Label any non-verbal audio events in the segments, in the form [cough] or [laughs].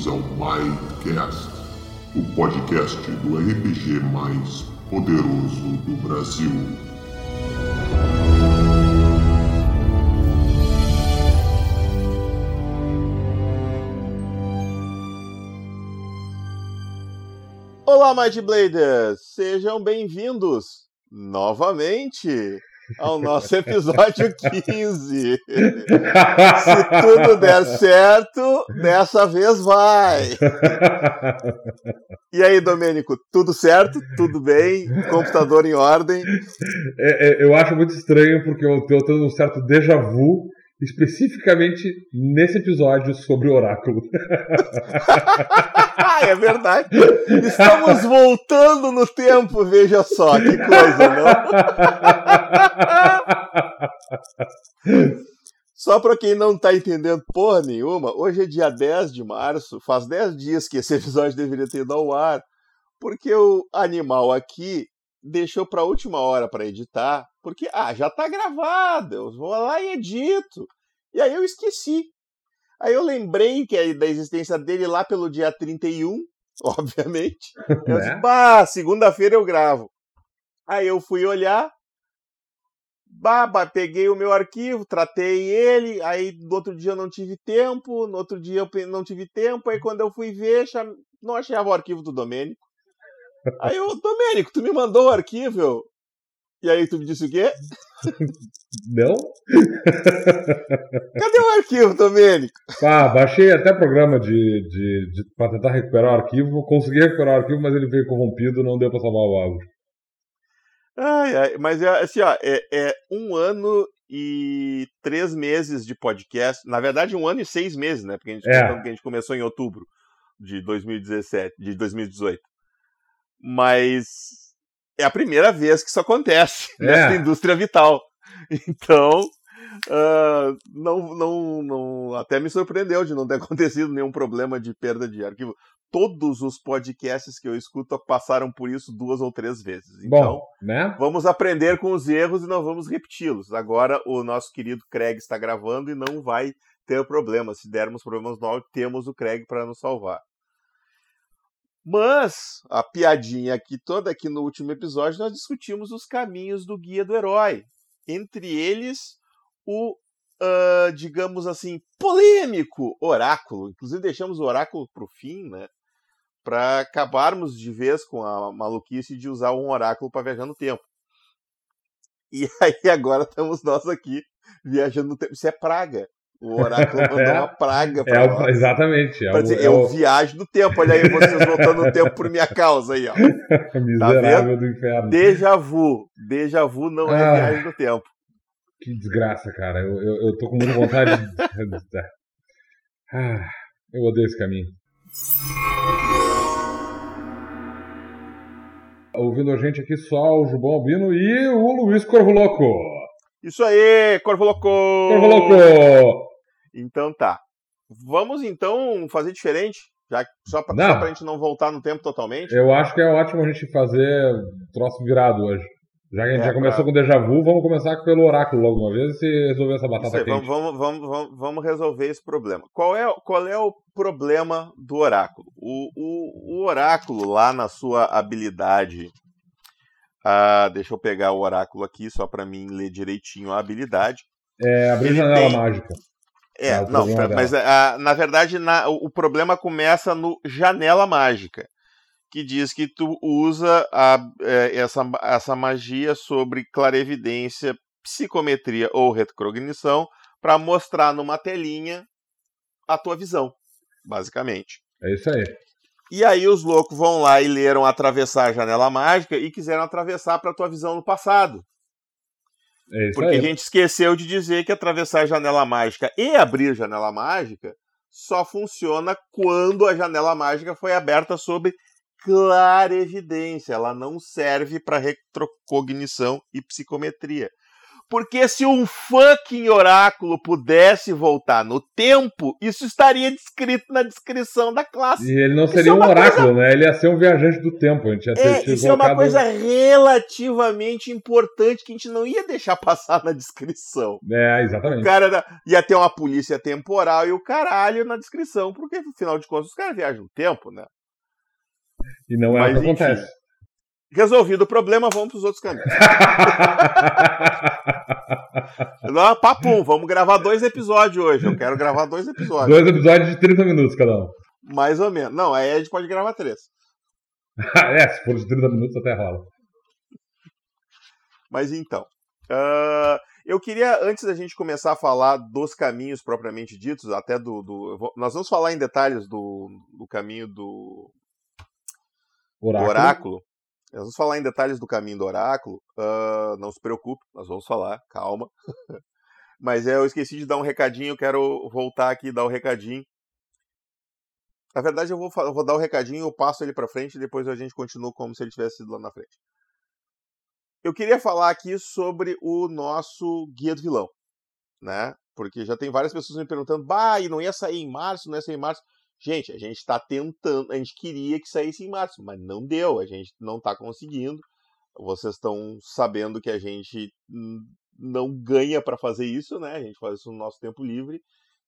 Bem-vindos ao MyCast, o podcast do RPG mais poderoso do Brasil. Olá, Might Bladers! Sejam bem-vindos novamente ao nosso episódio 15. Se tudo der certo, dessa vez vai. E aí, Domênico, tudo certo? Tudo bem? Computador em ordem? É, é, eu acho muito estranho porque eu estou tendo um certo déjà vu especificamente nesse episódio sobre o oráculo. [laughs] é verdade. Estamos voltando no tempo, veja só, que coisa, não? Só para quem não está entendendo porra nenhuma, hoje é dia 10 de março, faz 10 dias que esse episódio deveria ter ido ao ar, porque o animal aqui deixou para a última hora para editar, porque ah, já está gravado, eu vou lá e edito. E aí eu esqueci. Aí eu lembrei que é da existência dele lá pelo dia 31, [laughs] obviamente. Eu disse, né? bah, segunda-feira eu gravo. Aí eu fui olhar, baba, peguei o meu arquivo, tratei ele, aí no outro dia eu não tive tempo, no outro dia eu não tive tempo, aí quando eu fui ver, não achava o arquivo do Domênico. Aí eu, Domênico, tu me mandou o arquivo? E aí tu me disse o quê? [laughs] Não? Cadê o arquivo, Domênico? Ah, baixei até programa de, de, de para tentar recuperar o arquivo. Consegui recuperar o arquivo, mas ele veio corrompido, não deu para salvar o áudio. Ai, ai, mas é assim, ó, é, é um ano e três meses de podcast. Na verdade, um ano e seis meses, né? Porque a gente, é. a gente começou em outubro de 2017, de 2018. Mas é a primeira vez que isso acontece é. nessa indústria vital. [laughs] Então, uh, não, não, não, até me surpreendeu de não ter [laughs] acontecido nenhum problema de perda de arquivo. Todos os podcasts que eu escuto passaram por isso duas ou três vezes. Então, Bom, né? vamos aprender com os erros e não vamos repeti-los. Agora, o nosso querido Craig está gravando e não vai ter problema. Se dermos problemas no áudio, temos o Craig para nos salvar. Mas a piadinha aqui toda aqui no último episódio nós discutimos os caminhos do guia do herói. Entre eles o, uh, digamos assim, polêmico oráculo. Inclusive deixamos o oráculo para o fim, né? Para acabarmos de vez com a maluquice de usar um oráculo para viajar no tempo. E [laughs] aí agora estamos nós aqui viajando no tempo. Isso é praga. O oráculo mandou é, uma praga [laughs] pra é nós. Exatamente. É, dizer, é o, viagem do tempo. Olha aí, vocês voltando no tempo por minha causa aí, ó. [laughs] Miserável tá do inferno. Déjà vu. Déjà vu não é ah, é viagem do tempo. Que desgraça, cara. Eu, eu, eu tô com muita vontade de... [laughs] ah, eu odeio esse caminho. Ouvindo a gente aqui só o Jubão Albino e o Luiz Corvo Louco. Isso aí, Corvo Louco! Corvo Louco! Então tá. Vamos então fazer diferente, já só para a gente não voltar no tempo totalmente. Eu acho que é ótimo a gente fazer troço virado hoje. Já que a gente é, já começou pra... com déjà vu, vamos começar pelo oráculo logo uma vez e resolver essa batata aí, quente. Vamos, vamos, vamos, vamos, resolver esse problema. Qual é, qual é o problema do oráculo? O, o, o oráculo, lá na sua habilidade. Ah, deixa eu pegar o oráculo aqui só para mim ler direitinho a habilidade. É, abrir janela tem... mágica. É, é não, mas a, na verdade na, o problema começa no janela mágica, que diz que tu usa a, é, essa, essa magia sobre clarevidência, psicometria ou retrocognição para mostrar numa telinha a tua visão, basicamente. É isso aí. E aí os loucos vão lá e leram Atravessar a Janela Mágica e quiseram atravessar para a tua visão no passado. É Porque aí. a gente esqueceu de dizer que atravessar a janela mágica e abrir a janela mágica só funciona quando a janela mágica foi aberta sob clara evidência. Ela não serve para retrocognição e psicometria. Porque se um fucking oráculo pudesse voltar no tempo, isso estaria descrito na descrição da classe. E ele não seria é um oráculo, coisa... né? Ele ia ser um viajante do tempo. A gente ia ter é, isso colocado... é uma coisa relativamente importante que a gente não ia deixar [laughs] passar na descrição. É, exatamente. O cara ia ter uma polícia temporal e o caralho na descrição, porque afinal de contas os caras viajam no tempo, né? E não é Mas, o que acontece. Enfim, resolvido o problema, vamos para os outros caminhos. [laughs] Não, papum, vamos gravar dois episódios hoje. Eu quero gravar dois episódios. Dois episódios de 30 minutos cada um. Mais ou menos. Não, aí a gente pode gravar três. [laughs] é, se for de 30 minutos até rola. Mas então. Uh, eu queria, antes da gente começar a falar dos caminhos propriamente ditos, até do. do nós vamos falar em detalhes do, do caminho do oráculo. do oráculo. Nós vamos falar em detalhes do caminho do oráculo. Uh, não se preocupe, nós vamos falar, calma. [laughs] Mas é, eu esqueci de dar um recadinho, quero voltar aqui e dar o um recadinho. Na verdade, eu vou, eu vou dar o um recadinho, eu passo ele para frente e depois a gente continua como se ele tivesse sido lá na frente. Eu queria falar aqui sobre o nosso Guia do Vilão, né? Porque já tem várias pessoas me perguntando, bah, e não ia sair em março, não ia sair em março. Gente, a gente está tentando, a gente queria que saísse em março, mas não deu, a gente não está conseguindo. Vocês estão sabendo que a gente não ganha para fazer isso, né? A gente faz isso no nosso tempo livre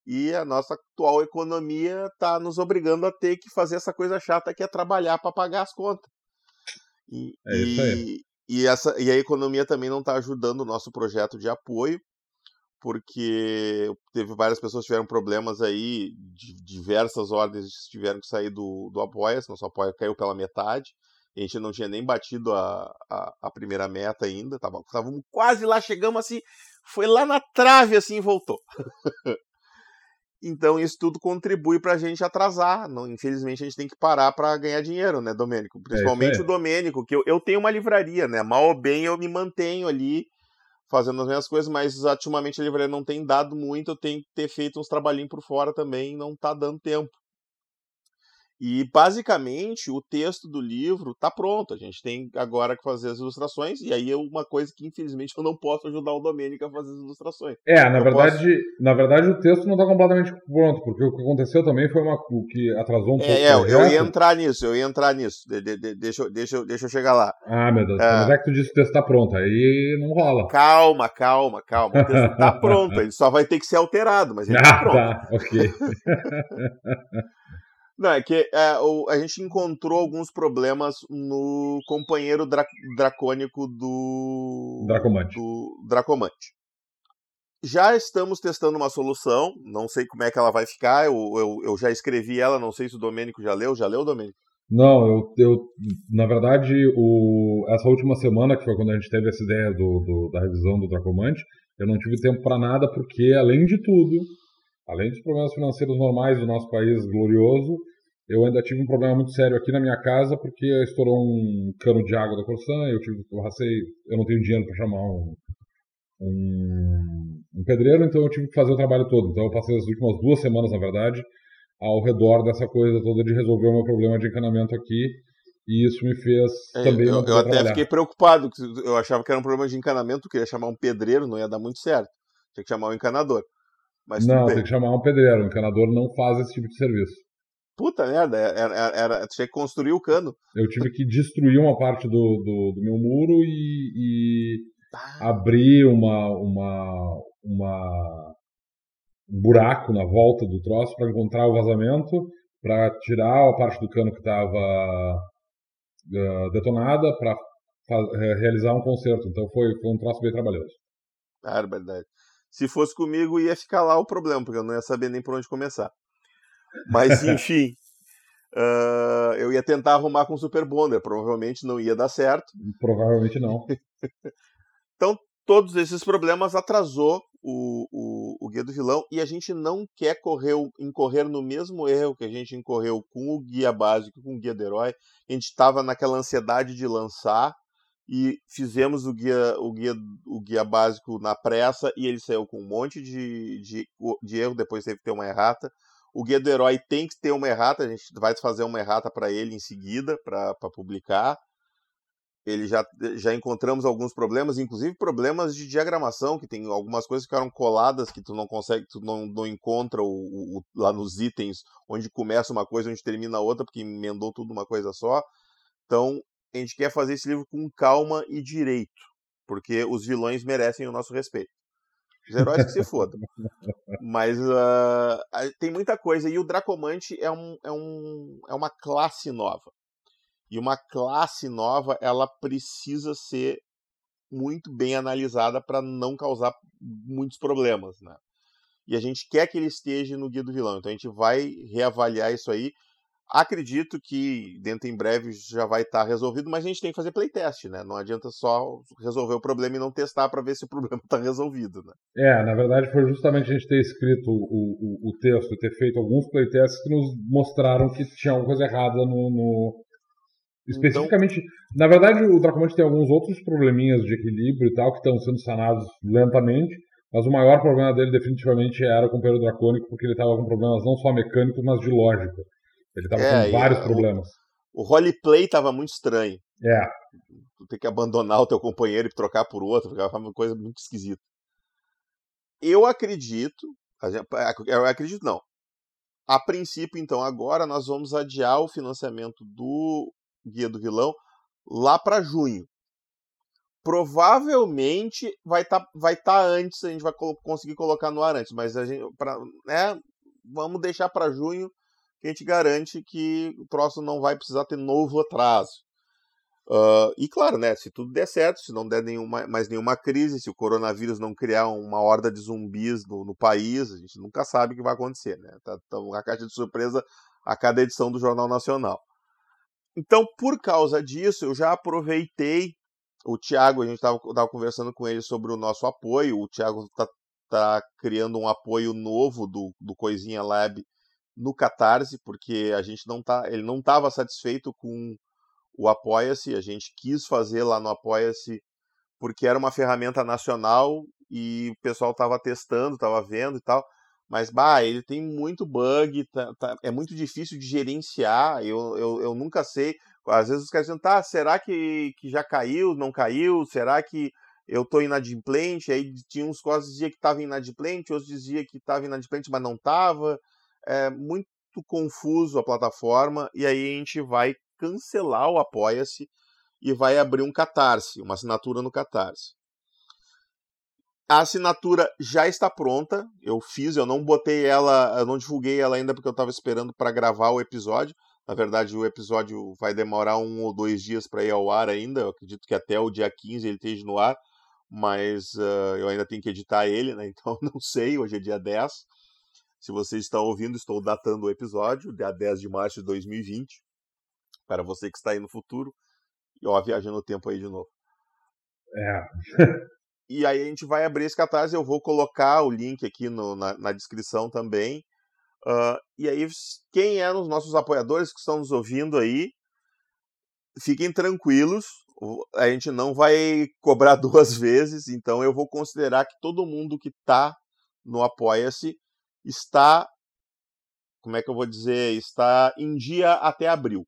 e a nossa atual economia está nos obrigando a ter que fazer essa coisa chata que é trabalhar para pagar as contas. E, é isso aí. E, e, essa, e a economia também não está ajudando o nosso projeto de apoio porque teve várias pessoas que tiveram problemas aí, de diversas ordens tiveram que sair do, do Apoia-se, nosso apoio caiu pela metade, a gente não tinha nem batido a, a, a primeira meta ainda, tava, tava quase lá, chegamos assim, foi lá na trave assim e voltou. [laughs] então isso tudo contribui para a gente atrasar, não, infelizmente a gente tem que parar para ganhar dinheiro, né, Domênico? É Principalmente é o Domênico, que eu, eu tenho uma livraria, né, mal ou bem eu me mantenho ali, fazendo as mesmas coisas, mas ultimamente a livraria não tem dado muito, eu tenho que ter feito uns trabalhinhos por fora também, não tá dando tempo. E basicamente o texto do livro está pronto. A gente tem agora que fazer as ilustrações, e aí é uma coisa que infelizmente eu não posso ajudar o Domênico a fazer as ilustrações. É, na verdade, posso... na verdade o texto não está completamente pronto, porque o que aconteceu também foi uma, o que atrasou um é, pouco. É, eu, eu ia entrar nisso, eu ia entrar nisso. De, de, de, deixa, deixa, deixa eu chegar lá. Ah, meu Deus, é... mas é que tu disse que o texto está pronto, aí não rola. Calma, calma, calma. O texto está [laughs] pronto, ele só vai ter que ser alterado, mas ele está ah, pronto. Tá, ok. [laughs] Não, é que é, o, a gente encontrou alguns problemas no companheiro dra dracônico do Dracomante. do Dracomante. Já estamos testando uma solução, não sei como é que ela vai ficar, eu, eu, eu já escrevi ela, não sei se o Domênico já leu. Já leu, Domênico? Não, eu, eu na verdade, o, essa última semana, que foi quando a gente teve essa ideia do, do da revisão do Dracomante, eu não tive tempo para nada, porque, além de tudo, além dos problemas financeiros normais do nosso país glorioso, eu ainda tive um problema muito sério aqui na minha casa porque estourou um cano de água da Corsan, eu tive eu racei, eu não tenho dinheiro para chamar um, um, um, pedreiro, então eu tive que fazer o trabalho todo. Então eu passei as últimas duas semanas, na verdade, ao redor dessa coisa toda de resolver o meu problema de encanamento aqui. E isso me fez é, também. Eu, eu até trabalhar. fiquei preocupado, eu achava que era um problema de encanamento, queria chamar um pedreiro, não ia dar muito certo. Tinha que chamar um encanador. Mas não, tem que chamar um pedreiro. O encanador não faz esse tipo de serviço. Puta merda, era, é, era, era, tinha que construir o cano. Eu tive que destruir uma parte do, do, do meu muro e, e ah. abrir uma, uma, uma, um buraco na volta do troço para encontrar o vazamento, para tirar a parte do cano que estava uh, detonada, para realizar um conserto. Então foi, foi um troço bem trabalhoso. Barbaridade. Se fosse comigo, ia ficar lá o problema, porque eu não ia saber nem por onde começar. Mas, enfim, uh, eu ia tentar arrumar com o Super Bonder. Provavelmente não ia dar certo. Provavelmente não. [laughs] então, todos esses problemas atrasou o, o, o Guia do Vilão e a gente não quer correr, incorrer no mesmo erro que a gente incorreu com o Guia Básico, com o Guia do Herói. A gente estava naquela ansiedade de lançar e fizemos o guia, o guia, o guia básico na pressa e ele saiu com um monte de, de, de erro, depois teve que ter uma errata. O guia do herói tem que ter uma errata, a gente vai fazer uma errata para ele em seguida, para publicar. ele já, já encontramos alguns problemas, inclusive problemas de diagramação, que tem algumas coisas que ficaram coladas que tu não consegue, tu não, não encontra o, o, lá nos itens onde começa uma coisa, onde termina outra, porque emendou tudo uma coisa só. Então, a gente quer fazer esse livro com calma e direito, porque os vilões merecem o nosso respeito. Os heróis que se fodam. Mas uh, tem muita coisa. E o Dracomante é, um, é, um, é uma classe nova. E uma classe nova, ela precisa ser muito bem analisada para não causar muitos problemas, né? E a gente quer que ele esteja no guia do vilão. Então a gente vai reavaliar isso aí. Acredito que dentro em breve já vai estar tá resolvido, mas a gente tem que fazer playtest, né? Não adianta só resolver o problema e não testar para ver se o [laughs] problema está resolvido, né? É, na verdade foi justamente a gente ter escrito o, o, o texto e ter feito alguns playtests que nos mostraram que tinha alguma coisa errada no, no Especificamente, então... na verdade, o Dracomante tem alguns outros probleminhas de equilíbrio e tal que estão sendo sanados lentamente, mas o maior problema dele definitivamente era com o Pedro Dracônico, porque ele estava com problemas não só mecânicos, mas de lógica. Ele estava é, com vários problemas. O, o roleplay estava muito estranho. É. Tu ter que abandonar o teu companheiro e trocar por outro, ficava uma coisa muito esquisita. Eu acredito, eu acredito não. A princípio, então, agora nós vamos adiar o financiamento do Guia do Vilão lá para junho. Provavelmente vai estar tá, vai tá antes, a gente vai conseguir colocar no ar antes, mas a gente pra, né, vamos deixar para junho que a gente garante que o próximo não vai precisar ter novo atraso. Uh, e claro, né, se tudo der certo, se não der nenhuma, mais nenhuma crise, se o coronavírus não criar uma horda de zumbis no, no país, a gente nunca sabe o que vai acontecer. Né? Tá, tá uma caixa de surpresa a cada edição do Jornal Nacional. Então, por causa disso, eu já aproveitei. O Thiago, a gente estava conversando com ele sobre o nosso apoio. O Thiago está tá criando um apoio novo do, do Coisinha Lab no Catarse, porque a gente não tá, ele não estava satisfeito com o Apoia-se, a gente quis fazer lá no Apoia-se porque era uma ferramenta nacional e o pessoal estava testando, estava vendo e tal. Mas, bah, ele tem muito bug, tá, tá, é muito difícil de gerenciar. Eu, eu, eu nunca sei. Às vezes os caras dizem, tá, será que, que já caiu, não caiu? Será que eu tô inadimplente? Aí tinha uns que diziam que estava inadimplente, outros diziam que estava inadimplente, mas não estava. É muito confuso a plataforma. E aí a gente vai cancelar o Apoia-se e vai abrir um Catarse, uma assinatura no Catarse. A assinatura já está pronta. Eu fiz, eu não botei ela, eu não divulguei ela ainda porque eu estava esperando para gravar o episódio. Na verdade, o episódio vai demorar um ou dois dias para ir ao ar ainda. Eu acredito que até o dia 15 ele esteja no ar, mas uh, eu ainda tenho que editar ele, né? [laughs] Então não sei. Hoje é dia 10. Se vocês estão ouvindo, estou datando o episódio, dia 10 de março de 2020. Para você que está aí no futuro. E ó, viajando no tempo aí de novo. É. E aí a gente vai abrir esse catarse, eu vou colocar o link aqui no, na, na, descrição também. Uh, e aí, quem é os nossos apoiadores que estão nos ouvindo aí, fiquem tranquilos, a gente não vai cobrar [laughs] duas vezes, então eu vou considerar que todo mundo que está no Apoia-se está, como é que eu vou dizer, está em dia até abril.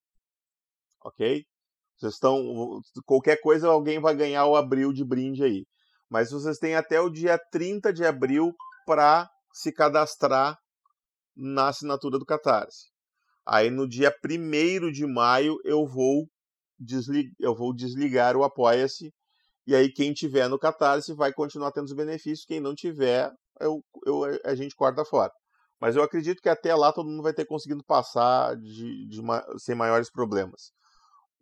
Ok? Vocês estão. Qualquer coisa alguém vai ganhar o abril de brinde aí. Mas vocês têm até o dia 30 de abril para se cadastrar na assinatura do Catarse. Aí no dia 1 de maio eu vou, deslig... eu vou desligar o Apoia-se. E aí quem tiver no Catarse vai continuar tendo os benefícios. Quem não tiver, eu, eu, a gente corta fora. Mas eu acredito que até lá todo mundo vai ter conseguido passar de, de uma, sem maiores problemas.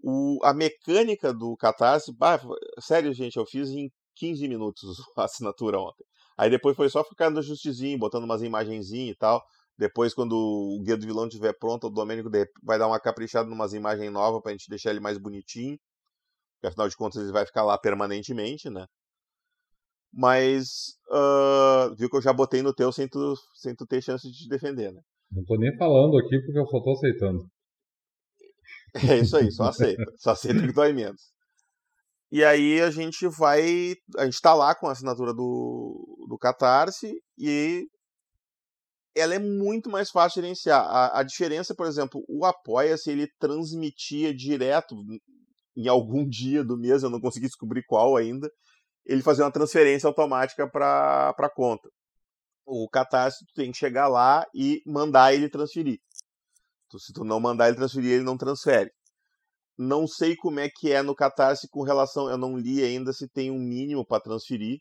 O, a mecânica do Catarse, bah, sério, gente, eu fiz em 15 minutos [laughs] a assinatura ontem. Aí depois foi só ficar no justizinho, botando umas imagenzinhas e tal. Depois, quando o Guia do Vilão estiver pronto, o Domênico vai dar uma caprichada em umas imagens novas pra gente deixar ele mais bonitinho. Porque afinal de contas ele vai ficar lá permanentemente, né? Mas uh, viu que eu já botei no teu sem tu, sem tu ter chance de te defender, né? Não tô nem falando aqui porque eu só tô aceitando. [laughs] É isso aí, só aceita. só aceita que dói menos. E aí a gente vai. A gente está lá com a assinatura do, do Catarse e ela é muito mais fácil de gerenciar. A, a diferença, por exemplo, o Apoia-se ele transmitia direto em algum dia do mês, eu não consegui descobrir qual ainda, ele fazer uma transferência automática para a conta. O tu tem que chegar lá e mandar ele transferir. Então, se tu não mandar ele transferir, ele não transfere. Não sei como é que é no Catarse com relação. Eu não li ainda se tem um mínimo para transferir.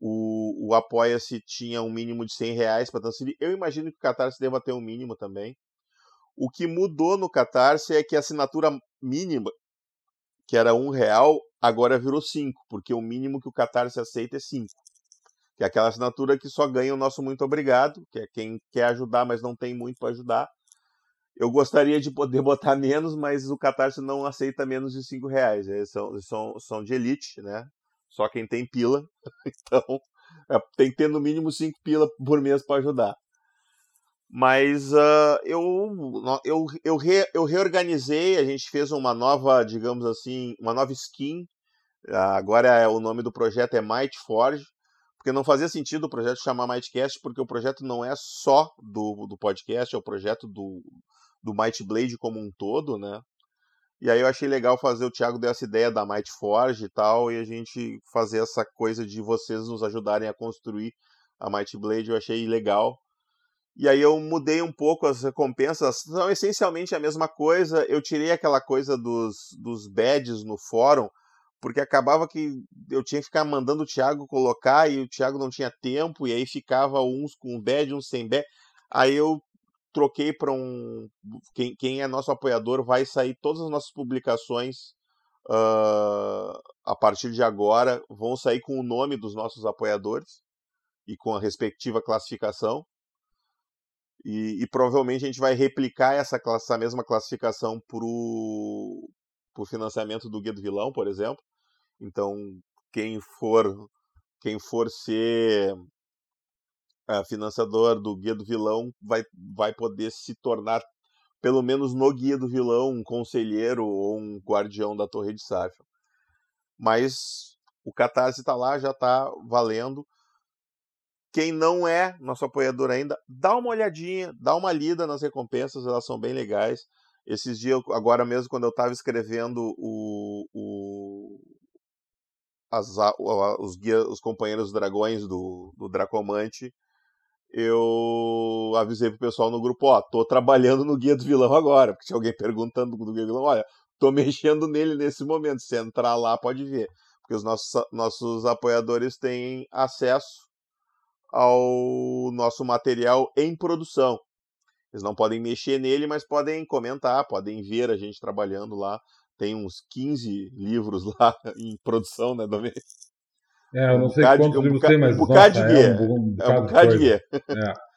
O, o Apoia-se tinha um mínimo de 100 reais para transferir. Eu imagino que o Catarse deva ter um mínimo também. O que mudou no Catarse é que a assinatura mínima, que era um real, agora virou cinco, porque o mínimo que o Catarse aceita é cinco. Que é aquela assinatura que só ganha o nosso muito obrigado, que é quem quer ajudar, mas não tem muito para ajudar. Eu gostaria de poder [laughs] botar menos, mas o Catarse não aceita menos de cinco reais. Eles são, são, são de elite, né? Só quem tem pila. [laughs] Então, é, tem que ter no mínimo cinco pila por mês para ajudar. Mas uh, eu, eu, eu, re, eu reorganizei, a gente fez uma nova, digamos assim, uma nova skin. Agora é, o nome do projeto é Might Forge, porque não fazia sentido o projeto chamar Mightcast, porque o projeto não é só do, do podcast, é o projeto do, do Might Blade como um todo, né? E aí eu achei legal fazer o Thiago dessa ideia da Might Forge e tal, e a gente fazer essa coisa de vocês nos ajudarem a construir a Might Blade, eu achei legal. E aí eu mudei um pouco as recompensas, são essencialmente a mesma coisa. Eu tirei aquela coisa dos, dos badges no fórum, porque acabava que eu tinha que ficar mandando o Thiago colocar e o Thiago não tinha tempo, e aí ficava uns com badge, uns sem badge. Aí eu troquei para um. Quem, quem é nosso apoiador vai sair todas as nossas publicações uh, a partir de agora, vão sair com o nome dos nossos apoiadores e com a respectiva classificação. E, e, provavelmente a gente vai replicar essa, essa mesma classificação para o financiamento do Guia do Vilão, por exemplo. Então, quem for quem for ser uh, financiador do Guia do Vilão vai, vai poder se tornar, pelo menos no Guia do Vilão, um conselheiro ou um guardião da Torre de Sarfa. Mas o Catarse está lá, já está valendo. Quem não é nosso apoiador ainda, dá uma olhadinha, dá uma lida nas recompensas, elas são bem legais. Esses dias, agora mesmo, quando eu estava escrevendo o, o as, os, guia, os companheiros dragões do, do Dracomante, eu avisei pro pessoal no grupo, ó, tô trabalhando no guia do vilão agora, porque tinha alguém perguntando do guia do vilão, olha, tô mexendo nele nesse momento, se entrar lá pode ver, porque os nossos, nossos apoiadores têm acesso ao nosso material em produção. Eles não podem mexer nele, mas podem comentar, podem ver a gente trabalhando lá. Tem uns 15 livros [laughs] lá em produção, né, Domênico? É, eu não um sei quantos livros tem, mas um bocado de guia. É um, um bocado, é um bocado de guia. É. [laughs]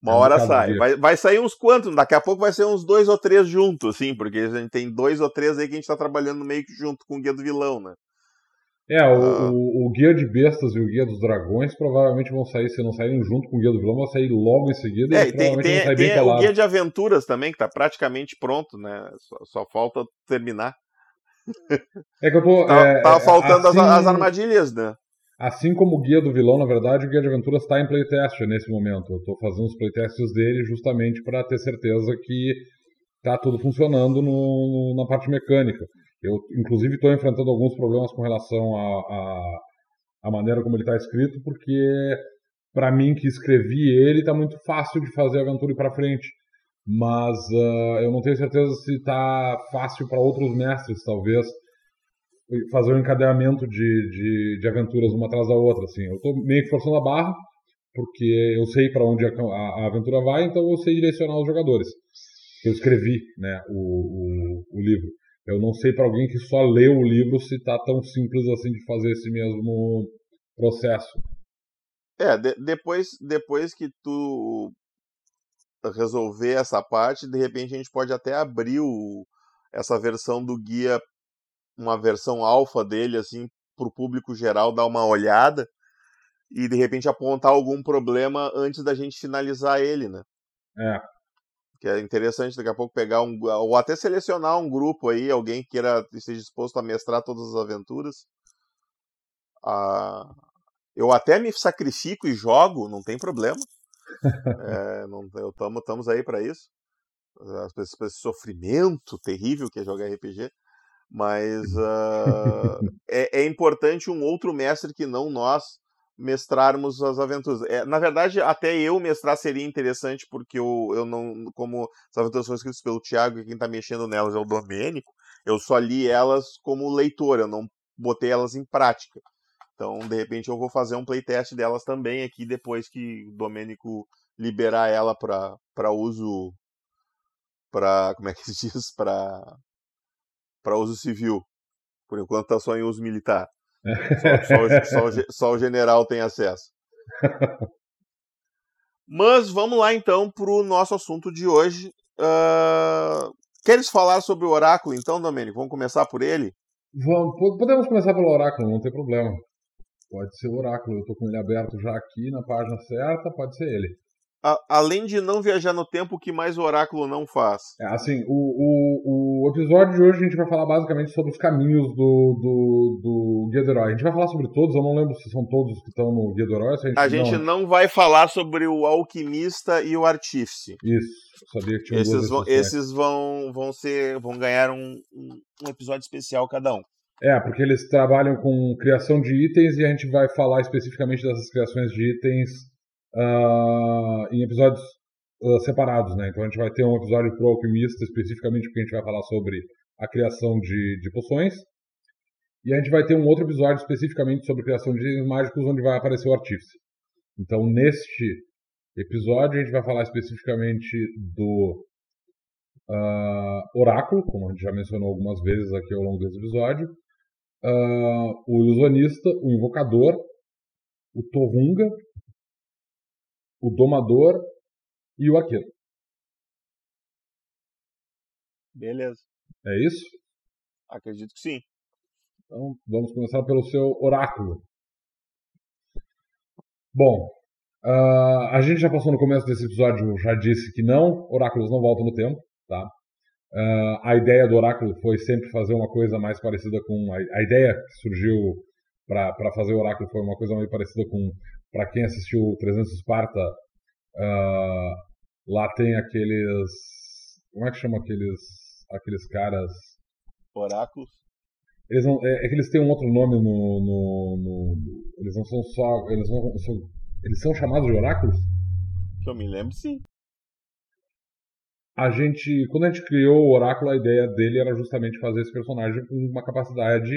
Uma é hora um sai. Vai, vai sair uns quantos? Daqui a pouco vai ser uns dois ou três juntos, sim, porque a gente tem dois ou três aí que a gente está trabalhando meio que junto com o Guia do Vilão, né? É, o, uh... o, o, Guia de Bestas e o Guia dos Dragões provavelmente vão sair, se não saírem junto com o Guia do Vilão, vão sair logo em seguida é, e tem, tem, vão sair tem bem o Guia de Aventuras também, que tá praticamente pronto, né? Só, só falta terminar. [laughs] É que eu tô. Tá, é, tá faltando assim, as, as, armadilhas, né? Assim como o Guia do Vilão, na verdade, o Guia de Aventuras está em playtest nesse momento. Eu estou fazendo os playtests dele justamente para ter certeza que tá tudo funcionando no, no, na parte mecânica. Eu, inclusive, estou enfrentando alguns problemas com relação à maneira como ele está escrito, porque para mim que escrevi ele está muito fácil de fazer a aventura ir para frente. Mas uh, eu não tenho certeza se está fácil para outros mestres, talvez, fazer um encadeamento de, de, de, aventuras uma atrás da outra. Assim. Eu estou meio que forçando a barra, porque eu sei para onde a, a, a, aventura vai, então eu sei direcionar os jogadores. Eu escrevi né, o, o, o livro. Eu não sei para alguém que só leu o livro se tá tão simples assim de fazer esse mesmo processo. É, de, depois, depois que tu resolver essa parte, de repente a gente pode até abrir o, essa versão do guia, uma versão alfa dele, assim, para o público geral dar uma olhada e de repente apontar algum problema antes da gente finalizar ele, né? É que é interessante daqui a pouco pegar um ou até selecionar um grupo aí, alguém que queira esteja disposto a mestrar todas as aventuras. Ah, eu até me sacrifico e jogo, não tem problema. [laughs] é, não, eu tamo, estamos aí para isso. Esse sofrimento terrível que é jogar RPG. Mas uh, [laughs] é, é, importante um outro mestre que não nós mestrarmos as aventuras. É, na verdade, até eu mestrar seria interessante, porque eu, eu não. Como as aventuras foram escritas pelo Thiago e quem está mexendo nelas é o Domênico, eu só li elas como leitor, eu não botei elas em prática. Então, de repente, eu vou fazer um playtest delas também aqui depois que o Domênico liberar ela para uso. para Como é que se [laughs] diz? Para uso civil. Por enquanto está só em uso militar. Só, só, só, só, o general tem acesso. Mas vamos lá então para o nosso assunto de hoje. Uh... Queres falar sobre o oráculo então, Domênico? Vamos começar por ele? Vamos, podemos começar pelo oráculo, não tem problema. Pode ser o oráculo, eu estou com ele aberto já aqui na página certa, pode ser ele a, além de não viajar no tempo, o que mais o oráculo não faz? É, assim, o, o, o episódio de hoje a gente vai falar basicamente sobre os caminhos do, do, do Guia do Herói. A gente vai falar sobre todos, eu não lembro se são todos que estão no Guia do Herói. a gente, a gente não... não... vai falar sobre o alquimista e o artífice. Isso, sabia que tinha esses vão, esses vão, vão ser, vão ganhar um, um episódio especial cada um. É, porque eles trabalham com criação de itens e a gente vai falar especificamente dessas criações de itens uh, em episódios uh, separados, né? Então a gente vai ter um episódio pro alquimista especificamente porque a gente vai falar sobre a criação de, de poções. E a gente vai ter um outro episódio especificamente sobre criação de itens mágicos onde vai aparecer o artífice. Então neste episódio a gente vai falar especificamente do uh, oráculo, como a gente já mencionou algumas vezes aqui ao longo desse episódio, uh, o ilusionista, o invocador, o Torunga, o domador e o arqueiro. Beleza. É isso? Acredito que sim. Então, vamos começar pelo seu oráculo. Bom, uh, a gente já passou no começo desse episódio, já disse que não, oráculos não voltam no tempo, tá? Uh, a ideia do oráculo foi sempre fazer uma coisa mais parecida com. A, a ideia que surgiu para fazer o oráculo foi uma coisa mais parecida com para quem assistiu 300 Esparta, uh, lá tem aqueles. Como é que chama aqueles, aqueles caras? Oráculos? Eles não, é, é, que eles têm um outro nome no, no, no, Eles não são só. Eles, não, são, eles são chamados de oráculos? Que eu me lembro, sim. A gente. Quando a gente criou o oráculo, a ideia dele era justamente fazer esse personagem com uma capacidade,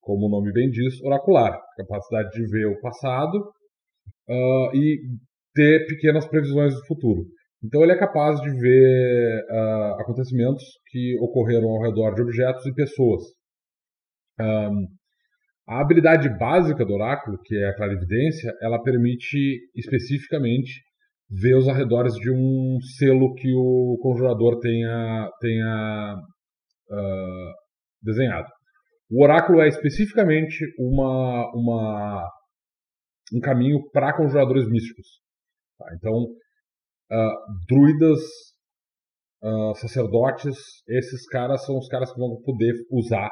como o nome bem diz, oracular. Capacidade de ver o passado uh, e ter pequenas previsões do futuro. Então ele é capaz de ver uh, acontecimentos que ocorreram ao redor de objetos e pessoas. Um, a habilidade básica do oráculo, que é a clarividência, ela permite especificamente ver os arredores de um selo que o conjurador tenha, tenha uh, desenhado. O oráculo é especificamente uma, uma um caminho para conjuradores místicos. Tá? Então, uh, druidas, uh, sacerdotes, esses caras são os caras que vão poder usar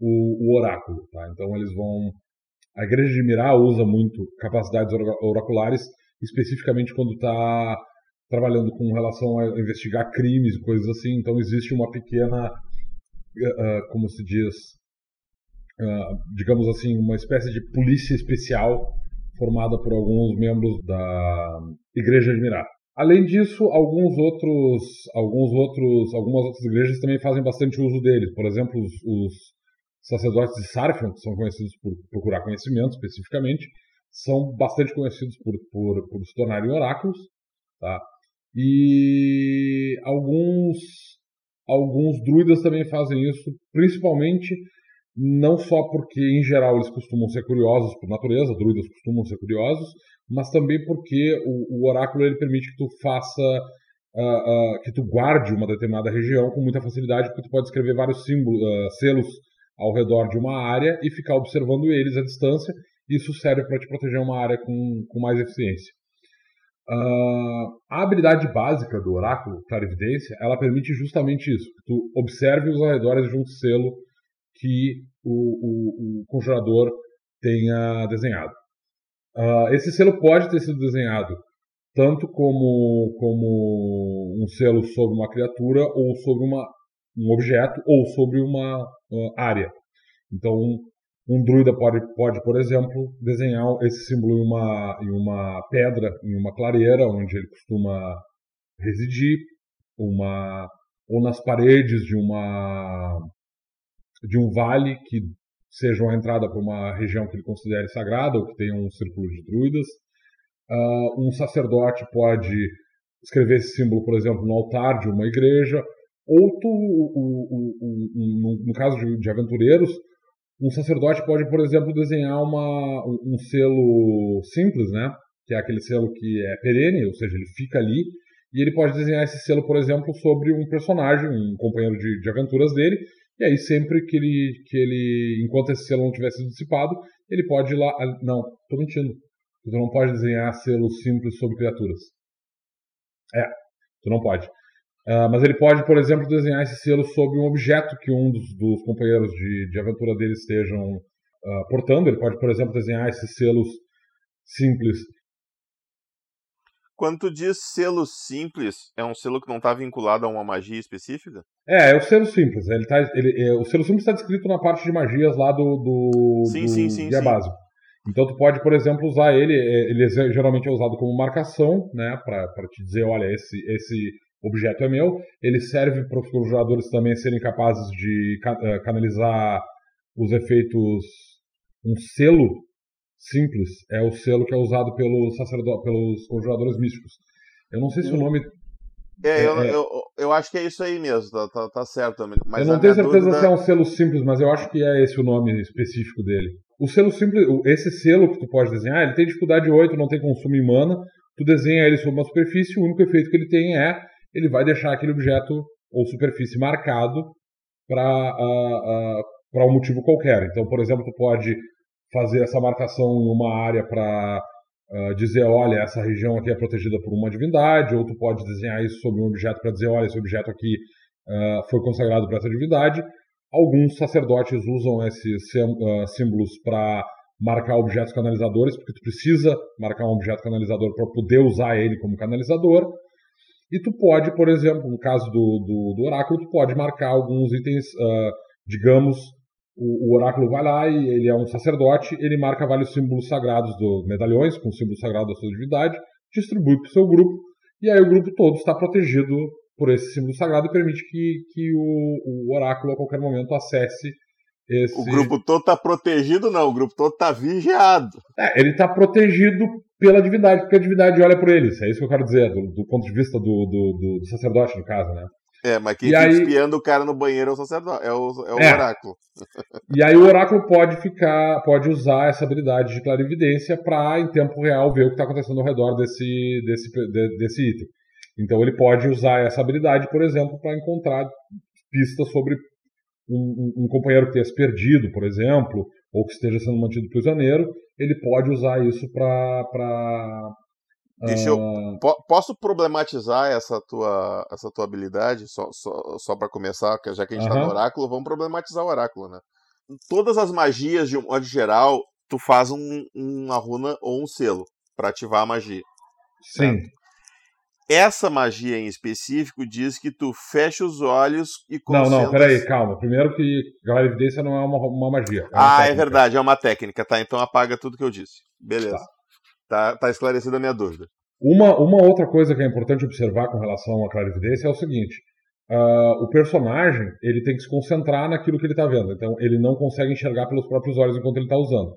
o, o oráculo. Tá? Então, eles vão. A Igreja de Mirá usa muito capacidades oraculares, especificamente quando está trabalhando com relação a investigar crimes e coisas assim. Então, existe uma pequena, uh, como se diz, digamos assim, uma espécie de polícia especial formada por alguns membros da Igreja Mirá. Além disso, alguns outros, alguns outros, algumas outras igrejas também fazem bastante uso deles. Por exemplo, os, os sacerdotes de Sarfion, que são conhecidos por procurar conhecimento especificamente, são bastante conhecidos por, por, por se tornarem oráculos. Tá? E alguns, alguns druidas também fazem isso, principalmente não só porque, em geral, eles costumam ser curiosos por natureza, druidas costumam ser curiosos, mas também porque o, o oráculo ele permite que tu faça, uh, uh, que tu guarde uma determinada região com muita facilidade, porque tu pode escrever vários símbolos, uh, selos ao redor de uma área e ficar observando eles à distância. Isso serve para te proteger uma área com, com mais eficiência. a habilidade básica do oráculo, clarividência, ela permite justamente isso, que tu observe os arredores de um selo que o, o, o conjurador tenha desenhado. Uh, esse selo pode ter sido desenhado tanto como, como um selo sobre uma criatura, ou sobre uma, um objeto, ou sobre uma, uh, área. Então, um, um druida pode, pode, por exemplo, desenhar esse símbolo em uma, em uma pedra, em uma clareira, onde ele costuma residir, uma, ou nas paredes de uma de um vale que seja uma entrada para uma região que ele considere sagrada ou que tenha um círculo de druidas. Uh, um sacerdote pode escrever esse símbolo, por exemplo, no altar de uma igreja, ou tu, o, no, no, caso de, de, aventureiros, um sacerdote pode, por exemplo, desenhar uma, um, um selo simples, né? que é aquele selo que é perene, ou seja, ele fica ali, e ele pode desenhar esse selo, por exemplo, sobre um personagem, um companheiro de, de aventuras dele, e aí sempre que ele, que ele, enquanto esse selo não tivesse sido dissipado, ele pode ir lá, não, estou mentindo, tu não pode desenhar selos simples sobre criaturas. É, tu não pode. Uh, mas ele pode, por exemplo, desenhar esse selo sobre um objeto que um dos, dos companheiros de, de aventura dele estejam uh, portando. Ele pode, por exemplo, desenhar esses selos simples. Quando tu diz selo simples, é um selo que não está vinculado a uma magia específica? É, é o selo simples. Ele tá, ele, é, o selo simples está descrito na parte de magias lá do, do, sim, do sim, sim, guia sim. básico. Então tu pode, por exemplo, usar ele, é, ele é geralmente é usado como marcação, né, para te dizer, olha, esse, esse objeto é meu. Ele serve para os jogadores também serem capazes de eh, canalizar os efeitos. Um selo simples é o selo que é usado pelos sacerdotes, pelos conjuradores místicos. Eu não sei se o nome. É, é, eu, é... Eu, eu, acho que é isso aí mesmo, tá, tá, tá certo. Mas eu não tenho certeza dúvida... se é um selo simples, mas eu acho que é esse o nome específico dele. O selo simples, esse selo que tu pode desenhar, ele tem dificuldade 8, não tem consumo em mana. Tu desenha ele sobre uma superfície, o único efeito que ele tem é ele vai deixar aquele objeto ou superfície marcado para uh, uh, um motivo qualquer. Então, por exemplo, tu pode fazer essa marcação em uma área para uh, dizer, olha, essa região aqui é protegida por uma divindade, ou tu pode desenhar isso sobre um objeto para dizer, olha, esse objeto aqui foi consagrado para essa divindade. Alguns sacerdotes usam esses símbolos para marcar objetos canalizadores, porque tu precisa marcar um objeto canalizador para poder usar ele como canalizador. E tu pode, por exemplo, no caso do, do, do oráculo, tu pode marcar alguns itens, uh, digamos, o, o, oráculo vai lá e ele é um sacerdote, ele marca vários símbolos sagrados do medalhões, com o símbolo sagrado da sua divindade, distribui para o seu grupo, e aí o grupo todo está protegido por esse símbolo sagrado e permite que, que o, o oráculo a qualquer momento acesse esse... O grupo todo está protegido, não, o grupo todo está vigiado. É, ele está protegido pela divindade, porque a divindade olha por eles. É isso que eu quero dizer, do, do ponto de vista do, do, do, sacerdote, no caso, né? É, mas quem e fica aí... espiando o cara no banheiro é o sacerdote, é o, é o é. oráculo. [laughs] E aí o oráculo pode ficar, pode usar essa habilidade de clarividência para, em tempo real, ver o que está acontecendo ao redor desse, desse, de, desse item. Então ele pode usar essa habilidade, por exemplo, para encontrar pistas sobre um, um, um, companheiro que tenha se perdido, por exemplo, ou que esteja sendo mantido prisioneiro, ele pode usar isso para. Deixa eu. Uh... Posso problematizar essa tua, essa tua habilidade, só, só, só para começar, já que a gente está no oráculo, vamos problematizar o oráculo, né? Todas as magias, de um modo geral, tu faz um, uma runa ou um selo para ativar a magia. Sim. Certo? Essa magia em específico diz que tu fecha os olhos e concentra... Não, não, peraí, calma. Primeiro que a evidência não é uma, uma magia. É uma ah, é técnica. é verdade, é uma técnica, tá? Então apaga tudo que eu disse. Beleza. Tá, tá, tá esclarecida a minha dúvida. Uma, uma outra coisa que é importante observar com relação à clarividência é o seguinte. Uh, o personagem ele tem que se concentrar naquilo que ele está vendo. Então ele não consegue enxergar pelos próprios olhos enquanto ele está usando.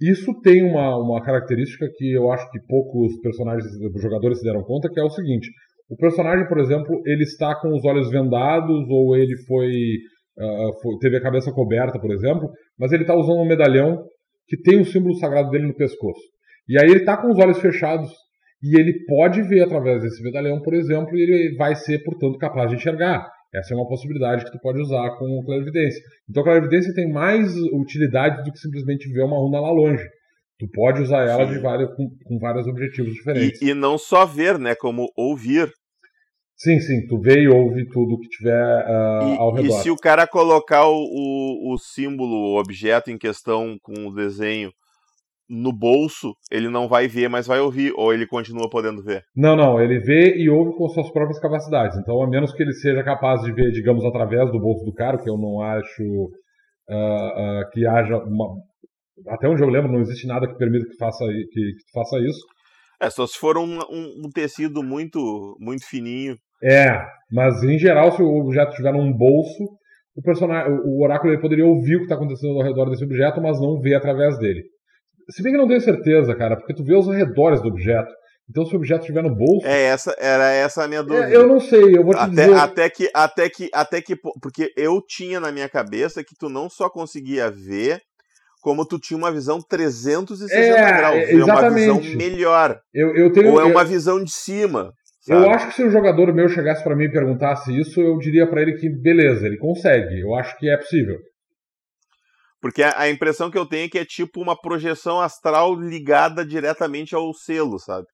Isso tem uma, uma característica que eu acho que poucos personagens, jogadores se deram conta, que é o seguinte: o personagem, por exemplo, ele está com os olhos vendados ou ele foi, uh, foi teve a cabeça coberta, por exemplo, mas ele está usando um medalhão que tem o símbolo sagrado dele no pescoço. E aí ele está com os olhos fechados e ele pode ver através desse medalhão, por exemplo, e ele vai ser, portanto, capaz de enxergar. Essa é uma possibilidade que tu pode usar com clarividência. Então, a clarividência tem mais utilidade do que simplesmente ver uma runa lá longe. Tu pode usar ela de várias, com, com vários objetivos diferentes. E, e, não só ver, né? Como ouvir. Sim, sim. Tu vê e ouve tudo que tiver uh, e, ao redor. E se o cara colocar o, o, o símbolo, o objeto em questão com o desenho no bolso, ele não vai ver, mas vai ouvir, ou ele continua podendo ver? Não, não, ele vê e ouve com suas próprias capacidades. Então, a menos que ele seja capaz de ver, digamos, através do bolso do cara, que eu não acho uh, uh, que haja uma. Até onde eu lembro, não existe nada que permita que, faça, que, que faça isso. É, só se for um, um, um, tecido muito, muito fininho. É, mas em geral, se o objeto estiver num bolso, o, personagem, o oráculo ele poderia ouvir o que está acontecendo ao redor desse objeto, mas não ver através dele. Se bem que não tenho certeza, cara, porque tu vê os arredores do objeto. Então, se o objeto estiver no bolso. É, essa, era essa a minha dúvida. É, eu não sei, eu vou te até, dizer. Até que, até, que, até que. Porque eu tinha na minha cabeça que tu não só conseguia ver, como tu tinha uma visão 360 é, graus. Exatamente. É uma visão melhor. Eu, eu tenho, Ou é eu... uma visão de cima. Sabe? Eu acho que se um jogador meu chegasse para mim e perguntasse isso, eu diria para ele que beleza, ele consegue. Eu acho que é possível. Porque a, impressão que eu tenho é que é tipo uma projeção astral ligada diretamente ao selo, sabe?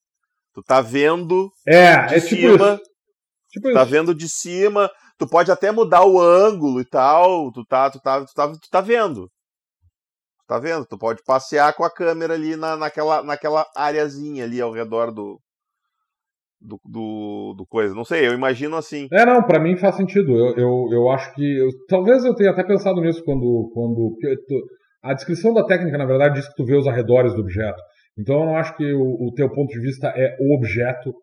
Tu tá vendo é, de é cima. Tipo isso. Tipo tá vendo de cima. Tu pode até mudar o ângulo e tal. Tu tá, tu tá, tu tá, tu tá vendo. Tu tá vendo? Tu pode passear com a câmera ali na, naquela, naquela areazinha ali ao redor do, do, do, do, coisa. Não sei, eu imagino assim. É, não, para mim faz sentido. Eu, eu, eu acho que. Eu, talvez eu tenha até pensado nisso quando. quando a descrição da técnica, na verdade, diz que tu vê os arredores do objeto. Então eu não acho que o, o teu ponto de vista é o objeto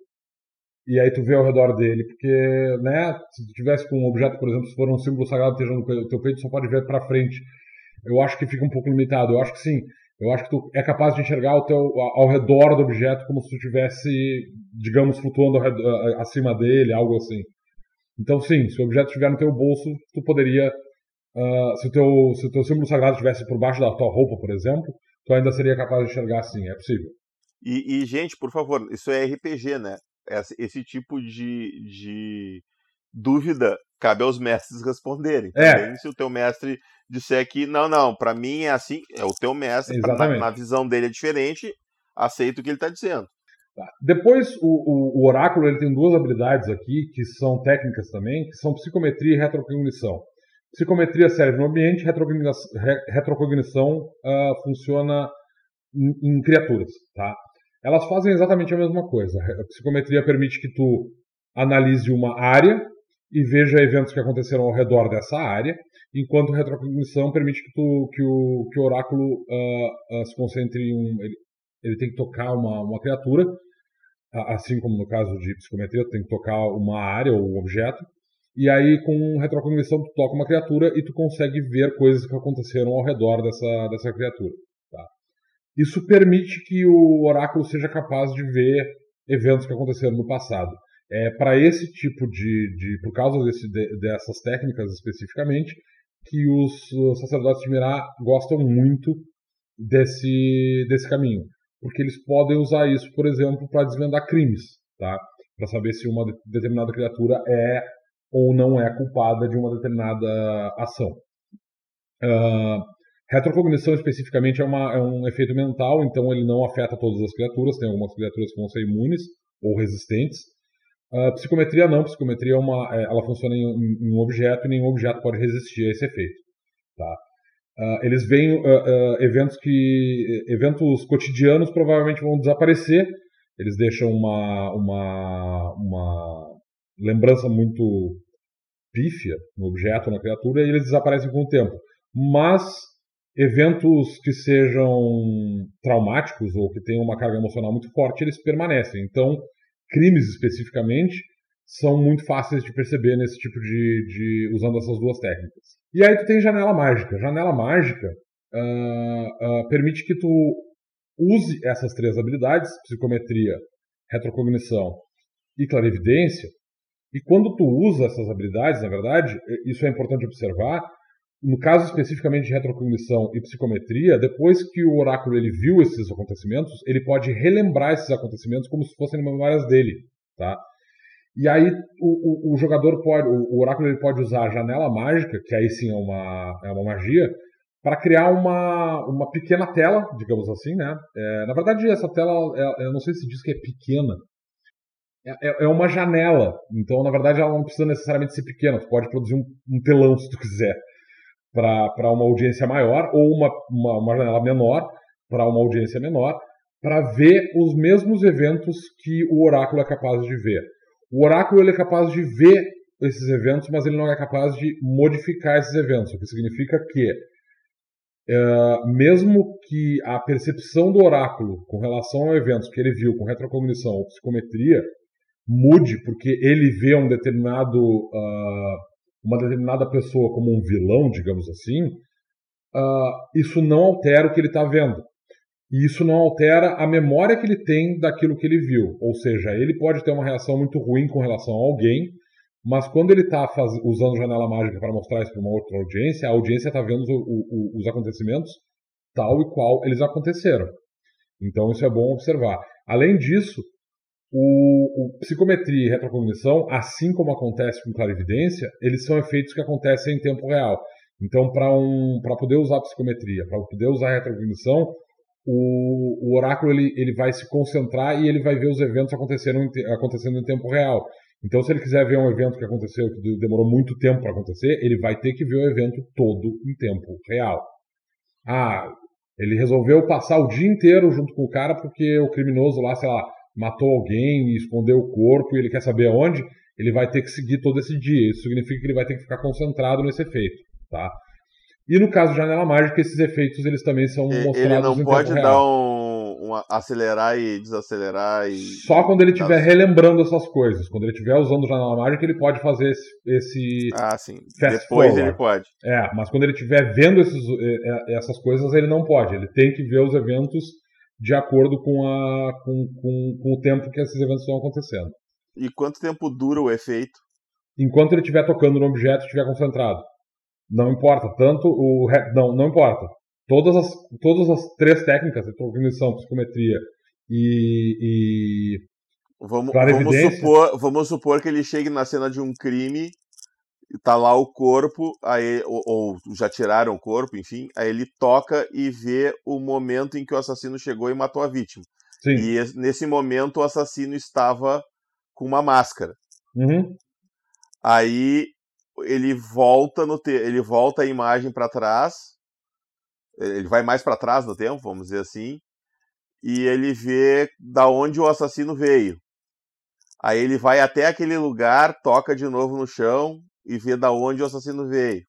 e aí tu vê ao redor dele, porque, né, se tu tivesse com um objeto, por exemplo, se for um símbolo sagrado esteja no teu peito, só pode ver para frente. Eu acho que fica um pouco limitado. Eu acho que sim, eu acho que tu é capaz de enxergar o teu, ao redor do objeto como se tu estivesse, digamos, flutuando redor, acima dele, algo assim. Então, sim, se o objeto estiver no teu bolso, tu poderia. Uh, se, o teu, se o teu símbolo sagrado estivesse por baixo da tua roupa, por exemplo, tu ainda seria capaz de enxergar assim. É possível. E, e gente, por favor, isso é RPG, né? Esse, esse tipo de, de dúvida cabe aos mestres responderem. É. Também, se o teu mestre disser que não, não, para mim é assim, é o teu mestre, na, na, visão dele é diferente, aceita o que ele está dizendo. Tá. Depois, o, o, o, oráculo ele tem duas habilidades aqui, que são técnicas também, que são psicometria e retrocognição. Psicometria serve no ambiente, retrocognição, retrocognição uh, funciona em, em, criaturas. Tá? Elas fazem exatamente a mesma coisa. A psicometria permite que tu analise uma área e veja eventos que aconteceram ao redor dessa área, enquanto retrocognição permite que, tu, que, o, que o oráculo uh, uh, se concentre em um. Ele, ele, tem que tocar uma, uma criatura, assim como no caso de psicometria, tem que tocar uma área ou um objeto, e aí com retrocognição tu toca uma criatura e tu consegue ver coisas que aconteceram ao redor dessa, dessa criatura. Tá? Isso permite que o oráculo seja capaz de ver eventos que aconteceram no passado. É, para esse tipo de, de por causa desse, de, dessas técnicas especificamente, que os sacerdotes de Mirá gostam muito desse, desse caminho, porque eles podem usar isso, por exemplo, para desvendar crimes, tá? Para saber se uma determinada criatura é ou não é culpada de uma determinada ação. Uh, retrocognição especificamente é, uma, é um efeito mental, então ele não afeta todas as criaturas. Tem algumas criaturas que vão ser imunes ou resistentes, Uh, psicometria não, psicometria é uma, é, ela funciona em, em, um objeto e nenhum objeto pode resistir a esse efeito. Tá? Uh, eles veem uh, eventos que eventos cotidianos provavelmente vão desaparecer. Eles deixam uma, uma, uma lembrança muito pífia no objeto, na criatura, e eles desaparecem com o tempo. Mas eventos que sejam traumáticos ou que tenham uma carga emocional muito forte, eles permanecem. Então, crimes especificamente, são muito fáceis de perceber nesse tipo de, de usando essas duas técnicas. E aí tu tem janela mágica. Janela mágica uh, uh, permite que tu use essas três habilidades, psicometria, retrocognição e clarividência. E quando tu usa essas habilidades, na verdade, isso é importante observar, no caso especificamente de retrocognição e psicometria, depois que o oráculo ele viu esses acontecimentos, ele pode relembrar esses acontecimentos como se fossem memórias dele, tá? E aí o, o, o jogador pode, o, o, oráculo ele pode usar a janela mágica, que aí sim é uma, é uma magia, para criar uma, uma pequena tela, digamos assim, né? É, na verdade essa tela, é, eu não sei se diz que é pequena, é, é, é uma janela. Então, na verdade, ela não precisa necessariamente ser pequena. Tu pode produzir um, um telão se tu quiser para uma audiência maior ou uma, uma, uma janela menor para uma audiência menor, para ver os mesmos eventos que o oráculo é capaz de ver. O oráculo ele é capaz de ver esses eventos, mas ele não é capaz de modificar esses eventos, o que significa que, uh, mesmo que a percepção do oráculo com relação a eventos que ele viu com retrocognição ou psicometria mude, porque ele vê um determinado, uh, uma determinada pessoa como um vilão, digamos assim, uh, isso não altera o que ele está vendo. E isso não altera a memória que ele tem daquilo que ele viu. Ou seja, ele pode ter uma reação muito ruim com relação a alguém, mas quando ele está usando janela mágica para mostrar isso para uma outra audiência, a audiência está vendo o, o, os acontecimentos tal e qual eles aconteceram. Então isso é bom observar. Além disso, o, o, psicometria e retrocognição, assim como acontece com clarividência, eles são efeitos que acontecem em tempo real. Então, para um, poder usar a psicometria, para poder usar a retrocognição, o, o, oráculo ele, ele vai se concentrar e ele vai ver os eventos acontecendo em, acontecendo em tempo real. Então, se ele quiser ver um evento que aconteceu, que demorou muito tempo para acontecer, ele vai ter que ver o evento todo em tempo real. Ah, ele resolveu passar o dia inteiro junto com o cara porque o criminoso lá, sei lá, matou alguém e escondeu o corpo e ele quer saber onde, ele vai ter que seguir todo esse dia. Isso significa que ele vai ter que ficar concentrado nesse efeito, tá? E no caso de Janela Mágica, esses efeitos eles também são mostrados Ele não em pode dar um, um acelerar e desacelerar e Só quando ele estiver relembrando essas coisas. Quando ele estiver usando Janela Mágica, ele pode fazer esse, esse ah sim depois forward. ele pode É, mas quando ele estiver vendo esses, eh, eh, essas coisas, ele não pode. Ele tem que ver os eventos de acordo com, a, com, com, com o tempo que esses eventos estão acontecendo. e quanto tempo dura o efeito Enquanto ele estiver tocando no objeto e estiver concentrado. Não importa. Tanto o. Não, não importa. Todas as, todas as três técnicas, cognição, psicometria e, e vamos, vamos supor vamos supor que ele chegue na cena de um crime e tá lá o corpo aí ou, ou já tiraram o corpo enfim aí ele toca e vê o momento em que o assassino chegou e matou a vítima Sim. e es- nesse momento o assassino estava com uma máscara Uhum. Aí ele volta no te... ele volta a imagem para trás. Ele vai mais para trás no tempo, vamos dizer assim, e ele vê da onde o assassino veio. Aí ele vai até aquele lugar, toca de novo no chão e vê da onde o assassino veio.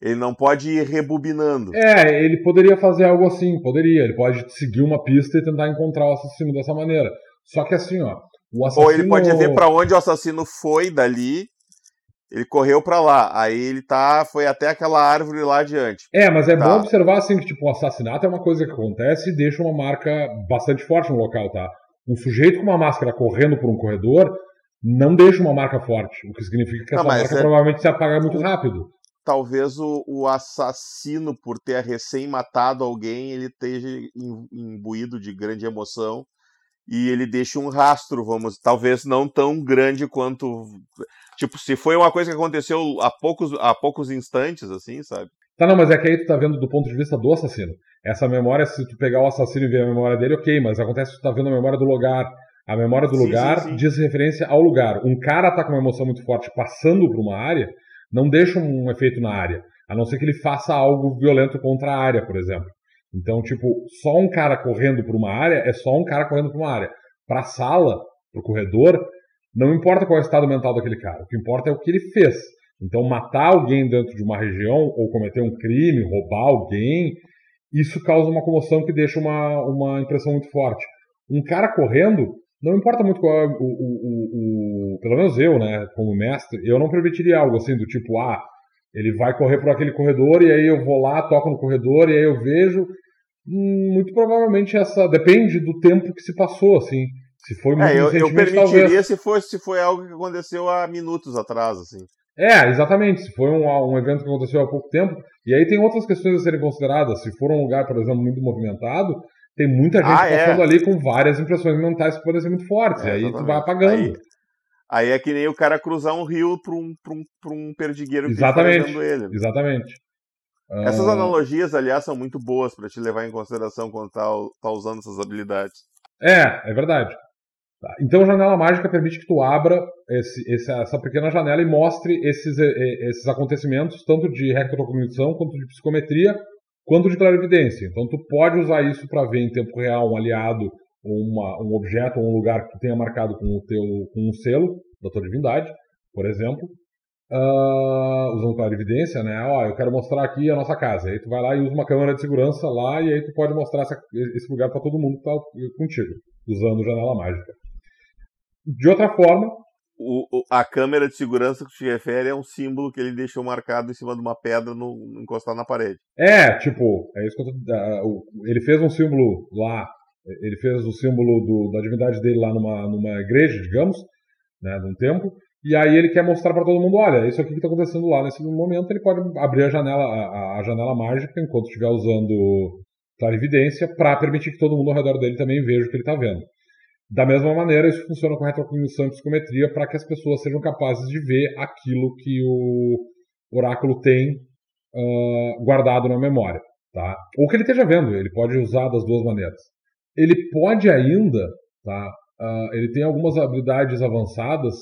Ele não pode ir rebobinando. É, ele poderia fazer algo assim, poderia. Ele pode seguir uma pista e tentar encontrar o assassino dessa maneira. Só que assim, ó, o assassino... Ou ele pode ver para onde o assassino foi dali. Ele correu para lá. Aí ele tá foi até aquela árvore lá adiante. É, mas é Tá. bom observar assim que tipo, o assassinato é uma coisa que acontece e deixa uma marca bastante forte no local, tá? Um sujeito com uma máscara correndo por um corredor não deixa uma marca forte, o que significa que Não, essa marca é- provavelmente se apaga muito rápido. talvez o, o assassino, por ter recém matado alguém, ele esteja im- imbuído de grande emoção e ele deixa um rastro, vamos, talvez não tão grande quanto. Tipo, se foi uma coisa que aconteceu há poucos, há poucos instantes, assim, sabe? Tá, não, mas é que aí tu tá vendo do ponto de vista do assassino. Essa memória, se tu pegar o assassino e ver a memória dele, ok, mas acontece que tu tá vendo a memória do lugar. A memória do Sim, lugar sim, sim. diz referência ao lugar. Um cara tá com uma emoção muito forte passando por uma área, não deixa um efeito na área. A não ser que ele faça algo violento contra a área, por exemplo. Então, tipo, só um cara correndo por uma área é só um cara correndo por uma área. Pra sala, pro corredor, não importa qual é o estado mental daquele cara. O que importa é o que ele fez. Então, matar alguém dentro de uma região, ou cometer um crime, roubar alguém, isso causa uma comoção que deixa uma, uma impressão muito forte. Um cara correndo, não importa muito qual é o, o, o, o- Pelo menos eu, né, como mestre, eu não permitiria algo assim do tipo, ah, ele vai correr por aquele corredor e aí eu vou lá, toco no corredor e aí eu vejo. Hum, Muito provavelmente essa. Depende do tempo que se passou, assim. Se foi muito É, eu, eu permitiria talvez. se, fosse, se foi algo que aconteceu há minutos atrás, assim. É, exatamente. Se foi um, um evento que aconteceu há pouco tempo. E aí tem outras questões a serem consideradas. Se for um lugar, por exemplo, muito movimentado, tem muita gente Ah, é. passando ali com várias impressões mentais que podem ser muito fortes. É, e aí tu exatamente. vai apagando. Aí, aí é que nem o cara cruzar um rio para um, pra um, pra um perdigueiro que Exatamente. está ele. Exatamente. Essas Ah, analogias, aliás, são muito boas para te levar em consideração quando tá, tá usando essas habilidades. É, é verdade. Tá, Então, janela mágica permite que tu abra esse- essa pequena janela e mostre esses, esses acontecimentos, tanto de retrocognição quanto de psicometria, quanto de clarividência. Então tu pode usar isso para ver em tempo real um aliado uma, um objeto ou um lugar que tu tenha marcado com o teu com um selo da tua divindade, por exemplo, uh, usando clarividência, né? Ó, eu quero mostrar aqui a nossa casa. Aí tu vai lá e usa uma câmera de segurança lá e aí tu pode mostrar essa, esse lugar para todo mundo que tá contigo, usando janela mágica. De outra forma, o, o, a câmera de segurança que te refere é um símbolo que ele deixou marcado em cima de uma pedra no, na parede. É, tipo, é isso que eu tô, ele fez um símbolo lá, ele fez o símbolo do, da divindade dele lá numa, numa igreja, digamos, né, num templo, e aí ele quer mostrar para todo mundo, olha, isso aqui que está acontecendo lá nesse momento, ele pode abrir a janela, a, a janela mágica enquanto estiver usando clarividência para permitir que todo mundo ao redor dele também veja o que ele está vendo. Da mesma maneira, isso funciona com retrocognição e psicometria para que as pessoas sejam capazes de ver aquilo que o oráculo tem uh, guardado na memória. Tá? Ou que ele esteja vendo, ele pode usar das duas maneiras. Ele pode ainda, tá? Uh, ele tem algumas habilidades avançadas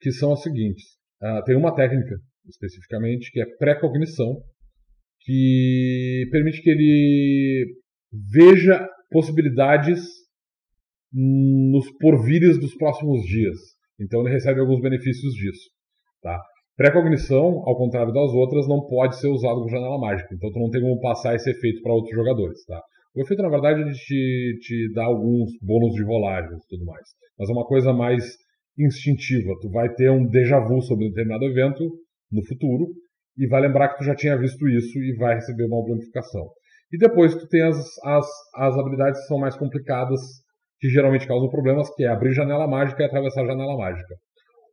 que são as seguintes. Uh, tem uma técnica, especificamente, que é pré-cognição, que permite que ele veja possibilidades nos porvires dos próximos dias. Então ele recebe alguns benefícios disso. Tá? Pré-cognição, ao contrário das outras, não pode ser usado com janela mágica. Então tu não tem como passar esse efeito para outros jogadores. Tá? O efeito, na verdade, ele te, te dá alguns bônus de rolagens e tudo mais. Mas é uma coisa mais instintiva. Tu vai ter um déjà vu sobre um determinado evento no futuro e vai lembrar que tu já tinha visto isso e vai receber uma amplificação. E depois tu tem as, as, as habilidades que são mais complicadas que geralmente causam problemas, que é abrir janela mágica e atravessar janela mágica.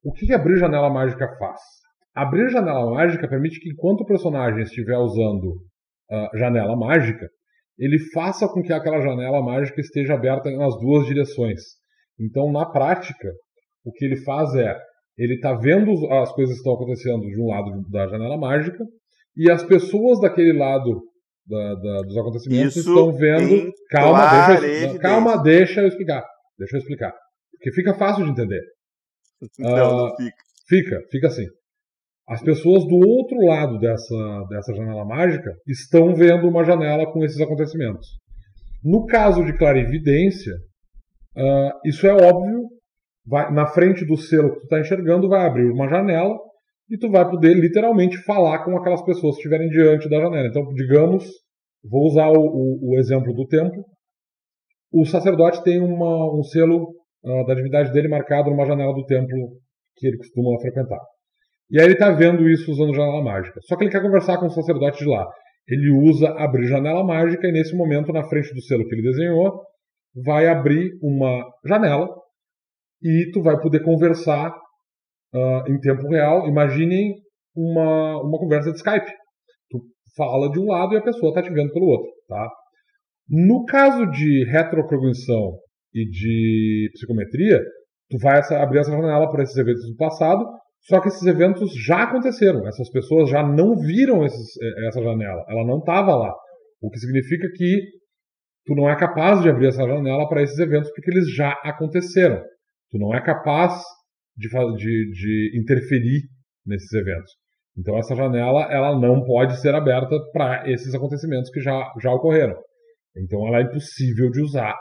O que, que abrir janela mágica faz? Abrir janela mágica permite que enquanto o personagem estiver usando uh, janela mágica, ele faça com que aquela janela mágica esteja aberta nas duas direções. Então, na prática, o que ele faz é, ele está vendo as coisas que estão acontecendo de um lado da janela mágica, e as pessoas daquele lado da, da, dos acontecimentos Isso estão vendo. Calma, deixa, eu, calma, deixa eu explicar. Deixa eu explicar. Porque fica fácil de entender. [laughs] Não, uh, fica. Fica, fica assim. As pessoas do outro lado dessa, dessa janela mágica estão vendo uma janela com esses acontecimentos. No caso de clarividência, uh, isso é óbvio. Vai, na frente do selo que tu está enxergando, vai abrir uma janela e tu vai poder literalmente falar com aquelas pessoas que estiverem diante da janela. Então, digamos, vou usar o, o, o exemplo do templo. O sacerdote tem uma, um selo uh, da divindade dele marcado numa janela do templo que ele costuma frequentar. E aí ele está vendo isso usando janela mágica. Só que ele quer conversar com o sacerdote de lá. Ele usa abrir janela mágica e nesse momento, na frente do selo que ele desenhou, vai abrir uma janela e tu vai poder conversar uh, em tempo real. Imaginem uma, uma conversa de Skype. Tu fala de um lado e a pessoa está te vendo pelo outro. Tá? No caso de retrocognição e de psicometria, tu vai essa, abrir essa janela para esses eventos do passado, só que esses eventos já aconteceram. Essas pessoas já não viram esses, eh, essa janela. Ela não estava lá. O que significa que tu não é capaz de abrir essa janela para esses eventos porque eles já aconteceram. Tu não é capaz de, de, de interferir nesses eventos. Então essa janela ela não pode ser aberta para esses acontecimentos que já, já ocorreram. Então ela é impossível de usar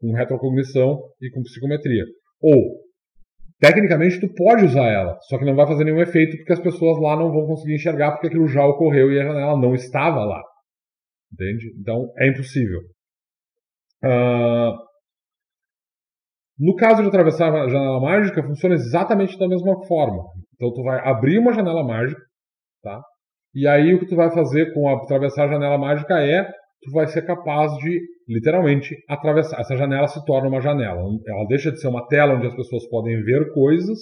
com retrocognição e com psicometria. Ou, tecnicamente tu pode usar ela, só que não vai fazer nenhum efeito porque as pessoas lá não vão conseguir enxergar porque aquilo já ocorreu e a janela não estava lá. Entende? Então é impossível. Uh, no caso de atravessar a janela mágica, funciona exatamente da mesma forma. Então tu vai abrir uma janela mágica, tá? E aí o que tu vai fazer com a, atravessar a janela mágica é tu vai ser capaz de literalmente atravessar. Essa janela se torna uma janela. Ela deixa de ser uma tela onde as pessoas podem ver coisas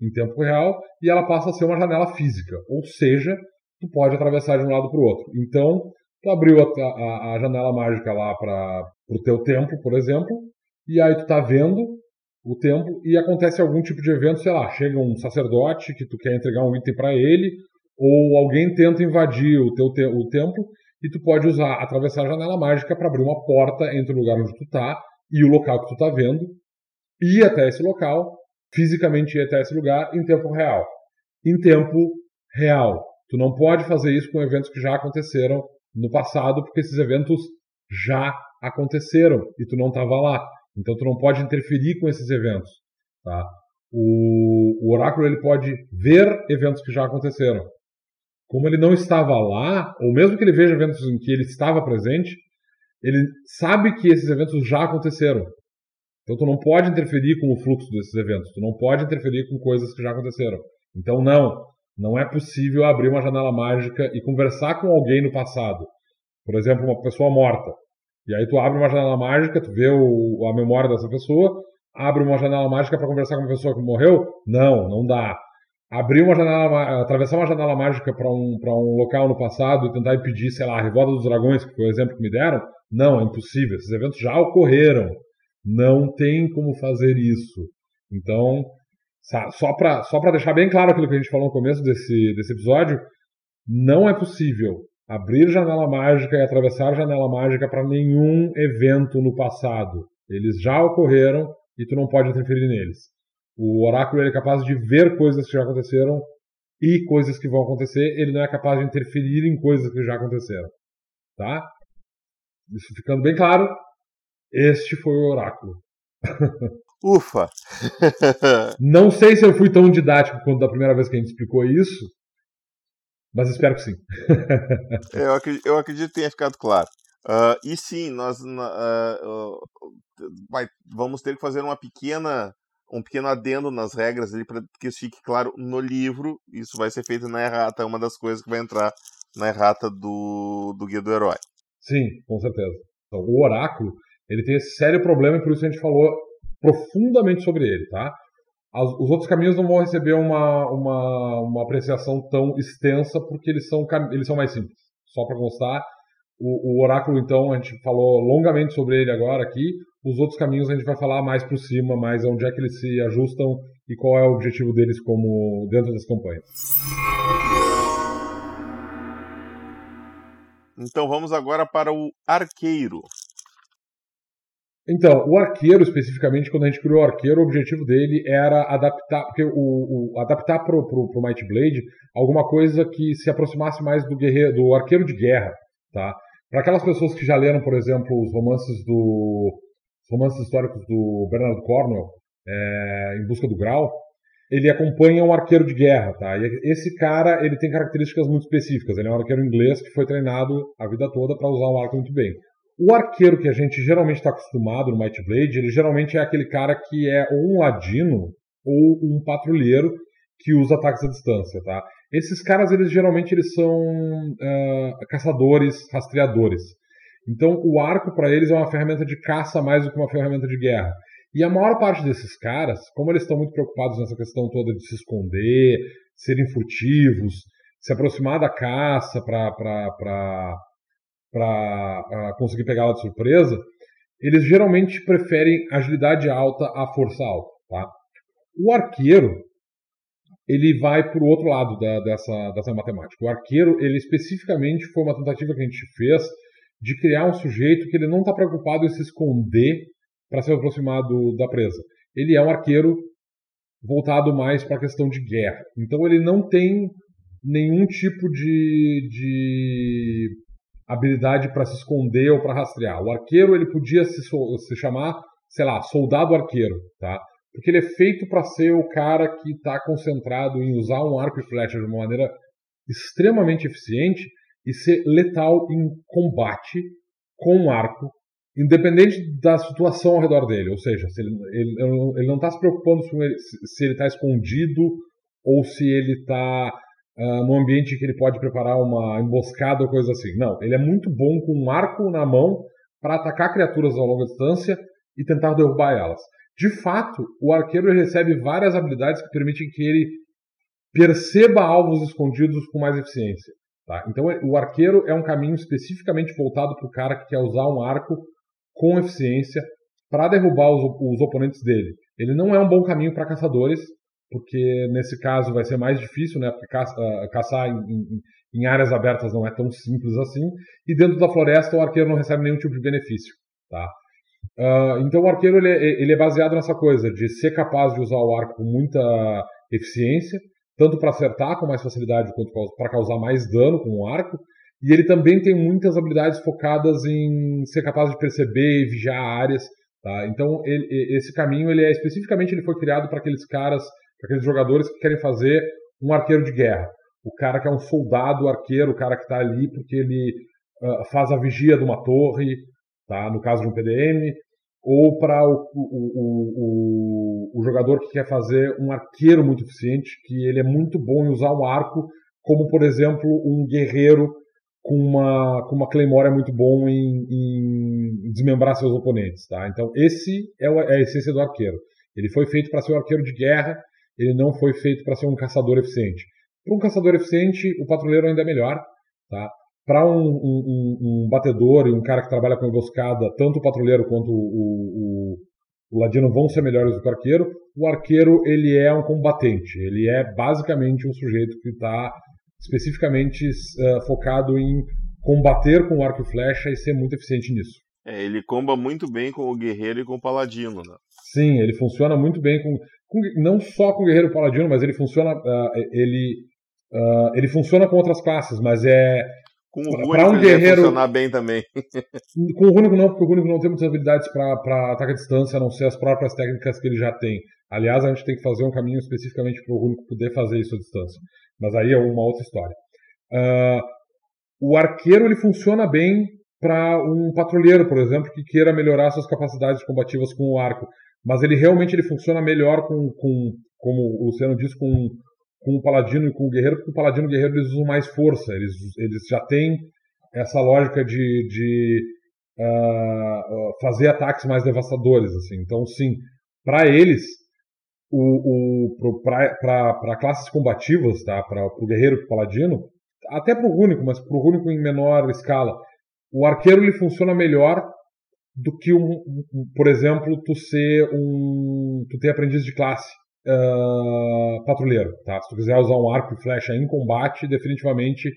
em tempo real e ela passa a ser uma janela física. Ou seja, tu pode atravessar de um lado para o outro. Então, tu abriu a, a, a janela mágica lá para o teu templo, por exemplo, e aí tu tá vendo o templo e acontece algum tipo de evento, sei lá, chega um sacerdote que tu quer entregar um item para ele, ou alguém tenta invadir o teu te o templo e tu pode usar atravessar a janela mágica para abrir uma porta entre o lugar onde tu tá e o local que tu tá vendo, ir até esse local, fisicamente ir até esse lugar em tempo real. Em tempo real. Tu não pode fazer isso com eventos que já aconteceram no passado, porque esses eventos já aconteceram e tu não estava lá. Então tu não pode interferir com esses eventos, tá? O, o oráculo ele pode ver eventos que já aconteceram. Como ele não estava lá, ou mesmo que ele veja eventos em que ele estava presente, ele sabe que esses eventos já aconteceram. Então tu não pode interferir com o fluxo desses eventos, tu não pode interferir com coisas que já aconteceram. Então não, não é possível abrir uma janela mágica e conversar com alguém no passado. Por exemplo, uma pessoa morta. E aí tu abre uma janela mágica, tu vê o, a memória dessa pessoa, abre uma janela mágica para conversar com uma pessoa que morreu? Não, não dá. Abrir uma janela, atravessar uma janela mágica para um, um local no passado e tentar impedir, sei lá, a Revolta dos Dragões, que foi o exemplo que me deram? Não, é impossível. Esses eventos já ocorreram. Não tem como fazer isso. Então, só para só deixar bem claro aquilo que a gente falou no começo desse, desse episódio, não é possível abrir janela mágica e atravessar janela mágica para nenhum evento no passado. Eles já ocorreram e tu não pode interferir neles. O oráculo é capaz de ver coisas que já aconteceram e coisas que vão acontecer, ele não é capaz de interferir em coisas que já aconteceram. Tá? Isso ficando bem claro, este foi o oráculo. Ufa! [laughs] não sei se eu fui tão didático quanto da primeira vez que a gente explicou isso, mas espero que sim. [laughs] eu, acredito, eu acredito que tenha ficado claro. Uh, e sim, nós uh, vai, vamos ter que fazer uma pequena um pequeno adendo nas regras ali para que isso fique claro no livro. Isso vai ser feito na errata, é uma das coisas que vai entrar na errata do, do Guia do Herói. Sim, com certeza. Então, o oráculo ele tem esse sério problema e por isso a gente falou profundamente sobre ele, tá? Os outros caminhos não vão receber uma, uma, uma apreciação tão extensa porque eles são, eles são mais simples. Só para constar, o, o, oráculo, então, a gente falou longamente sobre ele agora aqui. Os outros caminhos a gente vai falar mais por cima, mais onde é que eles se ajustam e qual é o objetivo deles como dentro das campanhas. Então vamos agora para o arqueiro. Então, o arqueiro, especificamente, quando a gente criou o arqueiro, o objetivo dele era adaptar, porque o, o adaptar pro, pro, pro Might Blade alguma coisa que se aproximasse mais do guerreiro, do arqueiro de guerra, tá? Para aquelas pessoas que já leram, por exemplo, os romances do os romances históricos do Bernard Cornwell, é, em busca do Grau, ele acompanha um arqueiro de guerra, tá? E esse cara, ele tem características muito específicas. Ele é um arqueiro inglês que foi treinado a vida toda para usar um arco muito bem. O arqueiro que a gente geralmente está acostumado no Might Blade, ele geralmente é aquele cara que é ou um ladino ou um patrulheiro que usa ataques à distância, tá? Esses caras, eles geralmente eles são uh, caçadores, rastreadores. Então, o arco para eles é uma ferramenta de caça mais do que uma ferramenta de guerra. E a maior parte desses caras, como eles estão muito preocupados nessa questão toda de se esconder, serem furtivos, se aproximar da caça para para conseguir pegá-la de surpresa, eles geralmente preferem agilidade alta à força alta. Tá? O arqueiro ele vai para o outro lado da, dessa, dessa matemática. O arqueiro, ele especificamente foi uma tentativa que a gente fez de criar um sujeito que ele não está preocupado em se esconder para se aproximar do, da presa. Ele é um arqueiro voltado mais para a questão de guerra. Então ele não tem nenhum tipo de, de habilidade para se esconder ou para rastrear. O arqueiro ele podia se, se chamar, sei lá, soldado arqueiro, tá? Porque ele é feito para ser o cara que está concentrado em usar um arco e flecha de uma maneira extremamente eficiente e ser letal em combate com um arco, independente da situação ao redor dele. Ou seja, se ele, ele, ele não está se preocupando se ele está escondido ou se ele está uh, num ambiente que ele pode preparar uma emboscada ou coisa assim. Não, ele é muito bom com um arco na mão para atacar criaturas a longa distância e tentar derrubar elas. De fato, o arqueiro recebe várias habilidades que permitem que ele perceba alvos escondidos com mais eficiência. Tá? Então, o arqueiro é um caminho especificamente voltado para o cara que quer usar um arco com eficiência para derrubar os, os, oponentes dele. Ele não é um bom caminho para caçadores, porque nesse caso vai ser mais difícil, né? Porque uh, caçar em, em, em, áreas abertas não é tão simples assim. E dentro da floresta o arqueiro não recebe nenhum tipo de benefício, tá? Uh, então o arqueiro ele é, ele é, baseado nessa coisa de ser capaz de usar o arco com muita eficiência, tanto para acertar com mais facilidade quanto para causar mais dano com o arco. E ele também tem muitas habilidades focadas em ser capaz de perceber e vigiar áreas. Tá? Então, ele, esse caminho ele é especificamente ele foi criado para aqueles caras, para aqueles jogadores que querem fazer um arqueiro de guerra. O cara que é um soldado arqueiro, o cara que está ali porque ele uh, faz a vigia de uma torre, tá? no caso de um PDM, ou para o, o, o, o, jogador que quer fazer um arqueiro muito eficiente, que ele é muito bom em usar o arco, como por exemplo um guerreiro com uma, com uma Claymore é muito bom em, em desmembrar seus oponentes. Tá? Então, esse é, é a essência do arqueiro. Ele foi feito para ser um arqueiro de guerra, ele não foi feito para ser um caçador eficiente. Para um caçador eficiente, o patrulheiro ainda é melhor. Tá? Para um, um, um, batedor e um cara que trabalha com emboscada, tanto o patrulheiro quanto o, o, o, ladino vão ser melhores do que o arqueiro. O arqueiro ele é um combatente, ele é basicamente um sujeito que está especificamente uh, focado em combater com arco e flecha e ser muito eficiente nisso. É, ele comba muito bem com o guerreiro e com o paladino, né? Sim, ele funciona muito bem com, com não só com o guerreiro paladino, mas ele funciona uh, ele uh, ele funciona com outras classes, mas é com o Rúnico um guerreiro funcionar bem também. [laughs] com o Rúnico não, porque o Rúnico não tem muitas habilidades para ataque à distância, a não ser as próprias técnicas que ele já tem. Aliás, a gente tem que fazer um caminho especificamente para o Rúnico poder fazer isso à distância. Mas aí é uma outra história. Uh, o arqueiro ele funciona bem para um patrulheiro, por exemplo, que queira melhorar suas capacidades combativas com o arco. Mas ele realmente ele funciona melhor com, com como o Luciano disse, com, com o paladino e com o guerreiro, porque o paladino e o guerreiro eles usam mais força. Eles, eles já têm essa lógica de, de uh, fazer ataques mais devastadores. assim. Então, sim, para eles o, o, para classes combativas, tá? para o guerreiro e o paladino, até para o rúnico, mas para o rúnico em menor escala, o arqueiro ele funciona melhor do que, um, um, por exemplo, tu ser um. tu ter aprendiz de classe uh, patrulheiro. Tá? Se tu quiser usar um arco e flecha em combate, definitivamente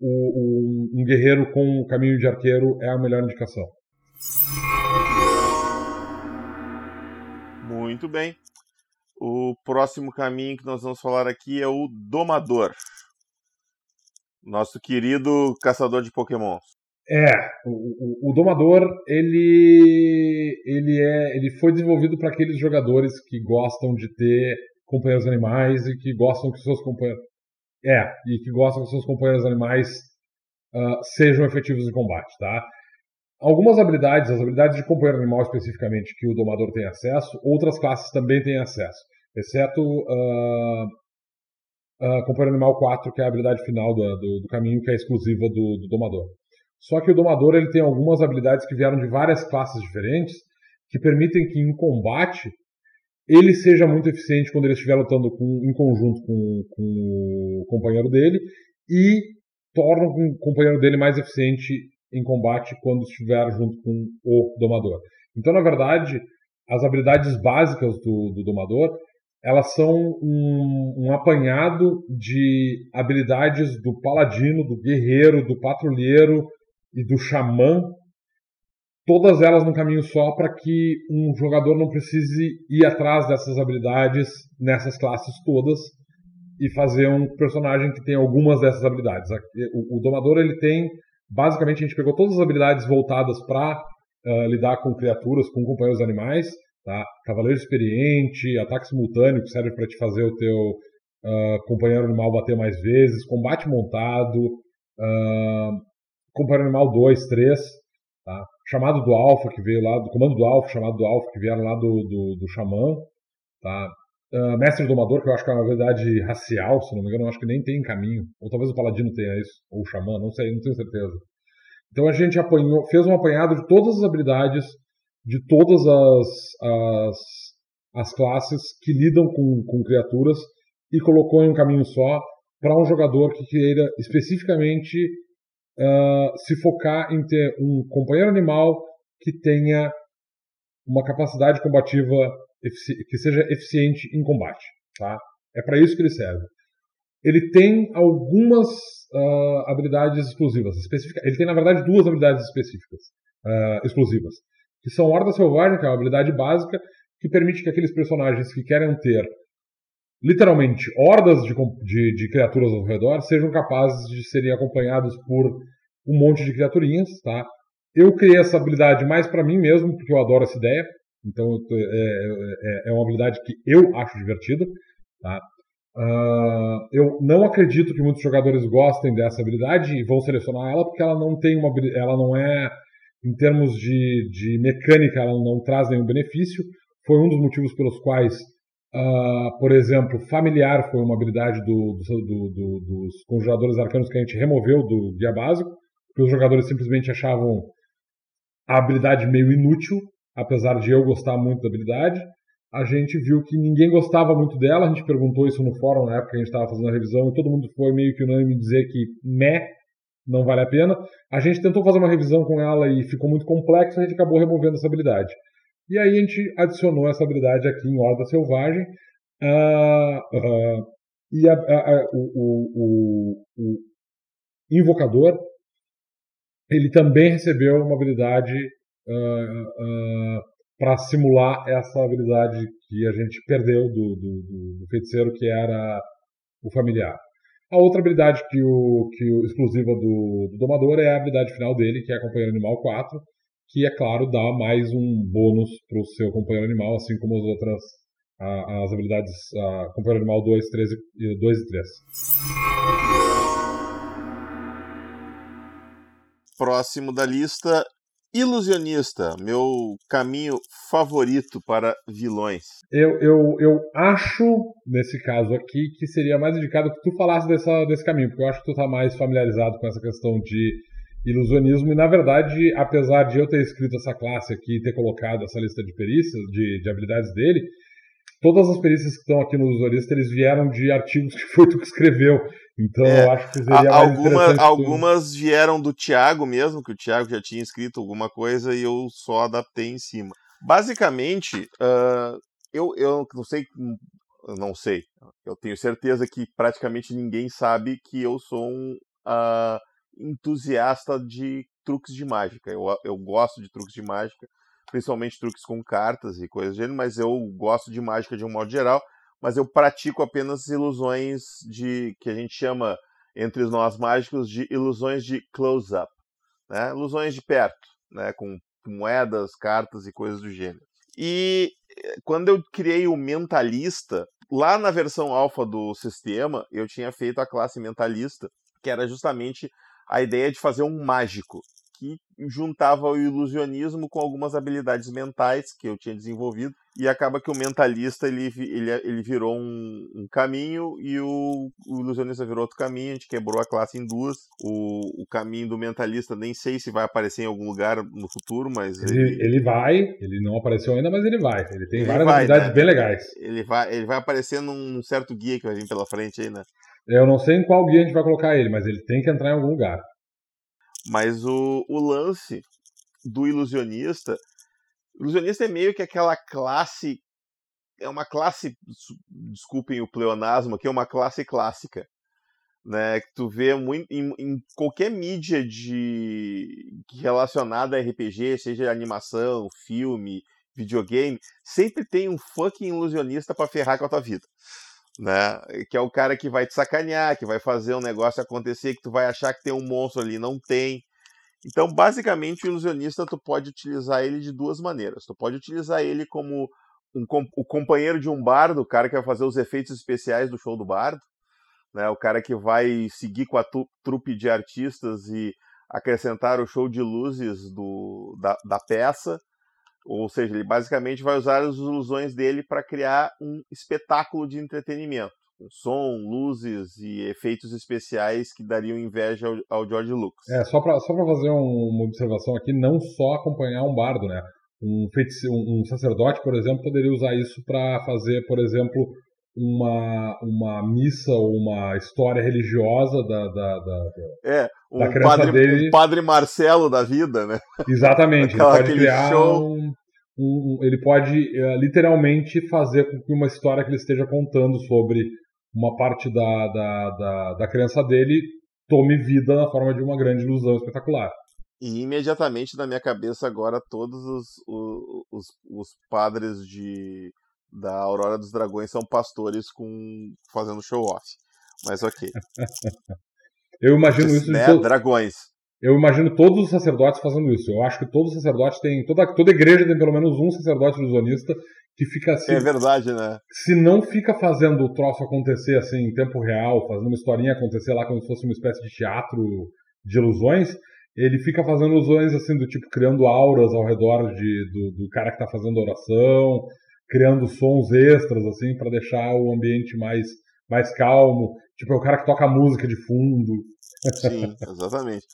o, o, um guerreiro com o caminho de arqueiro é a melhor indicação. Muito bem. O próximo caminho que nós vamos falar aqui é o Domador. Nosso querido caçador de Pokémon. É, o, o, o, Domador, ele, ele, é, ele foi desenvolvido para aqueles jogadores que gostam de ter companheiros animais e que gostam que seus companheiros. É, e que gostam que seus companheiros animais uh, sejam efetivos em combate, tá? Algumas habilidades, as habilidades de companheiro animal especificamente, que o domador tem acesso, outras classes também têm acesso, exceto uh, uh, companheiro animal 4, que é a habilidade final do, do, do caminho, que é exclusiva do, do, domador. Só que o domador ele tem algumas habilidades que vieram de várias classes diferentes, que permitem que em combate ele seja muito eficiente quando ele estiver lutando com, em conjunto com, com o companheiro dele e torna o companheiro dele mais eficiente em combate quando estiver junto com o domador. Então, na verdade, as habilidades básicas do, do domador elas são um, um, apanhado de habilidades do paladino, do guerreiro, do patrulheiro e do xamã, todas elas num caminho só para que um jogador não precise ir atrás dessas habilidades nessas classes todas e fazer um personagem que tem algumas dessas habilidades. O, o domador ele tem Basicamente, a gente pegou todas as habilidades voltadas para uh, eh, lidar com criaturas, com companheiros animais. Tá? Cavaleiro experiente, ataque simultâneo, que serve para te fazer o teu uh, companheiro animal bater mais vezes, combate montado, uh, companheiro animal 2, 3, tá? chamado do alfa que veio lá, do comando do alfa, chamado do alfa que vieram lá do, do, do xamã, tá? Uh, mestre domador, que eu acho que é uma habilidade racial, se não me engano, eu acho que nem tem em caminho. Ou talvez o paladino tenha isso, ou o xamã, não sei, não tenho certeza. Então a gente apanhou, fez um apanhado de todas as habilidades, de todas as, as, as classes que lidam com, com criaturas e colocou em um caminho só para um jogador que queira especificamente uh, se focar em ter um companheiro animal que tenha uma capacidade combativa que seja eficiente em combate. Tá? É para isso que ele serve. Ele tem algumas uh, habilidades exclusivas. Específicas. Ele tem, na verdade, duas habilidades específicas, uh, exclusivas. Que são Horda Selvagem, que é uma habilidade básica, que permite que aqueles personagens que querem ter literalmente hordas de, de, de criaturas ao redor sejam capazes de serem acompanhados por um monte de criaturinhas, tá? Eu criei essa habilidade mais para mim mesmo, porque eu adoro essa ideia. Então é, é, é, uma habilidade que eu acho divertida, tá? Uh, eu não acredito que muitos jogadores gostem dessa habilidade e vão selecionar ela porque ela não tem uma ela não é em termos de, de mecânica ela não traz nenhum benefício foi um dos motivos pelos quais uh, por exemplo familiar foi uma habilidade do, do, do, dos conjuradores arcanos que a gente removeu do guia básico porque os jogadores simplesmente achavam a habilidade meio inútil apesar de eu gostar muito da habilidade a gente viu que ninguém gostava muito dela, a gente perguntou isso no fórum na época que a gente estava fazendo a revisão, e todo mundo foi meio que unânime dizer que meh, não vale a pena. A gente tentou fazer uma revisão com ela e ficou muito complexo, a gente acabou removendo essa habilidade. E aí a gente adicionou essa habilidade aqui em Horda Selvagem. Uh, uh, e a, a, a, o, o, o, invocador ele também recebeu uma habilidade uh, para simular essa habilidade que a gente perdeu do, do, do, feiticeiro, que era o familiar. A outra habilidade que o, que o exclusiva do, do domador é a habilidade final dele, que é a companheiro animal 4, que é claro dá mais um bônus para o seu companheiro animal, assim como as outras a, as habilidades a companheiro animal 2, 3 e 2 e 3. Próximo da lista, Ilusionista, meu caminho favorito para vilões. Eu, eu, eu acho, nesse caso aqui, que seria mais indicado que tu falasse dessa, desse caminho, porque eu acho que tu tá mais familiarizado com essa questão de ilusionismo, e na verdade, apesar de eu ter escrito essa classe aqui e ter colocado essa lista de perícias, de, de habilidades dele, todas as perícias que estão aqui no usuarista, eles vieram de artigos que foi tu que escreveu. Então é, eu acho que seria a, alguma, Algumas vieram do Tiago mesmo, que o Tiago já tinha escrito alguma coisa e eu só adaptei em cima. Basicamente, uh, eu, eu não sei, não sei, eu tenho certeza que praticamente ninguém sabe que eu sou um uh, entusiasta de truques de mágica. Eu, eu gosto de truques de mágica, principalmente truques com cartas e coisas do gênero, mas eu gosto de mágica de um modo geral mas eu pratico apenas ilusões de que a gente chama entre nós mágicos de ilusões de close-up, né? Ilusões de perto, né? Com moedas, cartas e coisas do gênero. E eh, quando eu criei o mentalista, lá na versão alfa do sistema, eu tinha feito a classe mentalista, que era justamente a ideia de fazer um mágico que juntava o ilusionismo com algumas habilidades mentais que eu tinha desenvolvido e acaba que o mentalista ele, ele, ele virou um, um caminho e o, o, ilusionista virou outro caminho, a gente quebrou a classe em duas. O, o caminho do mentalista nem sei se vai aparecer em algum lugar no futuro, mas. Ele, ele, ele vai, ele não apareceu ainda, mas ele vai. Ele tem ele várias vai, habilidades né? bem legais. Ele vai, ele vai aparecer num certo guia que vai vir pela frente aí, né? Eu não sei em qual guia a gente vai colocar ele, mas ele tem que entrar em algum lugar. Mas o, o lance do ilusionista. Ilusionista é meio que aquela classe. É uma classe. Desculpem o pleonasmo aqui, é uma classe clássica. Né, que tu vê muito em, em, qualquer mídia de relacionada a RPG, seja animação, filme, videogame, sempre tem um fucking ilusionista para ferrar com a tua vida. Né? Que é o cara que vai te sacanear, que vai fazer um negócio acontecer, que tu vai achar que tem um monstro ali, não tem. Então, basicamente, o ilusionista tu pode utilizar ele de duas maneiras. Tu pode utilizar ele como um, o companheiro de um bardo, o cara que vai fazer os efeitos especiais do show do bardo, né? O cara que vai seguir com a trupe de artistas e acrescentar o show de luzes do, da, da peça. Ou seja, ele basicamente vai usar as ilusões dele para criar um espetáculo de entretenimento com som, luzes e efeitos especiais que dariam inveja ao, ao George Lucas. É, só para só fazer um, uma observação aqui, não só acompanhar um bardo, né? Um, um, um sacerdote, por exemplo, poderia usar isso para fazer, por exemplo, uma, uma missa ou uma história religiosa da, da, da, é, um da criança padre, dele. Um padre Marcelo da vida, né? Exatamente. Aquela, ele pode criar show. Um, um, ele pode uh, literalmente fazer com que uma história que ele esteja contando sobre uma parte da, da, da, da criança dele tome vida na forma de uma grande ilusão espetacular. E imediatamente na minha cabeça agora todos os, os, os padres de, da Aurora dos Dragões são pastores com fazendo show off. Mas ok. [laughs] Eu imagino isso né? todo... Dragões. eu imagino todos os sacerdotes fazendo isso. Eu acho que todos os sacerdotes têm. Toda, toda igreja tem pelo menos um sacerdote ilusionista que fica assim. É verdade, né? Se não fica fazendo o troço acontecer assim em tempo real, fazendo uma historinha acontecer lá como se fosse uma espécie de teatro de ilusões, ele fica fazendo ilusões assim do tipo criando auras ao redor de, do, do cara que está fazendo oração, criando sons extras assim para deixar o ambiente mais mais calmo. Tipo, é o cara que toca música de fundo. Sim, exatamente.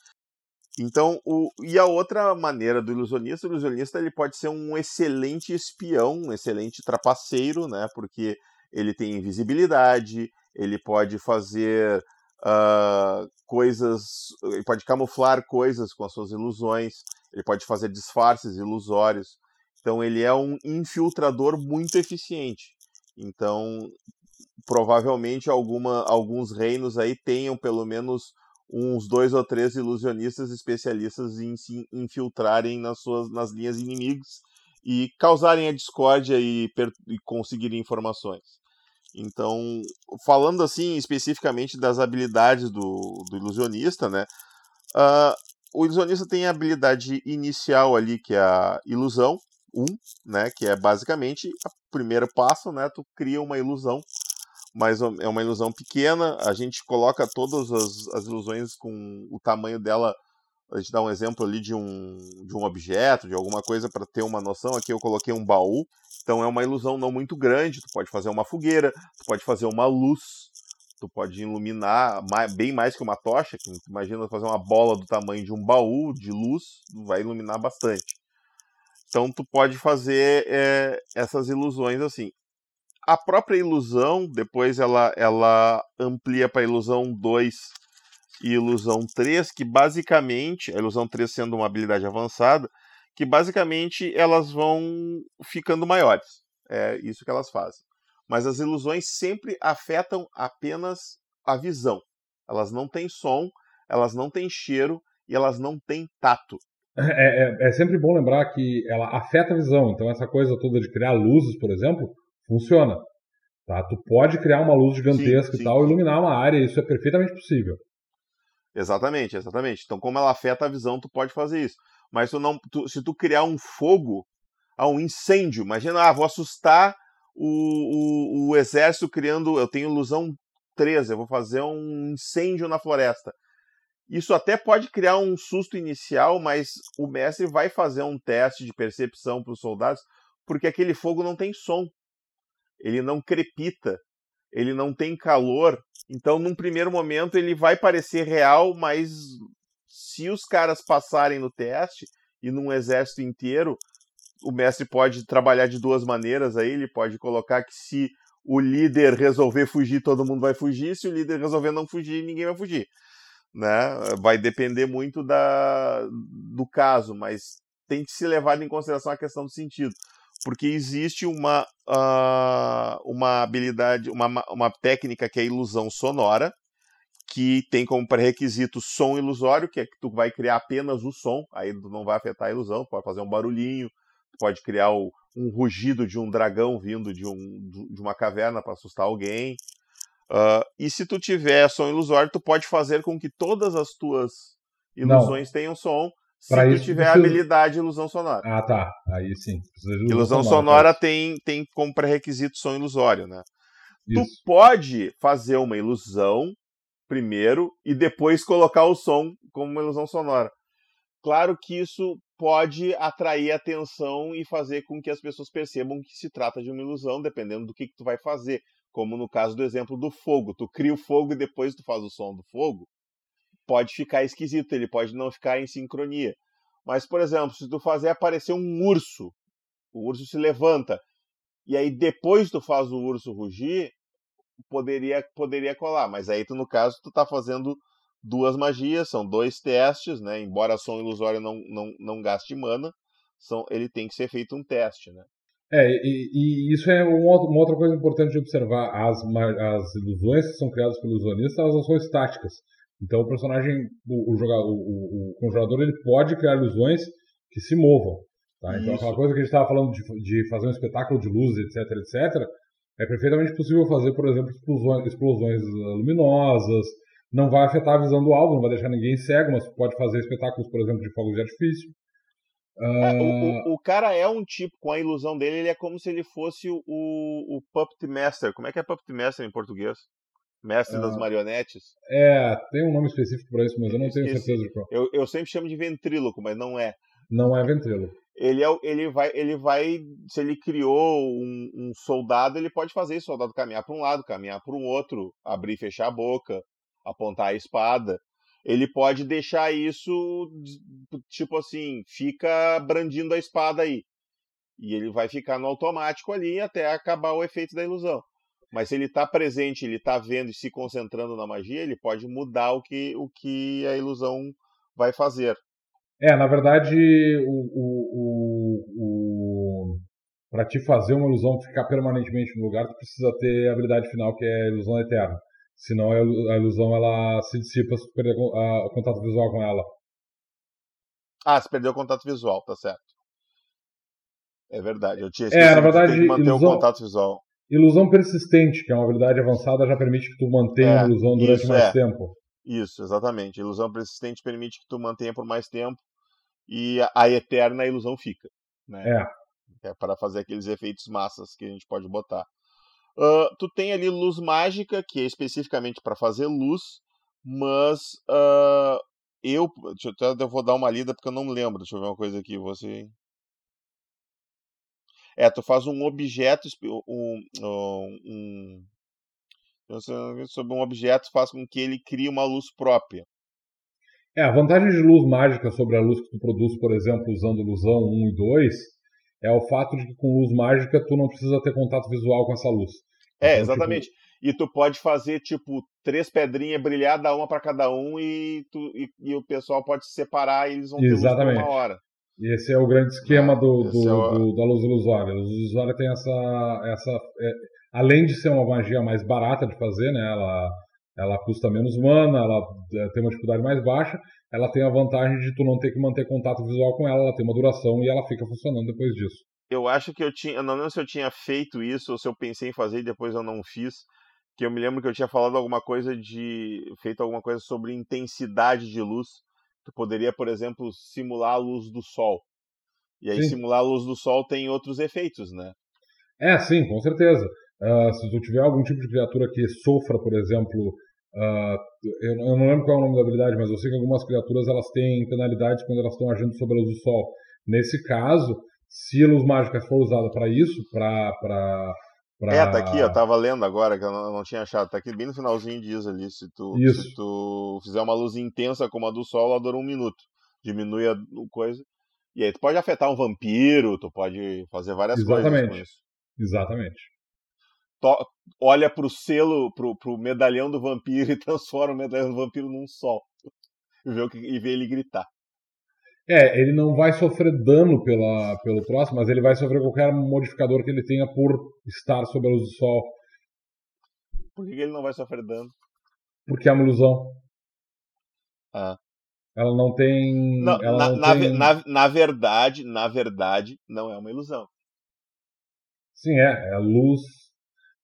Então, o, e a outra maneira do ilusionista, o ilusionista ele pode ser um excelente espião, um excelente trapaceiro, né? Porque ele tem invisibilidade, ele pode fazer uh, coisas, ele pode camuflar coisas com as suas ilusões, ele pode fazer disfarces ilusórios. Então, ele é um infiltrador muito eficiente. Então, provavelmente alguma, alguns reinos aí tenham pelo menos uns dois ou três ilusionistas especialistas em se infiltrarem nas suas nas linhas inimigas e causarem a discórdia e, e conseguirem informações. Então, falando assim especificamente das habilidades do, do ilusionista, né? Uh, o ilusionista tem a habilidade inicial ali, que é a ilusão, um, né? Que é basicamente o primeiro passo, né? Tu cria uma ilusão mas é uma ilusão pequena. A gente coloca todas as, as ilusões com o tamanho dela. A gente dá um exemplo ali de um, de um objeto, de alguma coisa para ter uma noção. Aqui eu coloquei um baú, então é uma ilusão não muito grande. Tu pode fazer uma fogueira, tu pode fazer uma luz, tu pode iluminar bem mais que uma tocha. Que imagina fazer uma bola do tamanho de um baú de luz, vai iluminar bastante. Então tu pode fazer é, essas ilusões assim a própria ilusão, depois ela, ela amplia para ilusão 2 e ilusão 3, que basicamente, a ilusão 3 sendo uma habilidade avançada, que basicamente elas vão ficando maiores. É isso que elas fazem. Mas as ilusões sempre afetam apenas a visão. Elas não têm som, elas não têm cheiro e elas não têm tato. É, é, é sempre bom lembrar que ela afeta a visão. Então, essa coisa toda de criar luzes, por exemplo, funciona. Tá? Tu pode criar uma luz gigantesca sim, sim. e tal, iluminar uma área, isso é perfeitamente possível. Exatamente, exatamente. Então, como ela afeta a visão, tu pode fazer isso. Mas tu não, tu, se tu criar um fogo, ah, um incêndio, imagina, ah, vou assustar o, o, o exército criando, eu tenho ilusão 13, eu vou fazer um incêndio na floresta. Isso até pode criar um susto inicial, mas o mestre vai fazer um teste de percepção para os soldados, porque aquele fogo não tem som ele não crepita, ele não tem calor. Então, num primeiro momento, ele vai parecer real, mas se os caras passarem no teste e num exército inteiro, o mestre pode trabalhar de duas maneiras aí, ele pode colocar que se o líder resolver fugir, todo mundo vai fugir, se o líder resolver não fugir, ninguém vai fugir. Né? Vai depender muito da, do caso, mas tem que se levar em consideração a questão do sentido porque existe uma, uh, uma habilidade, uma, uma técnica que é a ilusão sonora, que tem como pré-requisito som ilusório, que é que tu vai criar apenas o som, aí tu não vai afetar a ilusão, pode fazer um barulhinho, pode criar o, um rugido de um dragão vindo de, um, de uma caverna para assustar alguém. Uh, e se tu tiver som ilusório, tu pode fazer com que todas as tuas ilusões não. tenham som, se pra tu isso, tiver precisa... habilidade de ilusão sonora. Ah, tá. Aí sim. Ilusão, ilusão, sonora, sonora tem, tem como pré-requisito som ilusório, né? Isso. Tu pode fazer uma ilusão primeiro e depois colocar o som como uma ilusão sonora. Claro que isso pode atrair atenção e fazer com que as pessoas percebam que se trata de uma ilusão, dependendo do que, que tu vai fazer. Como no caso do exemplo do fogo. Tu cria o fogo e depois tu faz o som do fogo pode ficar esquisito, ele pode não ficar em sincronia. Mas, por exemplo, se tu fazer aparecer um urso, o urso se levanta, e aí depois tu faz o urso rugir, poderia, poderia colar. Mas aí tu, no caso, tu tá fazendo duas magias, são dois testes, né? Embora som ilusório não, não, não gaste mana, são, ele tem que ser feito um teste, né? É, e, e isso é uma, uma, outra coisa importante de observar. As, as ilusões que são criadas pelo ilusionista, elas são estáticas. Então o personagem, o, o, jogador, o, o, conjurador, ele pode criar ilusões que se movam. Tá? Então aquela coisa que a gente estava falando de, de, fazer um espetáculo de luz, etc, etc, é perfeitamente possível fazer, por exemplo, explosões, explosões luminosas, não vai afetar a visão do alvo, não vai deixar ninguém cego, mas pode fazer espetáculos, por exemplo, de fogos de artifício. É, o, o, o, cara é um tipo, com a ilusão dele, ele é como se ele fosse o, o Puppet Master. Como é que é Puppet Master em português? Mestre das ah. marionetes? É, tem um nome específico para isso, mas eu não tenho certeza de qual. Eu, eu sempre chamo de ventríloco, mas não é. Não é ventríloco. Ele, é, ele, vai, ele vai. Se ele criou um, um soldado, ele pode fazer esse soldado caminhar para um lado, caminhar para um outro, abrir e fechar a boca, apontar a espada. Ele pode deixar isso, tipo assim, fica brandindo a espada aí. E ele vai ficar no automático ali até acabar o efeito da ilusão. Mas se ele está presente, ele está vendo e se concentrando na magia, ele pode mudar o que, o que a ilusão vai fazer. É, na verdade, o, o, o, o para te fazer uma ilusão ficar permanentemente no lugar, tu precisa ter a habilidade final que é a ilusão eterna. Senão a ilusão ela se dissipa se perder o contato visual com ela. Ah, se perdeu o contato visual, tá certo. É verdade, eu tinha esquecido é, na verdade, de manter ilusão, o contato visual. Ilusão persistente, que é uma habilidade avançada, já permite que tu mantenha é, a ilusão durante mais é. tempo. Isso, exatamente. Ilusão persistente permite que tu mantenha por mais tempo e a, a eterna ilusão fica. Né? É. É para fazer aqueles efeitos massas que a gente pode botar. Uh, tu tem ali luz mágica, que é especificamente para fazer luz, mas uh, eu, eu, eu vou dar uma lida porque eu não lembro. Deixa eu ver uma coisa aqui. Você é, tu faz um objeto, um, um, um, sobre um objeto faz com que ele crie uma luz própria. É, a vantagem de luz mágica sobre a luz que tu produz, por exemplo, usando ilusão 1 e 2, é o fato de que com luz mágica tu não precisa ter contato visual com essa luz. É, então, tipo, exatamente. Tipo... E tu pode fazer, tipo, três pedrinhas brilhar, dar uma para cada um e, tu, e, e, o pessoal pode se separar e eles vão ter exatamente. luz por uma hora. E esse é o grande esquema do, do, é o... do, da luz ilusória. A luz ilusória tem essa. essa é, além de ser uma magia mais barata de fazer, né? Ela, ela custa menos mana, ela é, tem uma dificuldade mais baixa, ela tem a vantagem de tu não ter que manter contato visual com ela, ela tem uma duração e ela fica funcionando depois disso. Eu acho que eu tinha. Eu não lembro se eu tinha feito isso ou se eu pensei em fazer e depois eu não fiz. Que eu me lembro que eu tinha falado alguma coisa de. feito alguma coisa sobre intensidade de luz Tu poderia, por exemplo, simular a luz do sol. E aí, sim. simular a luz do sol tem outros efeitos, né? É, sim, com certeza. Uh, se tu tiver algum tipo de criatura que sofra, por exemplo, uh, eu, eu, não lembro qual é o nome da habilidade, mas eu sei que algumas criaturas elas têm penalidades quando elas estão agindo sobre a luz do sol. Nesse caso, se a luz mágica for usada para isso, para Pra... É, tá aqui, eu tava lendo agora, que eu não, não, tinha achado. Tá aqui bem no finalzinho diz ali. Se tu, se tu fizer uma luz intensa como a do sol, ela dura um minuto. Diminui a coisa. E aí tu pode afetar um vampiro, tu pode fazer várias Exatamente. coisas com isso. Exatamente. Olha pro selo, pro, pro medalhão do vampiro e [laughs] transforma o medalhão do vampiro num sol. E vê, e vê ele gritar. É, ele não vai sofrer dano pela, pelo troço, mas ele vai sofrer qualquer modificador que ele tenha por estar sob a luz do sol. Por que ele não vai sofrer dano? Porque é uma ilusão. Ah. Ela não tem. Não, ela na, não na, tem... na, na, verdade, na verdade, não é uma ilusão. Sim, é. É luz.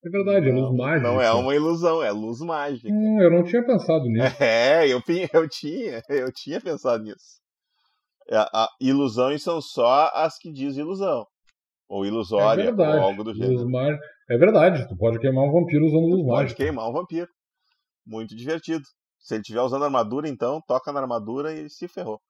É verdade, não, é luz mágica. Não é uma ilusão, é luz mágica. Hum, eu não tinha pensado [laughs] nisso. É, eu, eu tinha, eu tinha pensado nisso. É, a, ilusões são só as que diz ilusão. Ou ilusória, é ou algo do gênero. É verdade, tu pode queimar um vampiro usando luz mágica. Pode queimar um vampiro. Muito divertido. Se ele estiver usando armadura, então, toca na armadura e se ferrou.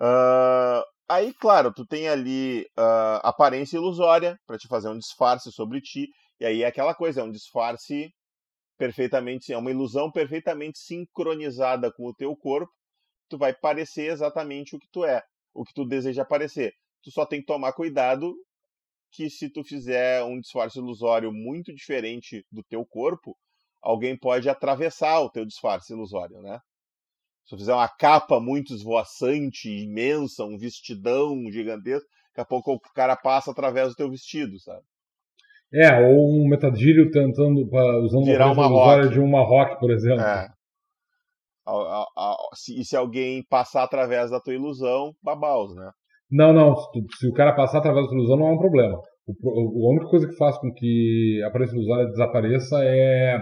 uh, [laughs] aí, claro, tu tem ali uh, aparência ilusória para te fazer um disfarce sobre ti. E aí é aquela coisa, é um disfarce perfeitamente, é uma ilusão perfeitamente sincronizada com o teu corpo tu vai parecer exatamente o que tu é, o que tu deseja parecer. Tu só tem que tomar cuidado que se tu fizer um disfarce ilusório muito diferente do teu corpo, alguém pode atravessar o teu disfarce ilusório, né? Se tu fizer uma capa muito esvoaçante, imensa, um vestidão gigantesco, daqui a pouco o cara passa através do teu vestido, sabe? É, ou um metadilho tentando, usando Virar uma ilusória de uma rock, por exemplo. É, e se alguém passar através da tua ilusão, babaus, né? Não, não. Se, se, o cara passar através da tua ilusão, não é um problema. O, a única coisa que faz com que a aparência ilusória desapareça é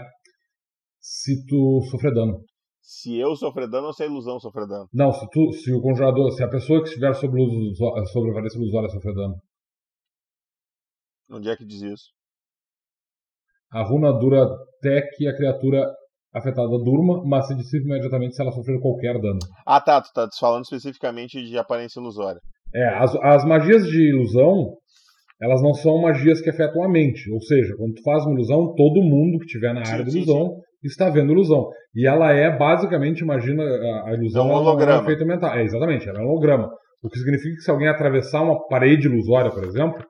se tu sofrer dano. Se eu sofrer dano ou se a ilusão sofrer dano? Não, se, tu, se o conjurador, se a pessoa que estiver sobre, sobre a varícia ilusória sofrer dano. Onde é que diz isso? A runa dura até que a criatura afetada durma, mas se dissipa imediatamente se ela sofrer qualquer dano. Ah tá, tu tá falando especificamente de aparência ilusória. É, as, as magias de ilusão, elas não são magias que afetam a mente. Ou seja, quando tu faz uma ilusão, todo mundo que estiver na área sim, de ilusão sim, sim. Está vendo ilusão. E ela é basicamente, imagina, a, ilusão é um holograma. é um efeito mental. É, exatamente, ela é um holograma. O que significa que se alguém atravessar uma parede ilusória, por exemplo,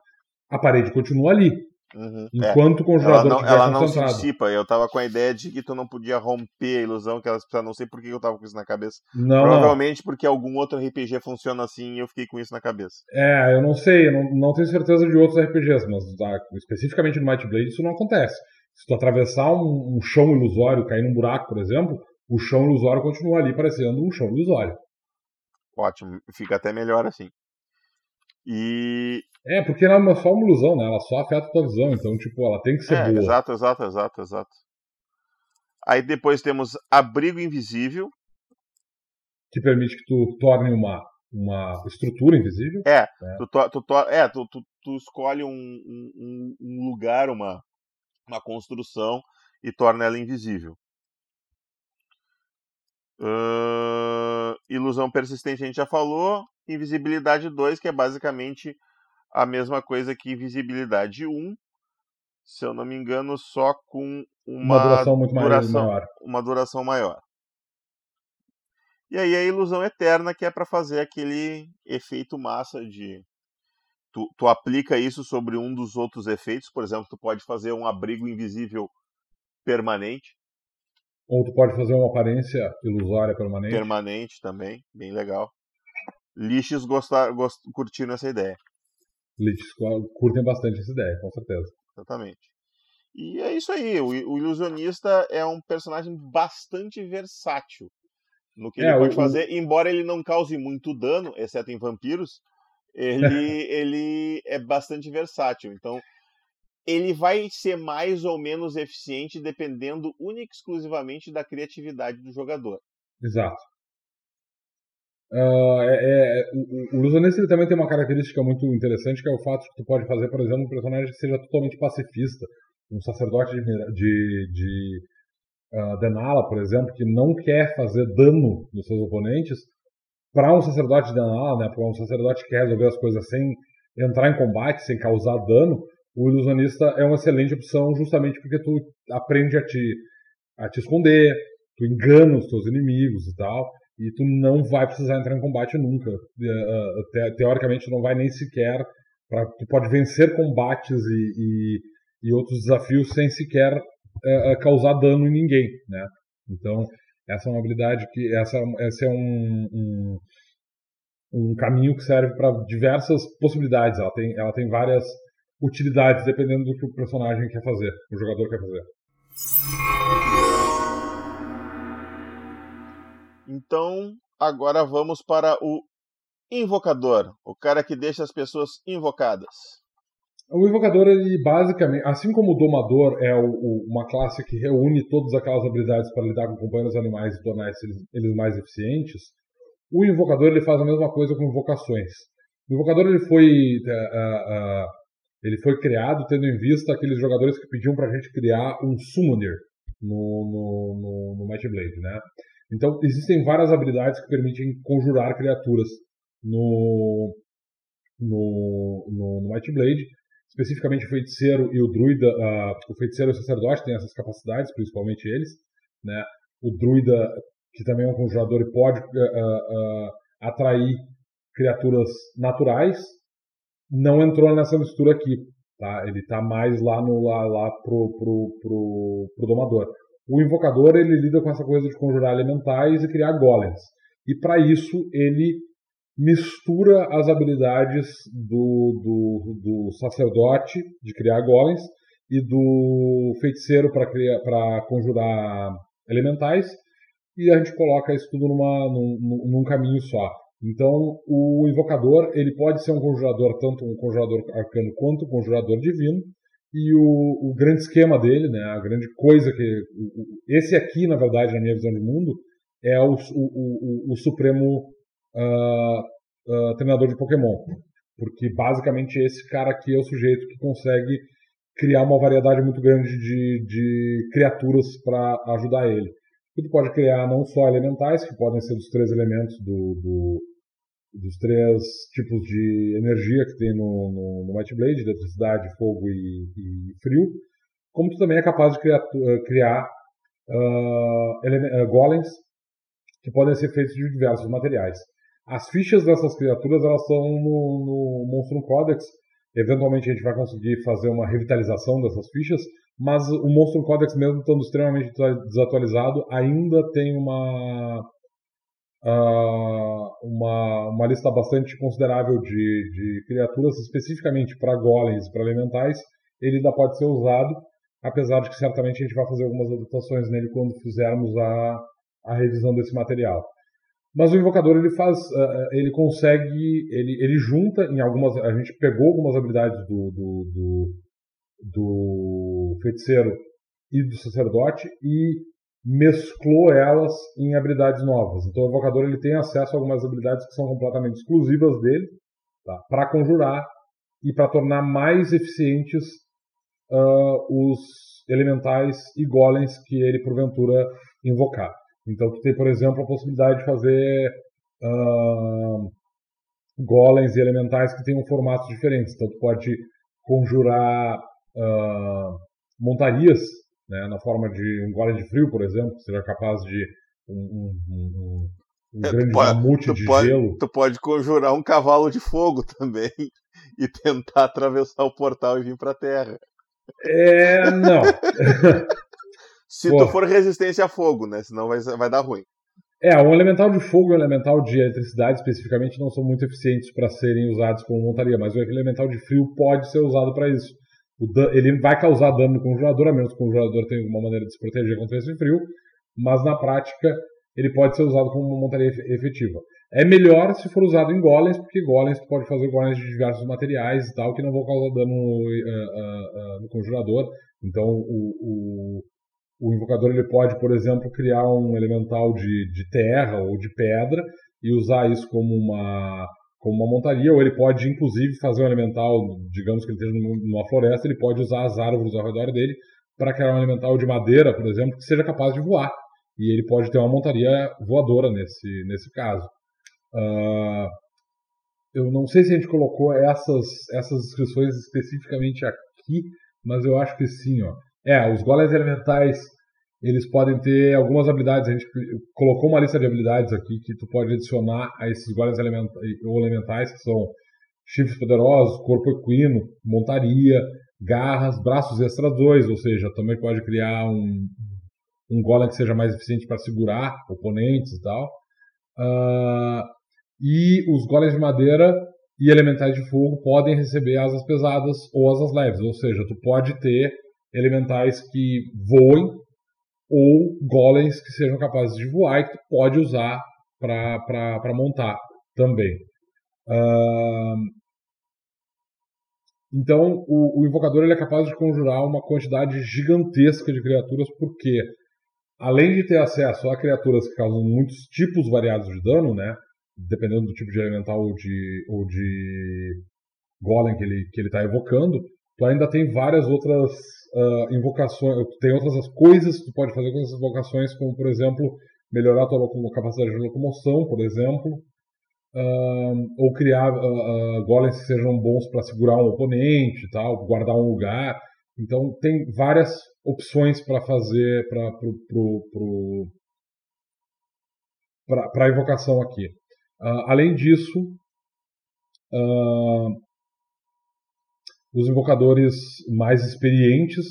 a parede continua ali. Uhum, enquanto é. o conjurador ela não, ela não se dissipa. Eu tava com a ideia de que tu não podia romper a ilusão, que elas não sei por que eu tava com isso na cabeça. Não, Provavelmente porque algum outro RPG funciona assim e eu fiquei com isso na cabeça. É, eu não sei, eu não, não tenho certeza de outros RPGs, mas tá, especificamente no Might Blade isso não acontece. Se tu atravessar um, um chão ilusório, cair num buraco, por exemplo, o chão ilusório continua ali parecendo um chão ilusório. Ótimo, fica até melhor assim. E. É, porque ela é só uma ilusão, né? Ela só afeta a tua visão, então, tipo, ela tem que ser é, boa. Exato, exato, exato, exato. Aí depois temos Abrigo Invisível. Que permite que tu torne uma, uma estrutura invisível. É, né? tu, tu, to, é tu, tu, tu escolhe um, um, um, lugar, uma, uma construção e torna ela invisível. Uh, ilusão persistente a gente já falou. Invisibilidade 2, que é basicamente a mesma coisa que Invisibilidade 1, se eu não me engano, só com uma, uma duração muito duração, maior. Uma duração maior. E aí a ilusão eterna, que é para fazer aquele efeito massa de. Tu, tu aplica isso sobre um dos outros efeitos, por exemplo, tu pode fazer um abrigo invisível permanente. Ou tu pode fazer uma aparência ilusória permanente. Permanente também, bem legal. Lixos gostar, gost, curtiram essa ideia. Lixos curtem bastante essa ideia, com certeza. Exatamente. E é isso aí. O, o ilusionista é um personagem bastante versátil no que é, ele pode o, fazer, embora ele não cause muito dano, exceto em vampiros. Ele, [laughs] ele é bastante versátil. Então, ele vai ser mais ou menos eficiente dependendo única e exclusivamente da criatividade do jogador. Exato. Uh, é, é, o, o ele também tem uma característica muito interessante que é o fato de que tu pode fazer, por exemplo, um personagem que seja totalmente pacifista, um sacerdote de, de, de uh, Denala, por exemplo, que não quer fazer dano nos seus oponentes, para um sacerdote de Denala, né, para um sacerdote que quer resolver as coisas sem entrar em combate, sem causar dano, o ilusionista é uma excelente opção justamente porque tu aprende a te, a te esconder, tu engana os teus inimigos e tal e tu não vai precisar entrar em combate nunca. Te, teoricamente, não vai nem sequer. Pra, tu pode vencer combates e, e, e outros desafios sem sequer uh, causar dano em ninguém, né? Então, essa é uma habilidade que. Essa, esse é um, um, um caminho que serve para diversas possibilidades. Ela tem, ela tem várias utilidades dependendo do que o personagem quer fazer, o jogador quer fazer. Então, agora vamos para o invocador, o cara que deixa as pessoas invocadas. O invocador, ele basicamente, assim como o domador é o, o, uma classe que reúne todas aquelas habilidades para lidar com companheiros animais e tornar eles, eles, mais eficientes, o invocador ele faz a mesma coisa com invocações. O invocador ele foi, uh, uh, ele foi criado tendo em vista aqueles jogadores que pediam para a gente criar um summoner no, no, no, no Might Blade, né? Então, existem várias habilidades que permitem conjurar criaturas no, no, no, no Might Blade. Especificamente o feiticeiro e o druida, uh, o feiticeiro e o sacerdote têm essas capacidades, principalmente eles. Né? O druida, que também é um conjurador e pode uh, uh, atrair criaturas naturais, não entrou nessa mistura aqui. Tá? Ele está mais lá, no, lá, lá pro, pro, pro, pro domador. O invocador ele lida com essa coisa de conjurar elementais e criar golems. E para isso ele mistura as habilidades do, do, do sacerdote de criar golems e do feiticeiro para conjurar elementais e a gente coloca isso tudo numa, num, num, caminho só. Então, o invocador ele pode ser um conjurador, tanto um conjurador arcano quanto um conjurador divino, E o, o grande esquema dele, né, a grande coisa que. Esse aqui, na verdade, na minha visão de mundo, é o, o, o, o supremo uh, uh, treinador de Pokémon. Porque basicamente esse cara aqui é o sujeito que consegue criar uma variedade muito grande de, de criaturas para ajudar ele. E tu pode criar não só elementais, que podem ser dos três elementos do, do dos três tipos de energia que tem no, no, no Might Blade, eletricidade, fogo e, e, frio, como tu também é capaz de criar, criar uh, golems que podem ser feitos de diversos materiais. As fichas dessas criaturas elas estão no, no Monstrum Codex. Eventualmente a gente vai conseguir fazer uma revitalização dessas fichas, mas o Monstrum Codex, mesmo estando extremamente desatualizado, ainda tem uma, uh, uma, uma lista bastante considerável de, de criaturas, especificamente para golems e para elementais. Ele ainda pode ser usado, apesar de que certamente a gente vai fazer algumas adaptações nele quando fizermos a, a revisão desse material. Mas o invocador ele faz, uh, ele consegue, ele, ele junta em algumas, a gente pegou algumas habilidades do, do, do, do feiticeiro e do sacerdote e mesclou elas em habilidades novas. Então o invocador ele tem acesso a algumas habilidades que são completamente exclusivas dele, tá? para conjurar e para tornar mais eficientes uh, os elementais e golems que ele porventura invocar. Então tu tem, por exemplo, a possibilidade de fazer uh, golems e elementais que tenham formatos diferentes. Então tu pode conjurar uh, montarias né, na forma de um golem de frio, por exemplo, que seja capaz de um, um, um, um é, grande pode, mamute de pode, gelo. Tu pode conjurar um cavalo de fogo [laughs] também e tentar atravessar o portal e vir para a Terra. É, não. [laughs] Se Pô. tu for resistência a fogo, né? Senão vai, vai dar ruim. É, o elemental de fogo e o elemental de eletricidade especificamente não são muito eficientes para serem usados como montaria, mas o elemental de frio pode ser usado para isso. ele vai causar dano no conjurador, a menos que o conjurador tenha alguma maneira de se proteger contra esse frio, mas na prática ele pode ser usado como uma montaria efetiva. É melhor se for usado em golems, porque golems tu pode fazer golems de diversos materiais e tal, que não vão causar dano uh, uh, uh, no conjurador. Então o, o o invocador ele pode, por exemplo, criar um elemental de, de terra ou de pedra e usar isso como uma, como uma montaria, ou ele pode, inclusive, fazer um elemental, digamos que ele esteja numa floresta, ele pode usar as árvores ao redor dele para criar um elemental de madeira, por exemplo, que seja capaz de voar. E ele pode ter uma montaria voadora nesse, nesse caso. Uh, eu não sei se a gente colocou essas, essas descrições especificamente aqui, mas eu acho que sim. Ó. É, os golems elementais, eles podem ter algumas habilidades. A gente colocou uma lista de habilidades aqui que tu pode adicionar a esses golems elementais, que são chifres poderosos, corpo equino, montaria, garras, braços extra 2, ou seja, também pode criar um, um golem que seja mais eficiente para segurar oponentes e tal. Uh, e os golems de madeira e elementais de fogo podem receber asas pesadas ou asas leves, ou seja, tu pode ter elementais que voem ou golems que sejam capazes de voar e que tu pode usar para montar também. Uh, então, o, o, invocador ele é capaz de conjurar uma quantidade gigantesca de criaturas, porque além de ter acesso a criaturas que causam muitos tipos variados de dano, né, dependendo do tipo de elemental ou de, ou de golem que ele está que ele tá evocando, tu ainda tem várias outras uh, invocações, tem outras coisas que tu pode fazer com essas invocações, como por exemplo, melhorar a tua capacidade de locomoção, por exemplo, uh, ou criar uh, golems que sejam bons para segurar um oponente tal, guardar um lugar. Então tem várias opções para fazer para pro, pro, pro, para a invocação aqui. Uh, além disso, uh, os invocadores mais experientes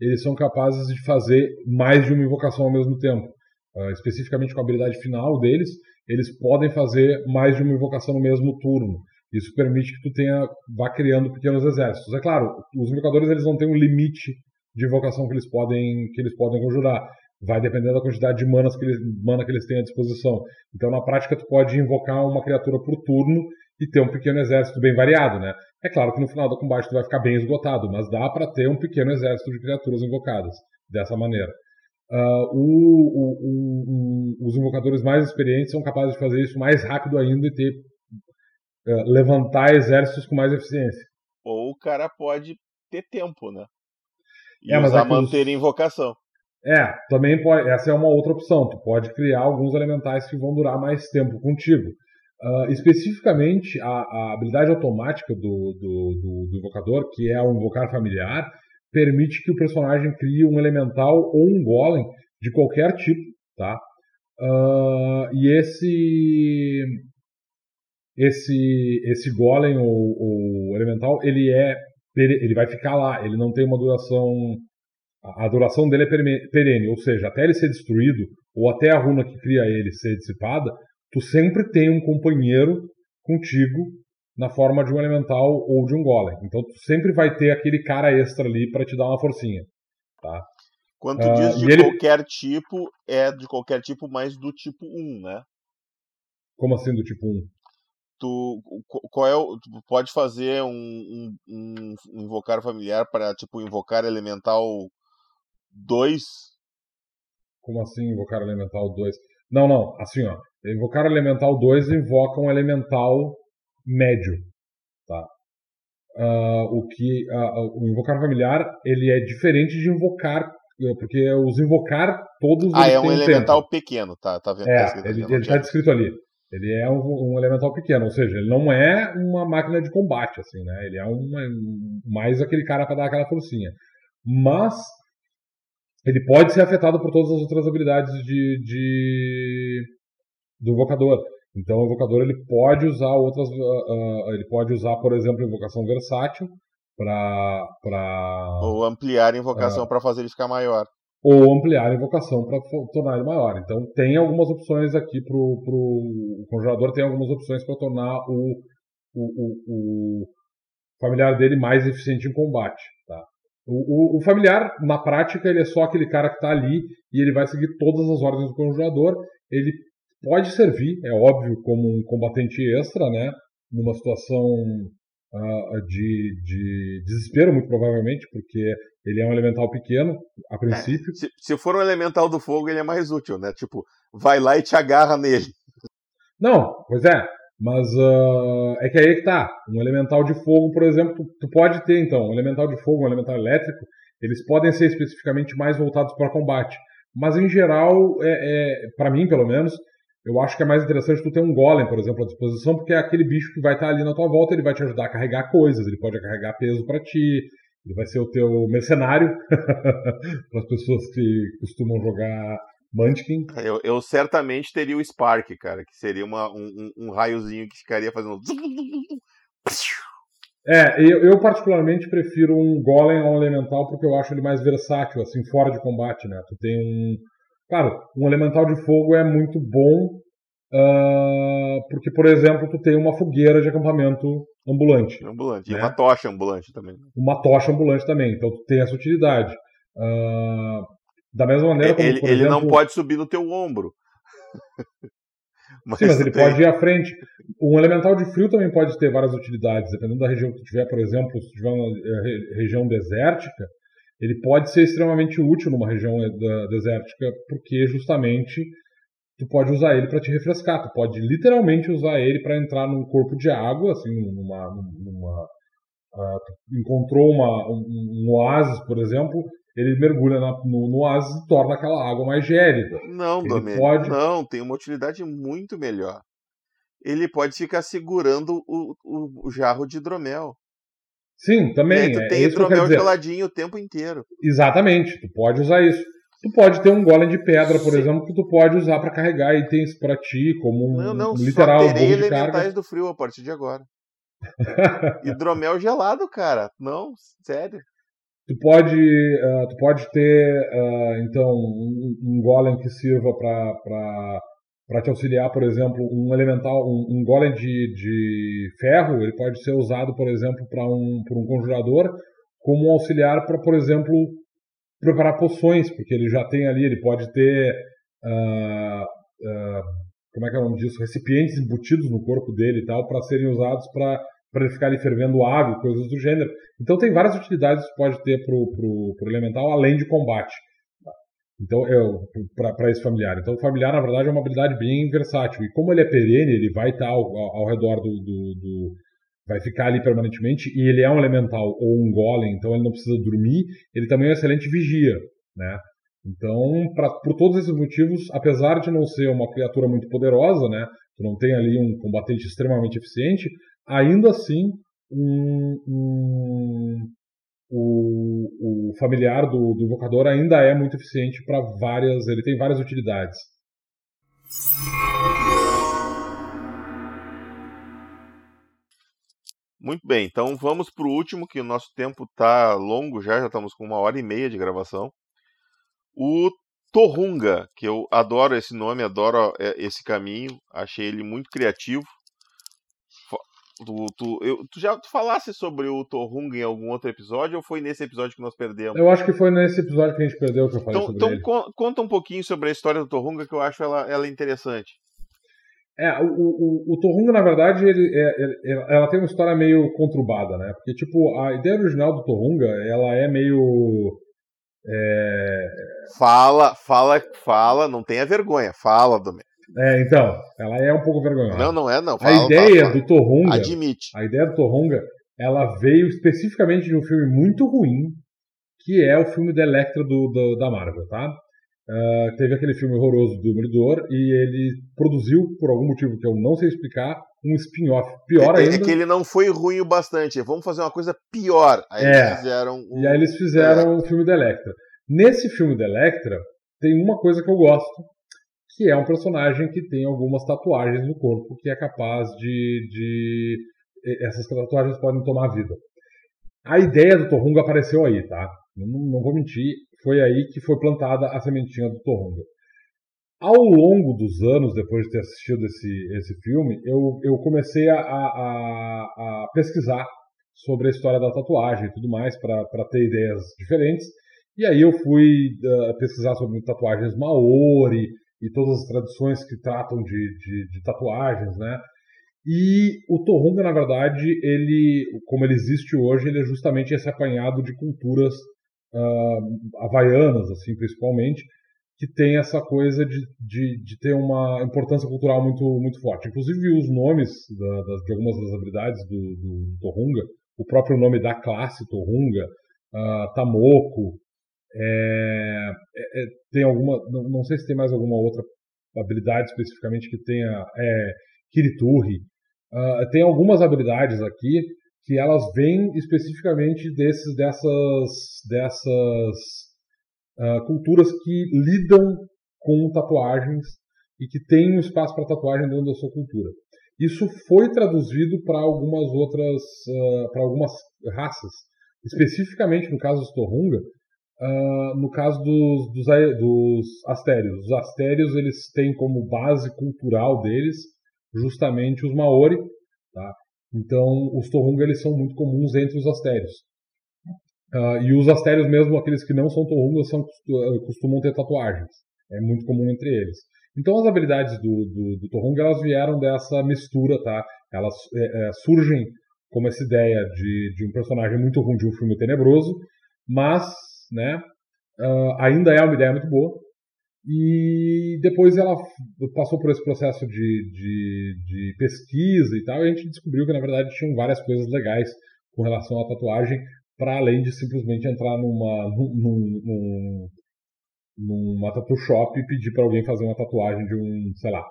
eles são capazes de fazer mais de uma invocação ao mesmo tempo. Uh, especificamente com a habilidade final deles, eles podem fazer mais de uma invocação no mesmo turno. Isso permite que tu tenha, vá criando pequenos exércitos. É claro, os invocadores eles não têm um limite de invocação que eles podem, que eles podem conjurar. Vai depender da quantidade de manas que eles, mana que eles têm à disposição. Então, na prática, tu pode invocar uma criatura por turno e ter um pequeno exército bem variado, né? É claro que no final do combate tu vai ficar bem esgotado, mas dá para ter um pequeno exército de criaturas invocadas dessa maneira. Uh, o, o, o, os invocadores mais experientes são capazes de fazer isso mais rápido ainda e ter uh, levantar exércitos com mais eficiência. Ou o cara pode ter tempo, né? E é, usar é manter os... invocação. É, também pode. Essa é uma outra opção. Tu pode criar alguns elementais que vão durar mais tempo contigo. Uh, especificamente, a, a, habilidade automática do, do, do, do, invocador, que é o invocar familiar, permite que o personagem crie um elemental ou um golem de qualquer tipo, tá? Uh, e esse esse esse golem ou, ou, elemental ele é ele vai ficar lá, ele não tem uma duração a duração dele é perene, ou seja, até ele ser destruído ou até a runa que cria ele ser dissipada, tu sempre tem um companheiro contigo na forma de um elemental ou de um golem. Então tu sempre vai ter aquele cara extra ali para te dar uma forcinha, tá? Quando tu uh, diz de qualquer ele... tipo, é de qualquer tipo, mas do tipo 1, né? Como assim do tipo 1? Tu, qual é o, tu pode fazer um, um, um invocar familiar para tipo invocar elemental 2? Como assim invocar elemental 2? Não, não, assim ó, invocar elemental 2 invoca um elemental médio, tá? Uh, o que uh, o invocar familiar ele é diferente de invocar eh, porque os invocar todos ah é um elemental tempo. pequeno tá tá vendo é, tá ele está descrito ali ele é um, um, elemental pequeno ou seja ele não é uma máquina de combate assim né ele é uma, mais aquele cara para dar aquela forcinha mas ele pode ser afetado por todas as outras habilidades de, de do invocador então o invocador ele pode usar outras, uh, uh, ele pode usar, por exemplo, invocação versátil para para ou ampliar a invocação uh, para fazer ele ficar maior. Ou ampliar a invocação para tornar ele maior. Então tem algumas opções aqui pro pro o conjurador tem algumas opções para tornar o, o, o, o familiar dele mais eficiente em combate? O, o, o, familiar, na prática, ele é só aquele cara que está ali e ele vai seguir todas as ordens do conjurador. Ele pode servir, é óbvio, como um combatente extra, né? Numa situação uh, de, de desespero, muito provavelmente, porque ele é um elemental pequeno, a princípio. É, se, se, for um elemental do fogo, ele é mais útil, né? Tipo, vai lá e te agarra nele. Não, pois é. Mas uh, é que aí é que tá. Um elemental de fogo, por exemplo, tu, tu, pode ter, então, um elemental de fogo, um elemental elétrico, eles podem ser especificamente mais voltados para combate. Mas em geral, é, é para mim pelo menos, eu acho que é mais interessante tu ter um golem, por exemplo, à disposição, porque é aquele bicho que vai estar ali na tua volta, ele vai te ajudar a carregar coisas, ele pode carregar peso para ti, ele vai ser o teu mercenário [laughs] para as pessoas que costumam jogar Munchkin. Eu, eu, certamente teria o Spark, cara, que seria uma, um, um, raiozinho que ficaria fazendo. É, eu, eu, particularmente prefiro um Golem ao Elemental porque eu acho ele mais versátil, assim, fora de combate, né? Tu tem um, Claro, um elemental de fogo é muito bom uh, porque, por exemplo, tu tem uma fogueira de acampamento ambulante. Ambulante, né? e uma tocha ambulante também. Uma tocha ambulante também, então tu tem essa utilidade. Uh, da mesma maneira como, ele, por ele exemplo... não pode subir no teu ombro. mas Sim, mas ele tem... pode ir à frente. Um elemental de frio também pode ter várias utilidades, dependendo da região que tu tiver, por exemplo, se tiver uma eh, região desértica, ele pode ser extremamente útil numa região eh, desértica, porque justamente tu pode usar ele para te refrescar, tu pode literalmente usar ele para entrar num corpo de água, assim, numa, numa uh, encontrou uma, um, um, oásis, por exemplo, ele mergulha na, no, no, oásis e torna aquela água mais gélida. Não, Domênico, pode... não, tem uma utilidade muito melhor. Ele pode ficar segurando o, o, o jarro de hidromel. Sim, também. E aí tu é, tem hidromel geladinho o tempo inteiro. Exatamente, tu pode usar isso. Tu pode ter um golem de pedra, por Sim. exemplo, que tu pode usar para carregar itens para ti, como um não, não, literal só terei de carga. do frio a partir de agora. [laughs] hidromel gelado, cara. Não, sério. Tu pode, uh, tu pode ter, uh, então, um, um golem que sirva para te auxiliar, por exemplo, um elemental, um, um golem de, de ferro, ele pode ser usado, por exemplo, para um, por um conjurador como um auxiliar para, por exemplo, preparar poções, porque ele já tem ali, ele pode ter, uh, como é que é o nome disso, recipientes embutidos no corpo dele e tal, para serem usados para para ele ficar ali fervendo água, coisas do gênero. Então tem várias utilidades que pode ter pro, pro elemental, além de combate. Então, é, para esse familiar. Então, o familiar, na verdade, é uma habilidade bem versátil. E como ele é perene, ele vai estar tá ao, ao, ao redor do, do, do, Vai ficar ali permanentemente. E ele é um elemental ou um golem, então ele não precisa dormir. Ele também é um excelente vigia, né? Então, pra, por todos esses motivos, apesar de não ser uma criatura muito poderosa, né? Tu não tem ali um combatente extremamente eficiente, ainda assim, um, um, o, o familiar do, do invocador ainda é muito eficiente para várias. Ele tem várias utilidades. Muito bem, então vamos para o último, que o nosso tempo está longo já, já estamos com uma hora e meia de gravação. O Torrunga, que eu adoro esse nome, adoro é, esse caminho, achei ele muito criativo. Tu, tu, eu, tu já tu falasse sobre o Torrunga em algum outro episódio ou foi nesse episódio que nós perdemos? Eu acho que foi nesse episódio que a gente perdeu que eu falei então, sobre então ele. Conta um pouquinho sobre a história do Torrunga que eu acho ela, ela interessante. É, o, o, o Torrunga, na verdade, ele, é, ele, ela tem uma história meio conturbada, né? Porque, tipo, a ideia original do Torrunga, ela é meio... É... Fala, fala, fala, não tenha vergonha, fala, Domênico. É, então, ela é um pouco vergonhosa. Não, não é, não. Fala, a ideia fala, fala. do Torrunga. Admite. A ideia do Torrunga, ela veio especificamente de um filme muito ruim, que é o filme da Electra do, do da Marvel, tá? Uh, teve aquele filme horroroso do Demolidor e ele produziu, por algum motivo que eu não sei explicar, um spin-off. Pior é, ainda. É que ele não foi ruim o bastante. Vamos fazer uma coisa pior. Aí é. eles fizeram. Um... E aí eles fizeram o filme da Electra. Nesse filme da Electra, tem uma coisa que eu gosto, que é um personagem que tem algumas tatuagens no corpo que é capaz de. de essas tatuagens podem tomar vida. A ideia do Torrunga apareceu aí, tá? Não, não vou mentir, foi aí que foi plantada a sementinha do Torrunga. Ao longo dos anos, depois de ter assistido esse, esse filme, eu, eu comecei a, a, a pesquisar sobre a história da tatuagem e tudo mais, para ter ideias diferentes. E aí eu fui uh, pesquisar sobre tatuagens maori, e todas as tradições que tratam de, de, de tatuagens, né? E o Torrunga, na verdade, ele, como ele existe hoje, ele é justamente esse apanhado de culturas uh, havaianas, assim, principalmente, que tem essa coisa de, de, de, ter uma importância cultural muito, muito forte. Inclusive, os nomes da, de algumas das habilidades do, do, do, Torrunga, o próprio nome da classe Torrunga, uh, Tamoko, é, é, é, tem alguma, não, não, sei se tem mais alguma outra habilidade especificamente que tenha é, Kirituri. Uh, tem algumas habilidades aqui que elas vêm especificamente desses, dessas, dessas uh, culturas que lidam com tatuagens e que têm um espaço para tatuagem dentro da sua cultura. Isso foi traduzido para algumas outras, uh, para algumas raças, especificamente no caso dos Torrunga, Uh, no caso dos, dos, dos, astérios. Os astérios eles têm como base cultural deles justamente os maori, tá? Então os torunga eles são muito comuns entre os astérios. Uh, e os astérios mesmo, aqueles que não são torungas, são, uh, costumam ter tatuagens. É muito comum entre eles. Então as habilidades do, do, do torunga elas vieram dessa mistura, tá? Elas é, é, surgem como essa ideia de, de um personagem muito ruim de um filme tenebroso, mas né? Uh, ainda é uma ideia muito boa. E depois ela passou por esse processo de, de, de, pesquisa e tal, e a gente descobriu que na verdade tinham várias coisas legais com relação à tatuagem, para além de simplesmente entrar numa, num, num, numa tatu shop e pedir para alguém fazer uma tatuagem de um, sei lá,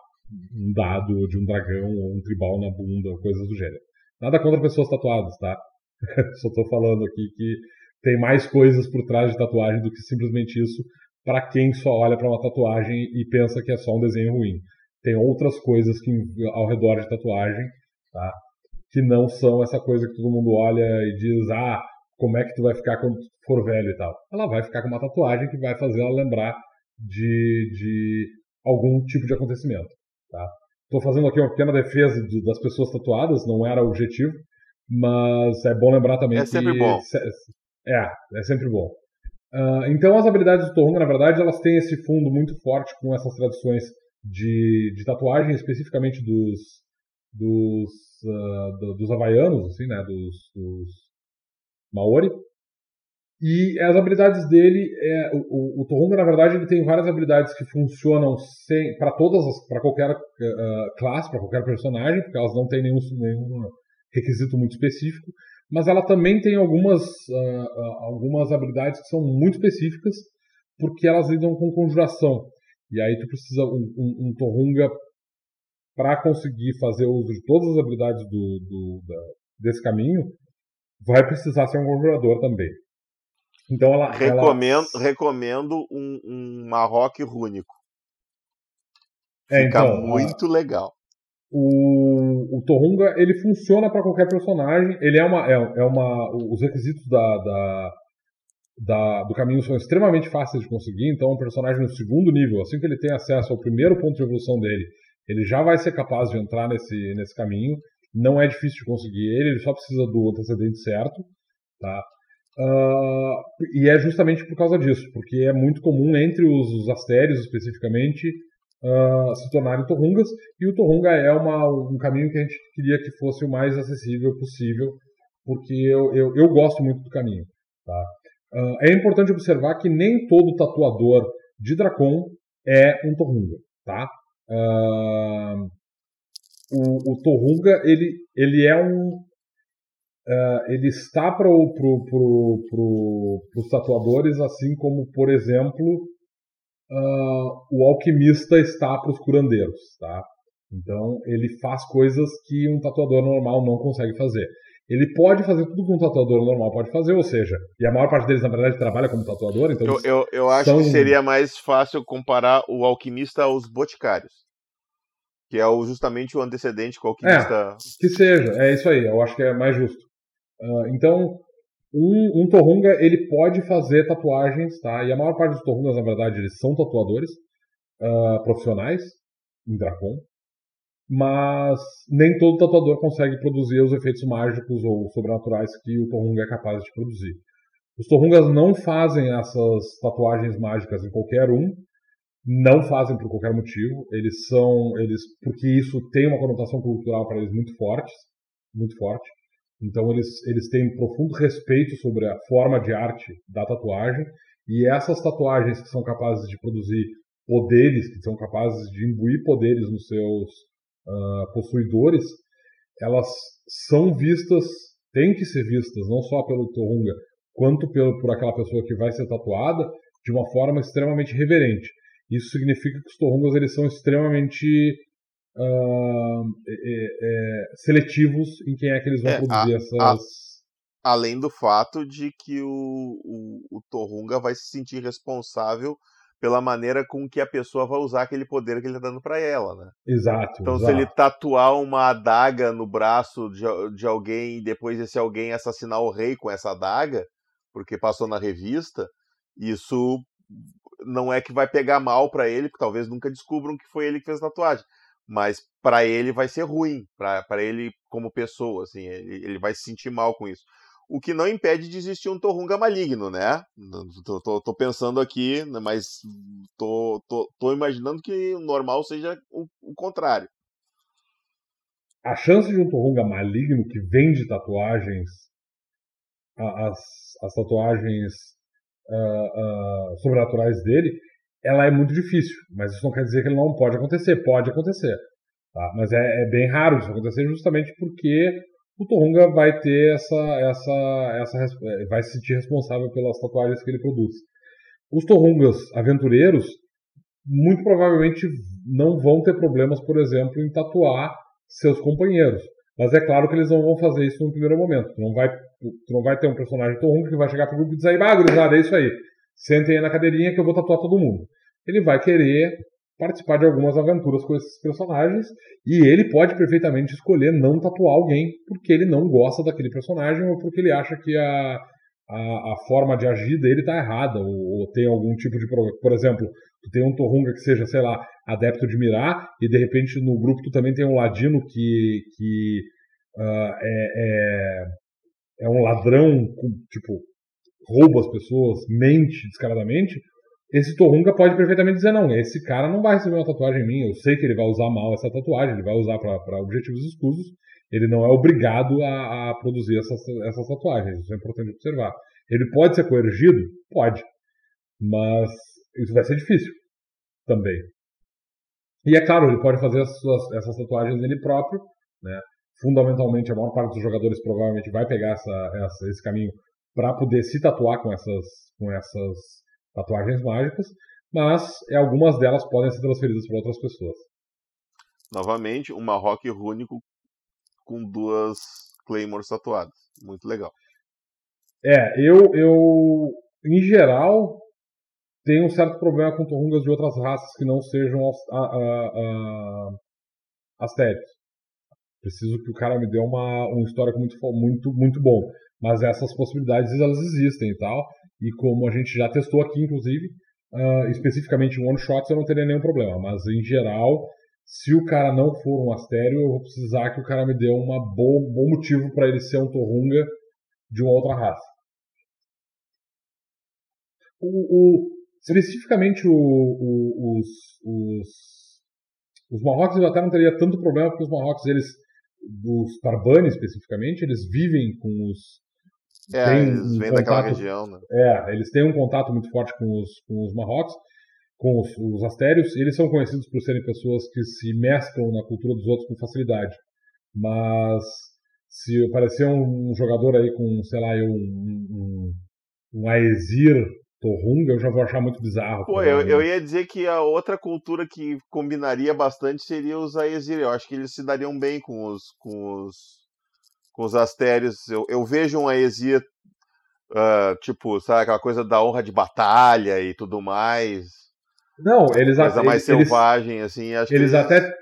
um dado, de um dragão ou um tribal na bunda, coisas do gênero. Nada contra pessoas tatuadas, tá? [laughs] Só estou falando aqui que tem mais coisas por trás de tatuagem do que simplesmente isso para quem só olha para uma tatuagem e pensa que é só um desenho ruim. Tem outras coisas que ao redor de tatuagem, tá? Que não são essa coisa que todo mundo olha e diz, ah, como é que tu vai ficar quando for velho e tal. Ela vai ficar com uma tatuagem que vai fazer ela lembrar de, de algum tipo de acontecimento, tá? Estou fazendo aqui uma pequena defesa de, das pessoas tatuadas, não era o objetivo, mas é bom lembrar também é que sempre bom. É, é sempre bom. Uh, então as habilidades do Torrunga, na verdade, elas têm esse fundo muito forte com essas tradições de, de tatuagem, especificamente dos, dos, uh, do, dos havaianos, assim, né, dos, dos Maori. E as habilidades dele, é, o, o Torunga, na verdade, ele tem várias habilidades que funcionam para todas, para qualquer uh, classe, para qualquer personagem, porque elas não têm nenhum, nenhum requisito muito específico, mas ela também tem algumas, uh, algumas habilidades que são muito específicas, porque elas lidam com conjuração. E aí tu precisa um, um, um Torunga para conseguir fazer uso de todas as habilidades do, do da, desse caminho, vai precisar ser um conjurador também. Então ela recomendo, ela... recomendo um, um Marroque rúnico. É, Fica então, muito a... legal. O, o Torunga ele funciona para qualquer personagem. Ele é uma, é, é uma os requisitos da, da, da, do caminho são extremamente fáceis de conseguir. Então, um personagem no segundo nível, assim que ele tem acesso ao primeiro ponto de evolução dele, ele já vai ser capaz de entrar nesse, nesse caminho. Não é difícil de conseguir ele, ele só precisa do antecedente certo. Tá? Uh, e é justamente por causa disso, porque é muito comum entre os, os astérios especificamente uh, se tornarem torrungas, e o torrunga é uma, um caminho que a gente queria que fosse o mais acessível possível, porque eu, eu, eu gosto muito do caminho. Tá? Uh, é importante observar que nem todo tatuador de Dracon é um torrunga. Tá? Uh, o, o Torunga ele, ele é um uh, ele está para pro, pro, pro, os tatuadores assim como por exemplo uh, o alquimista está para os curandeiros tá então ele faz coisas que um tatuador normal não consegue fazer ele pode fazer tudo que um tatuador normal pode fazer, ou seja, e a maior parte deles, na verdade, trabalha como tatuador, então. Eu, eu, eu acho são... que seria mais fácil comparar o alquimista aos boticários. Que é o, justamente o antecedente que o alquimista. É, que seja, é isso aí, eu acho que é mais justo. Uh, então, um, um Torrunga, ele pode fazer tatuagens, tá? E a maior parte dos Torrungas, na verdade, eles são tatuadores uh, profissionais em Dracon mas nem todo tatuador consegue produzir os efeitos mágicos ou sobrenaturais que o Torrunga é capaz de produzir. Os Torrungas não fazem essas tatuagens mágicas em qualquer um, não fazem por qualquer motivo, eles são, eles, porque isso tem uma conotação cultural para eles muito forte, muito forte. Então eles, eles têm profundo respeito sobre a forma de arte da tatuagem e essas tatuagens que são capazes de produzir poderes, que são capazes de imbuir poderes nos seus uh, possuidores, elas são vistas, têm que ser vistas, não só pelo Torunga, quanto pelo, por aquela pessoa que vai ser tatuada, de uma forma extremamente reverente. Isso significa que os Torungas eles são extremamente uh, é, é, seletivos em quem é que eles vão é, produzir a, essas. A, além do fato de que o, o, o Torunga vai se sentir responsável pela maneira com que a pessoa vai usar aquele poder que ele está dando para ela, né? Exato. Então, exato. se ele tatuar uma adaga no braço de, de alguém e depois esse alguém assassinar o rei com essa adaga, porque passou na revista, isso não é que vai pegar mal para ele, porque talvez nunca descubram que foi ele que fez a tatuagem, mas para ele vai ser ruim, para ele como pessoa, assim, ele, ele vai se sentir mal com isso o que não impede de existir um Torrunga maligno, né? Tô, tô, tô pensando aqui, né, mas tô, tô, tô, imaginando que o normal seja o, o, contrário. A chance de um Torrunga maligno que vende tatuagens, as, as tatuagens uh, uh, sobrenaturais dele, ela é muito difícil, mas isso não quer dizer que ele não pode acontecer, pode acontecer. Tá? Mas é, é bem raro isso acontecer justamente porque o Torunga vai ter essa, essa, essa, eh, vai se sentir responsável pelas tatuagens que ele produz. Os Torungas aventureiros muito provavelmente não vão ter problemas, por exemplo, em tatuar seus companheiros. Mas é claro que eles não vão fazer isso no primeiro momento. Tu não vai, tu não vai ter um personagem Torunga que vai chegar pro grupo e dizer, ah, gurizada, é isso aí. Sentem aí na cadeirinha que eu vou tatuar todo mundo. Ele vai querer participar de algumas aventuras com esses personagens e ele pode perfeitamente escolher não tatuar alguém porque ele não gosta daquele personagem ou porque ele acha que a, a, a forma de agir dele está errada ou, ou, tem algum tipo de problema. Por exemplo, tu tem um Torrunga que seja, sei lá, adepto de mirar e de repente no grupo tu também tem um ladino que, que uh, é, é, é um ladrão, tipo, rouba as pessoas, mente descaradamente esse Torunga pode perfeitamente dizer: não, esse cara não vai receber uma tatuagem em mim, eu sei que ele vai usar mal essa tatuagem, ele vai usar para objetivos escusos, ele não é obrigado a, a produzir essas, essas tatuagens, isso é importante observar. Ele pode ser coergido? Pode. Mas isso vai ser difícil também. E é claro, ele pode fazer essas, essas tatuagens nele próprio, né? Fundamentalmente, a maior parte dos jogadores provavelmente vai pegar essa, essa esse caminho para poder se tatuar com essas, com essas tatuagens mágicas, mas algumas delas podem ser transferidas para outras pessoas. Novamente, uma rock rúnico com duas Claymores tatuadas. Muito legal. É, eu, eu em geral, tenho um certo problema com torungas de outras raças que não sejam astérios. Preciso que o cara me dê uma, um histórico muito, muito, muito bom. Mas essas possibilidades, elas existem e tal. E como a gente já testou aqui, inclusive, uh, especificamente em one-shots, eu não teria nenhum problema. Mas, em geral, se o cara não for um astério, eu vou precisar que o cara me dê um bom motivo para ele ser um torunga de uma outra raça. O, o, especificamente o, os, os, os Marrocos eu até não teria tanto problema, porque os Marrocos, eles, dos Tarbani especificamente, eles vivem com os. É, eles um vêm daquela região, né? É, eles têm um contato muito forte com os, com os Marrocos, com os, os Astérios, eles são conhecidos por serem pessoas que se mesclam na cultura dos outros com facilidade. Mas se aparecer um, um jogador aí com, sei lá, um, um, um Aesir Torrunga, eu já vou achar muito bizarro. Pô, eu, eu, ia dizer que a outra cultura que combinaria bastante seria os Aesir. Eu acho que eles se dariam bem com os com os, com os Astérios. Eu, eu vejo um Aesir, uh, tipo, sabe, aquela coisa da honra de batalha e tudo mais. Não, eles coisa até, mais eles, selvagem, assim. eles, eles até.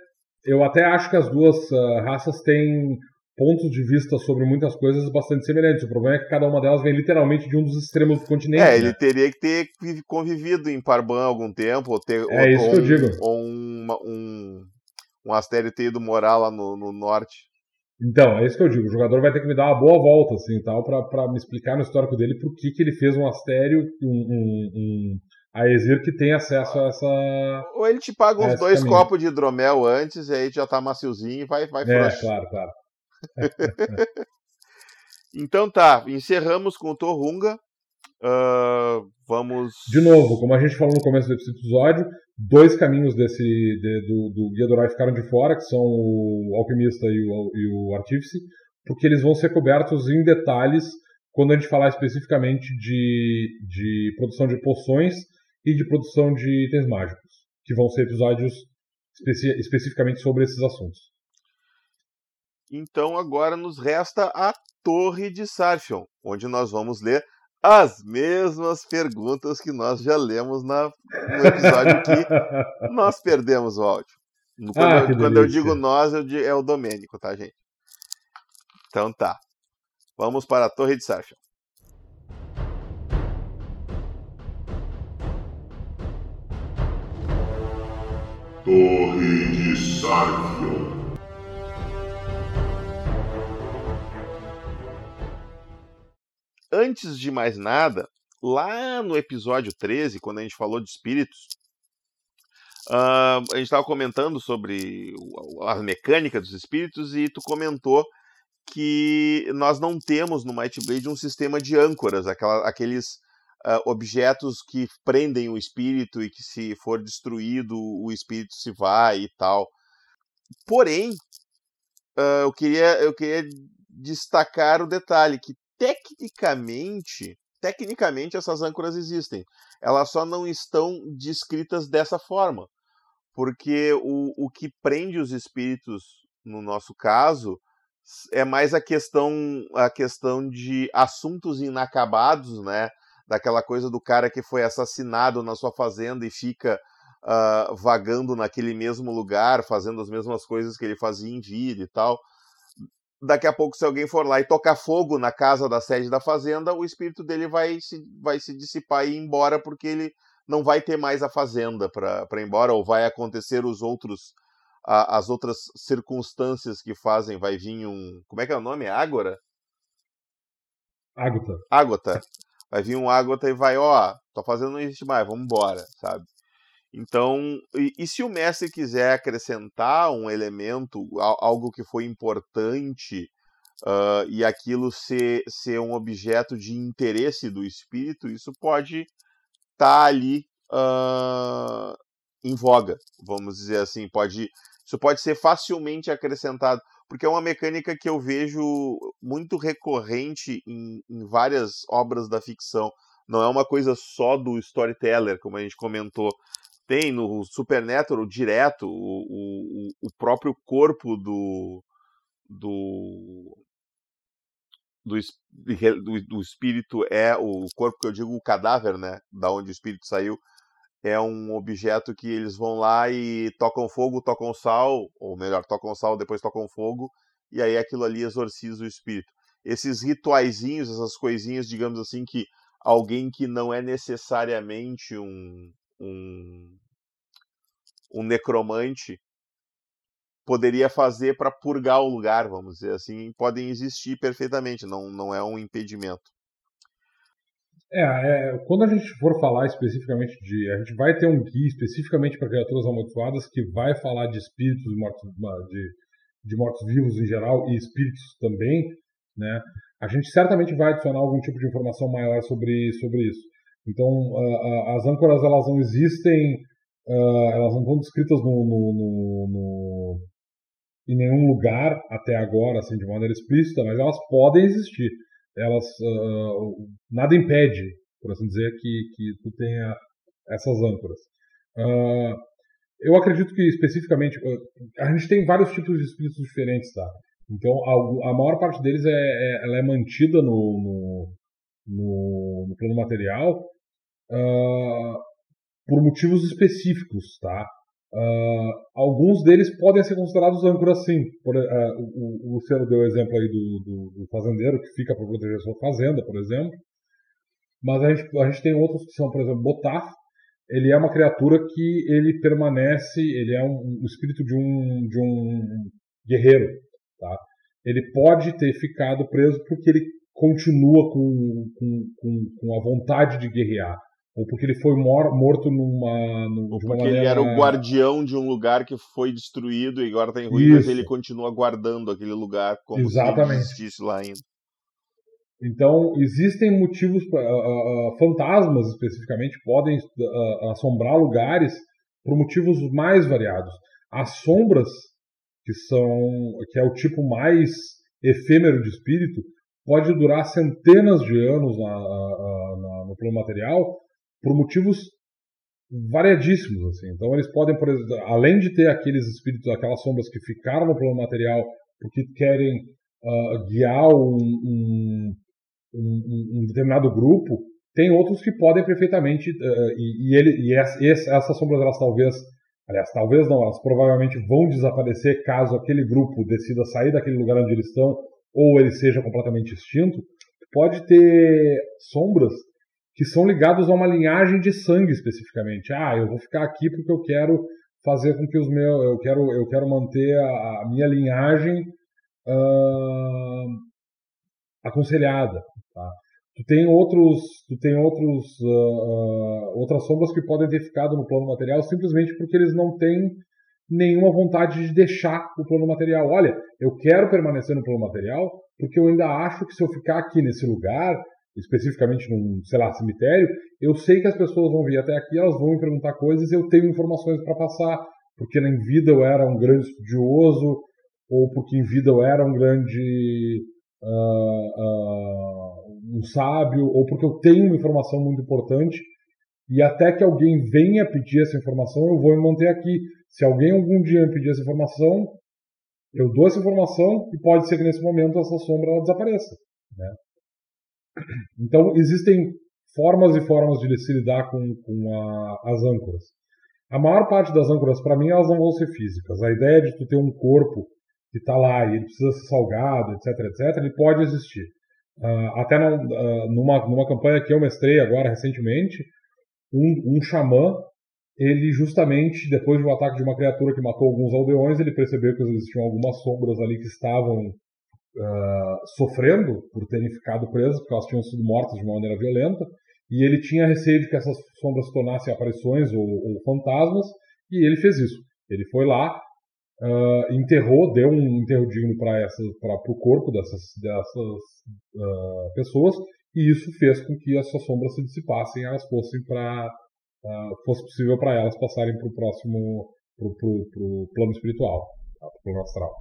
Eu até acho que as duas uh, raças têm pontos de vista sobre muitas coisas bastante semelhantes. O problema é que cada uma delas vem literalmente de um dos extremos do continente. É, ele né? teria que ter convivido em Parban algum tempo, ou ter é ou, isso ou, que eu digo. ou um, um, um astério ter ido morar lá no, no, norte. Então, é isso que eu digo. O jogador vai ter que me dar uma boa volta, assim, tal, para me explicar no histórico dele por que, que ele fez um astério, um, um, um a Exir que tem acesso a essa. Ou ele te paga uns dois caminho. copos de hidromel antes, e aí já tá maciozinho e vai, vai É, claro, claro. [laughs] então tá, encerramos com o Torrunga. Uh, vamos. De novo, como a gente falou no começo desse episódio, dois caminhos desse de, do, do Guia Dorai ficaram de fora, que são o Alquimista e o, e o Artífice, porque eles vão ser cobertos em detalhes quando a gente falar especificamente de, de produção de poções e de produção de itens mágicos, que vão ser episódios especi especificamente sobre esses assuntos. Então agora nos resta a Torre de Sarfion, onde nós vamos ler as mesmas perguntas que nós já lemos na, no episódio que [laughs] nós perdemos o áudio. Quando, ah, eu, quando eu, digo nós, eu digo, é o Domênico, tá, gente? Então tá. Vamos para a Torre de Sarfion. Torre de Sarfion. Antes de mais nada, lá no episódio 13, quando a gente falou de espíritos, uh, a gente estava comentando sobre a mecânica dos espíritos e tu comentou que nós não temos no Might Blade um sistema de âncoras, aquela, aqueles uh, objetos que prendem o espírito e que se for destruído o espírito se vai e tal. Porém, uh, eu, queria, eu queria destacar o detalhe que tecnicamente, tecnicamente essas âncoras existem. Elas só não estão descritas dessa forma. Porque o, o que prende os espíritos, no nosso caso, é mais a questão a questão de assuntos inacabados, né? Daquela coisa do cara que foi assassinado na sua fazenda e fica uh, vagando naquele mesmo lugar, fazendo as mesmas coisas que ele fazia em vida e tal daqui a pouco, se alguém for lá e tocar fogo na casa da sede da fazenda, o espírito dele vai se, vai se dissipar e ir embora, porque ele não vai ter mais a fazenda para ir embora, ou vai acontecer os outros a, as outras circunstâncias que fazem, vai vir um. Como é que é o nome? Ágora? Ágota. Ágota. Vai vir um Ágota e vai, ó, tua fazenda não existe mais, vamos embora, sabe? Então, e, e, se o mestre quiser acrescentar um elemento, algo que foi importante, uh, e aquilo ser, ser um objeto de interesse do espírito, isso pode estar tá ali uh, em voga, vamos dizer assim. Pode, isso pode ser facilmente acrescentado, porque é uma mecânica que eu vejo muito recorrente em, em várias obras da ficção. Não é uma coisa só do storyteller, como a gente comentou tem no Supernatural direto o, o, o próprio corpo do, do, do, do, do, espírito é o corpo que eu digo o cadáver, né? Da onde o espírito saiu é um objeto que eles vão lá e tocam fogo, tocam sal, ou melhor, tocam sal, depois tocam fogo, e aí aquilo ali exorciza o espírito. Esses rituaizinhos, essas coisinhas, digamos assim, que alguém que não é necessariamente um, um, um necromante poderia fazer para purgar o lugar, vamos dizer assim, podem existir perfeitamente, não, não é um impedimento. É, é, quando a gente for falar especificamente de. A gente vai ter um guia especificamente para criaturas amaldiçoadas que vai falar de espíritos mortos, de, de mortos-vivos em geral e espíritos também, né? A gente certamente vai adicionar algum tipo de informação maior sobre, sobre isso. Então, as âncoras elas não existem, uh, elas não estão descritas no, no, no, no, em nenhum lugar até agora, assim, de maneira explícita, mas elas podem existir. Elas nada impede, por assim dizer, que, que tu tenha essas âncoras. eu acredito que especificamente a gente tem vários tipos de espíritos diferentes, tá? Então a, a maior parte deles é, é, ela é mantida no, no no, no plano material uh, por motivos específicos, tá? Uh, alguns deles podem ser considerados âncoras sim. Por, uh, o, o Luciano deu o exemplo aí do, do, do fazendeiro que fica para proteger sua fazenda, por exemplo. Mas a gente, a gente tem outros que são, por exemplo, Botaf. Ele é uma criatura que ele permanece, ele é um, um espírito de um, de um guerreiro, tá? Ele pode ter ficado preso porque ele continua com, com, com, com a vontade de guerrear. Ou porque ele foi mor morto numa. Ou porque maneira... ele era o guardião de um lugar que foi destruído e agora está em ruínas, ele continua guardando aquele lugar como Exatamente. se existisse lá ainda. Então, existem motivos, uh, uh, fantasmas especificamente, podem uh, assombrar lugares por motivos mais variados. As sombras, que são que é o tipo mais efêmero de espírito, pode durar centenas de anos na, na, no plano material por motivos variadíssimos. Assim. Então eles podem, por exemplo, além de ter aqueles espíritos, aquelas sombras que ficaram no plano material porque querem uh, guiar um, um, um, um, determinado grupo, tem outros que podem perfeitamente uh, e, e, ele, e essas sombras elas talvez Aliás, talvez não, elas provavelmente vão desaparecer caso aquele grupo decida sair daquele lugar onde eles estão ou ele seja completamente extinto. Pode ter sombras que são ligados a uma linhagem de sangue especificamente. Ah, eu vou ficar aqui porque eu quero fazer com que os meus, eu quero, eu quero manter a, a minha linhagem uh, aconselhada. Tá? Tu tem outros, tu tem outros, uh, outras sombras que podem ter ficado no plano material simplesmente porque eles não têm nenhuma vontade de deixar o plano material. Olha, eu quero permanecer no plano material porque eu ainda acho que se eu ficar aqui nesse lugar, especificamente num, sei lá, cemitério, eu sei que as pessoas vão vir até aqui, elas vão me perguntar coisas eu tenho informações para passar, porque em vida eu era um grande estudioso, ou porque em vida eu era um grande uh, uh, um sábio, ou porque eu tenho uma informação muito importante, e até que alguém venha pedir essa informação, eu vou me manter aqui. Se alguém algum dia me pedir essa informação, eu dou essa informação e pode ser que nesse momento essa sombra desapareça. Né? Então, existem formas e formas de se lidar com, com a, as âncoras. A maior parte das âncoras, para mim, elas não vão ser físicas. A ideia de tu ter um corpo que está lá e ele precisa ser salgado, etc, etc, ele pode existir. Uh, até uh, numa, numa campanha que eu mestrei agora recentemente, um, um xamã, ele justamente, depois do ataque de uma criatura que matou alguns aldeões, ele percebeu que existiam algumas sombras ali que estavam uh, sofrendo por terem ficado presas, porque elas tinham sido mortas de uma maneira violenta, e ele tinha receio de que essas sombras se tornassem aparições ou, ou fantasmas, e ele fez isso. Ele foi lá, uh, enterrou, deu um enterro digno para o corpo dessas, dessas uh, pessoas, e isso fez com que essas sombras se dissipassem e elas fossem para uh, fosse possível para elas passarem para o próximo pro, pro, pro plano espiritual, tá? para o plano astral.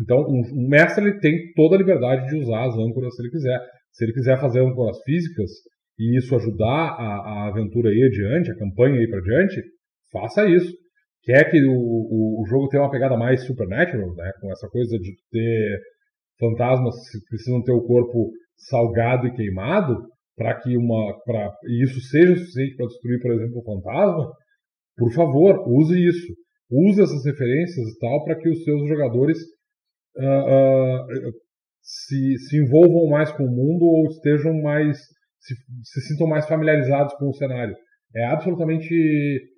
Então, um mestre ele tem toda a liberdade de usar as âncoras se ele quiser. Se ele quiser fazer âncoras físicas e isso ajudar a, a aventura aí adiante, a campanha aí para adiante, faça isso. Quer que o, o, o, jogo tenha uma pegada mais supernatural, né? Com essa coisa de ter fantasmas que precisam ter o corpo salgado e queimado, para que uma, para isso seja suficiente para destruir, por exemplo, o fantasma, por favor, use isso. Use essas referências e tal para que os seus jogadores uh, uh, se, se envolvam mais com o mundo ou estejam mais se, se sintam mais familiarizados com o cenário. É absolutamente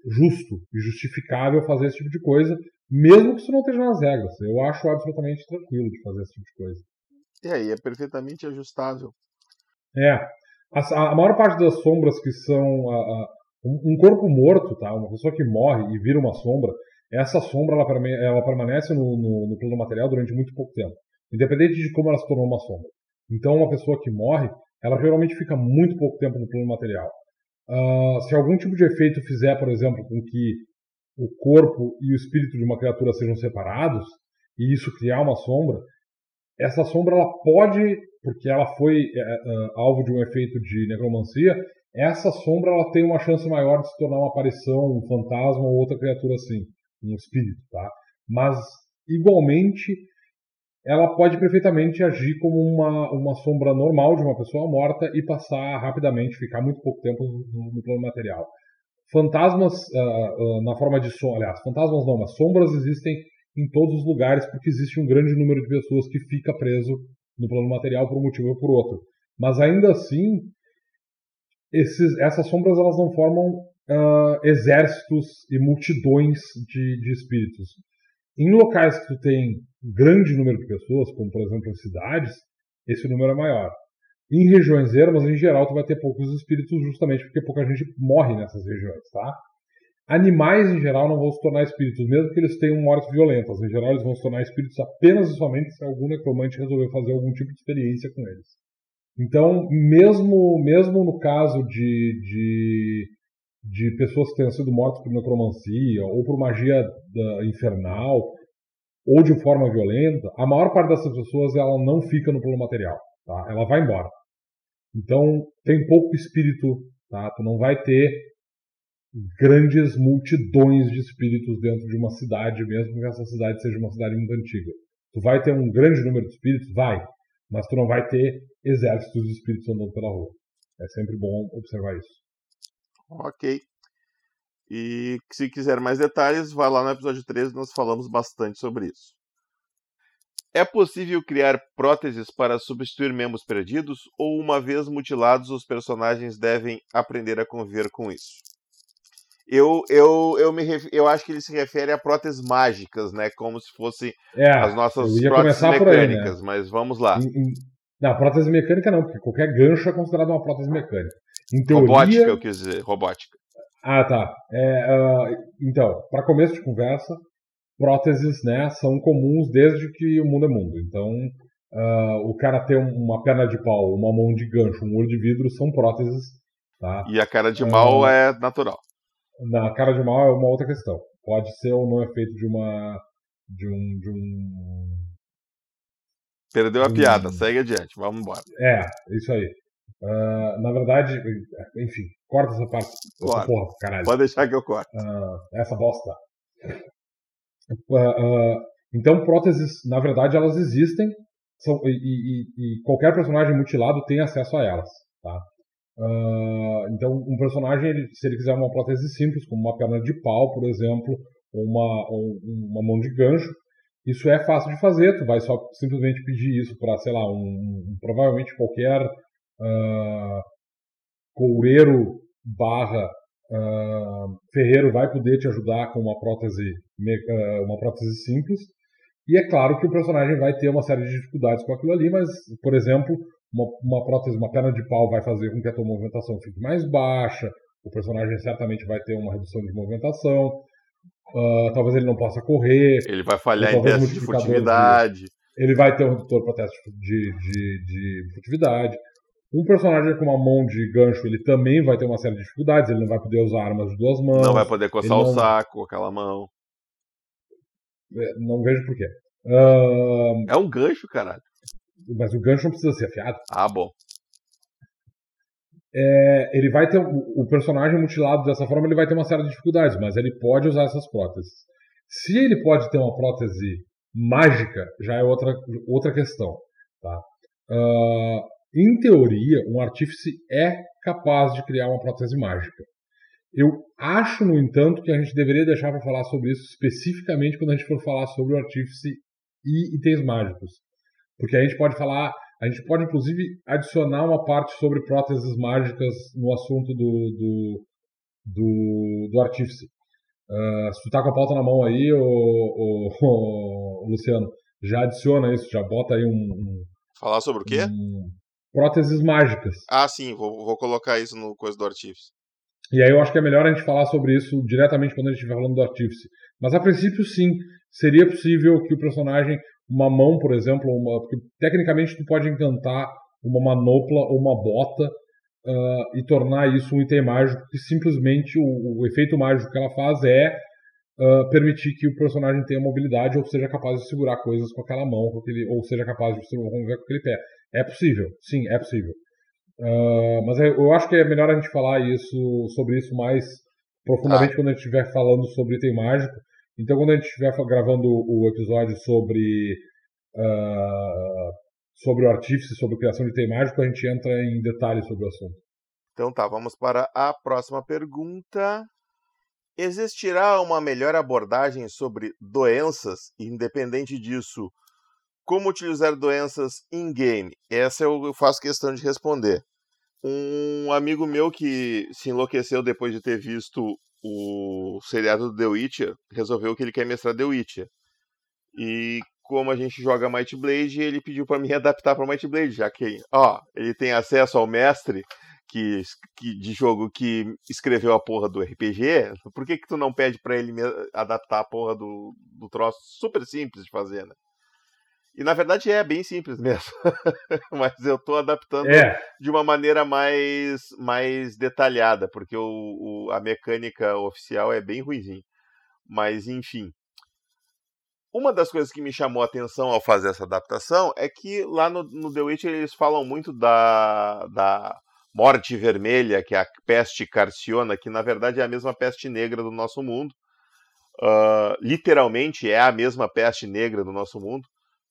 justo e justificável fazer esse tipo de coisa, mesmo que isso não esteja nas regras. Eu acho absolutamente tranquilo de fazer esse tipo de coisa. E é perfeitamente ajustável. É. A, a maior parte das sombras que são. A, a, um, um, corpo morto, tá? Uma pessoa que morre e vira uma sombra, essa sombra ela, ela permanece no, no, no plano material durante muito pouco tempo. Independente de como ela se tornou uma sombra. Então, uma pessoa que morre, ela geralmente fica muito pouco tempo no plano material. Uh, se algum tipo de efeito fizer, por exemplo, com que o corpo e o espírito de uma criatura sejam separados, e isso criar uma sombra, essa sombra ela pode, porque ela foi uh, alvo de um efeito de necromancia, essa sombra ela tem uma chance maior de se tornar uma aparição, um fantasma ou outra criatura assim, um espírito, tá? Mas igualmente ela pode perfeitamente agir como uma, uma sombra normal de uma pessoa morta e passar rapidamente, ficar muito pouco tempo no, no plano material. Fantasmas uh, uh, na forma de som, aliás, fantasmas não, mas sombras existem em todos os lugares porque existe um grande número de pessoas que fica preso no plano material por um motivo ou por outro. Mas ainda assim, esses, essas sombras elas não formam uh, exércitos e multidões de, de espíritos. Em locais que tu tem grande número de pessoas, como por exemplo em cidades, esse número é maior. Em regiões ermas, em geral, tu vai ter poucos espíritos justamente porque pouca gente morre nessas regiões, tá? Animais, em geral, não vão se tornar espíritos, mesmo que eles tenham mortes violentas. Em geral, eles vão se tornar espíritos apenas e somente se algum necromante resolver fazer algum tipo de experiência com eles. Então, mesmo, mesmo no caso de, de de pessoas que tenham sido mortas por necromancia ou por magia infernal ou de forma violenta, a maior parte dessas pessoas ela não fica no plano material, tá? Ela vai embora. Então tem pouco espírito, tá? Tu não vai ter grandes multidões de espíritos dentro de uma cidade, mesmo que essa cidade seja uma cidade muito antiga. Tu vai ter um grande número de espíritos, vai, mas tu não vai ter exércitos de espíritos andando pela rua. É sempre bom observar isso. Ok. E se quiser mais detalhes, vá lá no episódio 13, nós falamos bastante sobre isso. É possível criar próteses para substituir membros perdidos, ou uma vez mutilados, os personagens devem aprender a conviver com isso? Eu, eu, eu, me ref... eu acho que ele se refere a próteses mágicas, né? Como se fossem é, as nossas próteses mecânicas, aí, né? mas vamos lá. Não, prótese mecânica não, porque qualquer gancho é considerado uma prótese mecânica. Em teoria... Robótica, eu quis dizer, robótica. Ah, tá. É, uh, então, para começo de conversa, próteses né, são comuns desde que o mundo é mundo. Então, uh, o cara ter uma perna de pau, uma mão de gancho, um olho de vidro são próteses. Tá? E a cara de mal uh, é natural. Na cara de mal é uma outra questão. Pode ser ou não é feito de uma. de um. De um Perdeu a um... piada, segue adiante, vamos embora. É, isso aí. Uh, na verdade, enfim, corta essa parte. Essa porra, caralho. Pode deixar que eu corto. Uh, essa bosta. Uh, então, próteses, na verdade, elas existem são, e, e, e, qualquer personagem mutilado tem acesso a elas. Tá? Então, um personagem, ele, se ele quiser uma prótese simples, como uma perna de pau, por exemplo, ou uma, ou uma mão de gancho, isso é fácil de fazer. Tu vai só simplesmente pedir isso para, sei lá, um, um, provavelmente qualquer uh, coureiro barra uh, ferreiro vai poder te ajudar com uma prótese, uma prótese simples. E é claro que o personagem vai ter uma série de dificuldades com aquilo ali, mas, por exemplo, uma, uma prótese, uma perna de pau vai fazer com que a tua movimentação fique mais baixa, o personagem certamente vai ter uma redução de movimentação, uh, talvez ele não possa correr. Ele vai falhar em teste de furtividade. De, ele vai ter um redutor para teste de, de, de furtividade. Um personagem com uma mão de gancho, ele também vai ter uma série de dificuldades, ele não vai poder usar armas de duas mãos. Não vai poder coçar o saco com aquela mão. É, não vejo por quê. Uh... É um gancho, caralho. Mas o gancho não precisa ser afiado. Ah, bom. É, ele vai ter o personagem mutilado dessa forma, ele vai ter uma série de dificuldades, mas ele pode usar essas próteses. Se ele pode ter uma prótese mágica, já é outra, outra questão. Tá? Uh, em teoria, um artífice é capaz de criar uma prótese mágica. Eu acho, no entanto, que a gente deveria deixar para falar sobre isso especificamente quando a gente for falar sobre o artífice e itens mágicos. Porque a gente pode falar, a gente pode inclusive adicionar uma parte sobre próteses mágicas no assunto do, do, do, do artífice. Uh, se tu tá com a pauta na mão aí, o, [laughs] Luciano, já adiciona isso, já bota aí um. um Falar sobre o quê? Um, próteses mágicas. Ah, sim, vou, vou colocar isso no coisa do artífice. E aí eu acho que é melhor a gente falar sobre isso diretamente quando a gente estiver falando do artífice. Mas a princípio, sim, seria possível que o personagem, uma mão, por exemplo, uma, porque tecnicamente tu pode encantar uma manopla ou uma bota uh, e tornar isso um item mágico que simplesmente o, o efeito mágico que ela faz é uh, permitir que o personagem tenha mobilidade ou seja capaz de segurar coisas com aquela mão, com aquele, ou seja capaz de se mover com aquele pé. É possível, sim, é possível. Uh, mas eu acho que é melhor a gente falar isso sobre isso mais profundamente ah. quando a gente estiver falando sobre item mágico. Então, quando a gente estiver gravando o episódio sobre uh, sobre o artífice, sobre a criação de item a gente entra em detalhes sobre o assunto. Então tá, vamos para a próxima pergunta. Existirá uma melhor abordagem sobre doenças, independente disso, como utilizar doenças in-game? Essa eu faço questão de responder. Um amigo meu que se enlouqueceu depois de ter visto o seriado do The Witcher resolveu que ele quer mestrar The Witcher. E como a gente joga Might Blade, ele pediu para [laughs] mim adaptar para Might Blade, já que, ó, ele tem acesso ao mestre que, que, de jogo que escreveu a porra do RPG, por que que tu não pede para ele adaptar a porra do, do troço super simples de fazer, né? E na verdade é bem simples mesmo. [laughs] Mas eu estou adaptando é. de uma maneira mais, mais detalhada, porque o, o, a mecânica oficial é bem ruimzinha. Mas enfim. Uma das coisas que me chamou a atenção ao fazer essa adaptação é que lá no, no The Witcher eles falam muito da, da morte vermelha, que é a peste carciona, que na verdade é a mesma peste negra do nosso mundo. Uh, literalmente é a mesma peste negra do nosso mundo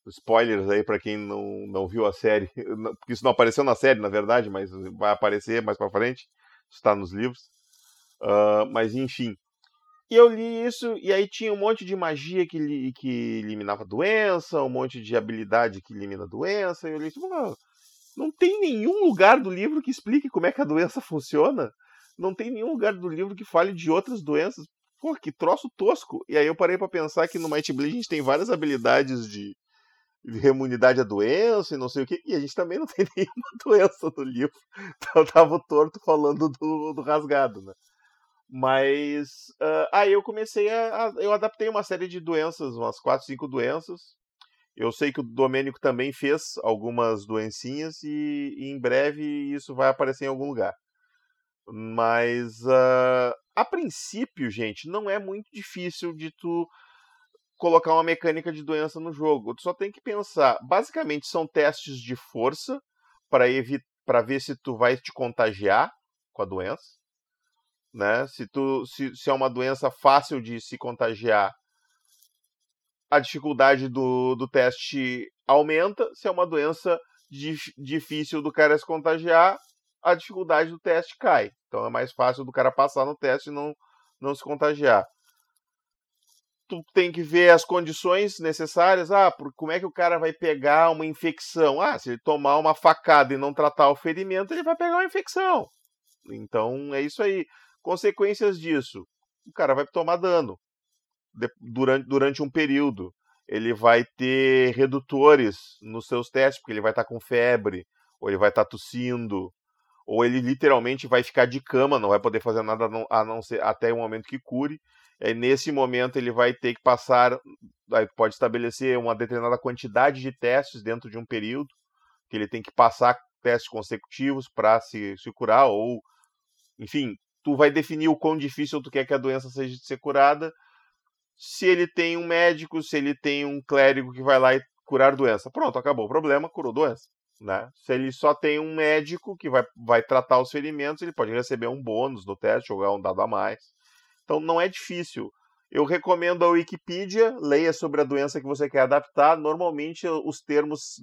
spoilers aí para quem não, não viu a série, [laughs] porque isso não apareceu na série, na verdade, mas vai aparecer mais para frente, está nos livros. Uh, mas enfim. E eu li isso, e aí tinha um monte de magia que, que eliminava doença, um monte de habilidade que elimina doença, e eu li tipo, não, não tem nenhum lugar do livro que explique como é que a doença [laughs] funciona. Não tem nenhum lugar do livro que fale de outras doenças. Pô, que troço tosco. E aí eu parei para pensar que no Might Blade a gente tem várias habilidades de, imunidade à doença e não sei o que, e a gente também não [laughs] tem nenhuma doença no livro. [laughs] Então tava o torto falando do, do rasgado, né? Mas uh, aí eu comecei a, a, Eu adaptei uma série de doenças, umas 4, 5 doenças. Eu sei que o Domênico também fez algumas doencinhas e, e em breve isso vai aparecer em algum lugar. Mas uh, a princípio, gente, não é muito difícil de tu colocar uma mecânica de doença no jogo. Tu só tem que pensar, basicamente são testes de força para para ver se tu vai te contagiar com a doença, né? Se tu se, se é uma doença fácil de se contagiar, a dificuldade do, do teste aumenta. Se é uma doença dif, difícil do cara se contagiar, a dificuldade do teste cai. Então é mais fácil do cara passar no teste e não, não se contagiar tu tem que ver as condições necessárias. Ah, por, como é que o cara vai pegar uma infecção? Ah, se ele tomar uma facada e não tratar o ferimento, ele vai pegar uma infecção. Então é isso aí. Consequências disso: o cara vai tomar dano de, durante, durante um período. Ele vai ter redutores nos seus testes, porque ele vai estar com febre ou ele vai estar tá tossindo, ou ele literalmente vai ficar de cama, não vai poder fazer nada a não ser até o momento que cure. É, nesse momento ele vai ter que passar, pode estabelecer uma determinada quantidade de testes dentro de um período, que ele tem que passar testes consecutivos para se, se curar, ou enfim, tu vai definir o quão difícil tu quer que a doença seja de ser curada. Se ele tem um médico, se ele tem um clérigo que vai lá e curar doença. Pronto, acabou o problema, curou doença. Né? Se ele só tem um médico que vai, vai tratar os ferimentos, ele pode receber um bônus no teste, jogar um dado a mais. Então não é difícil. Eu recomendo a Wikipedia, leia sobre a doença que você quer adaptar. Normalmente os termos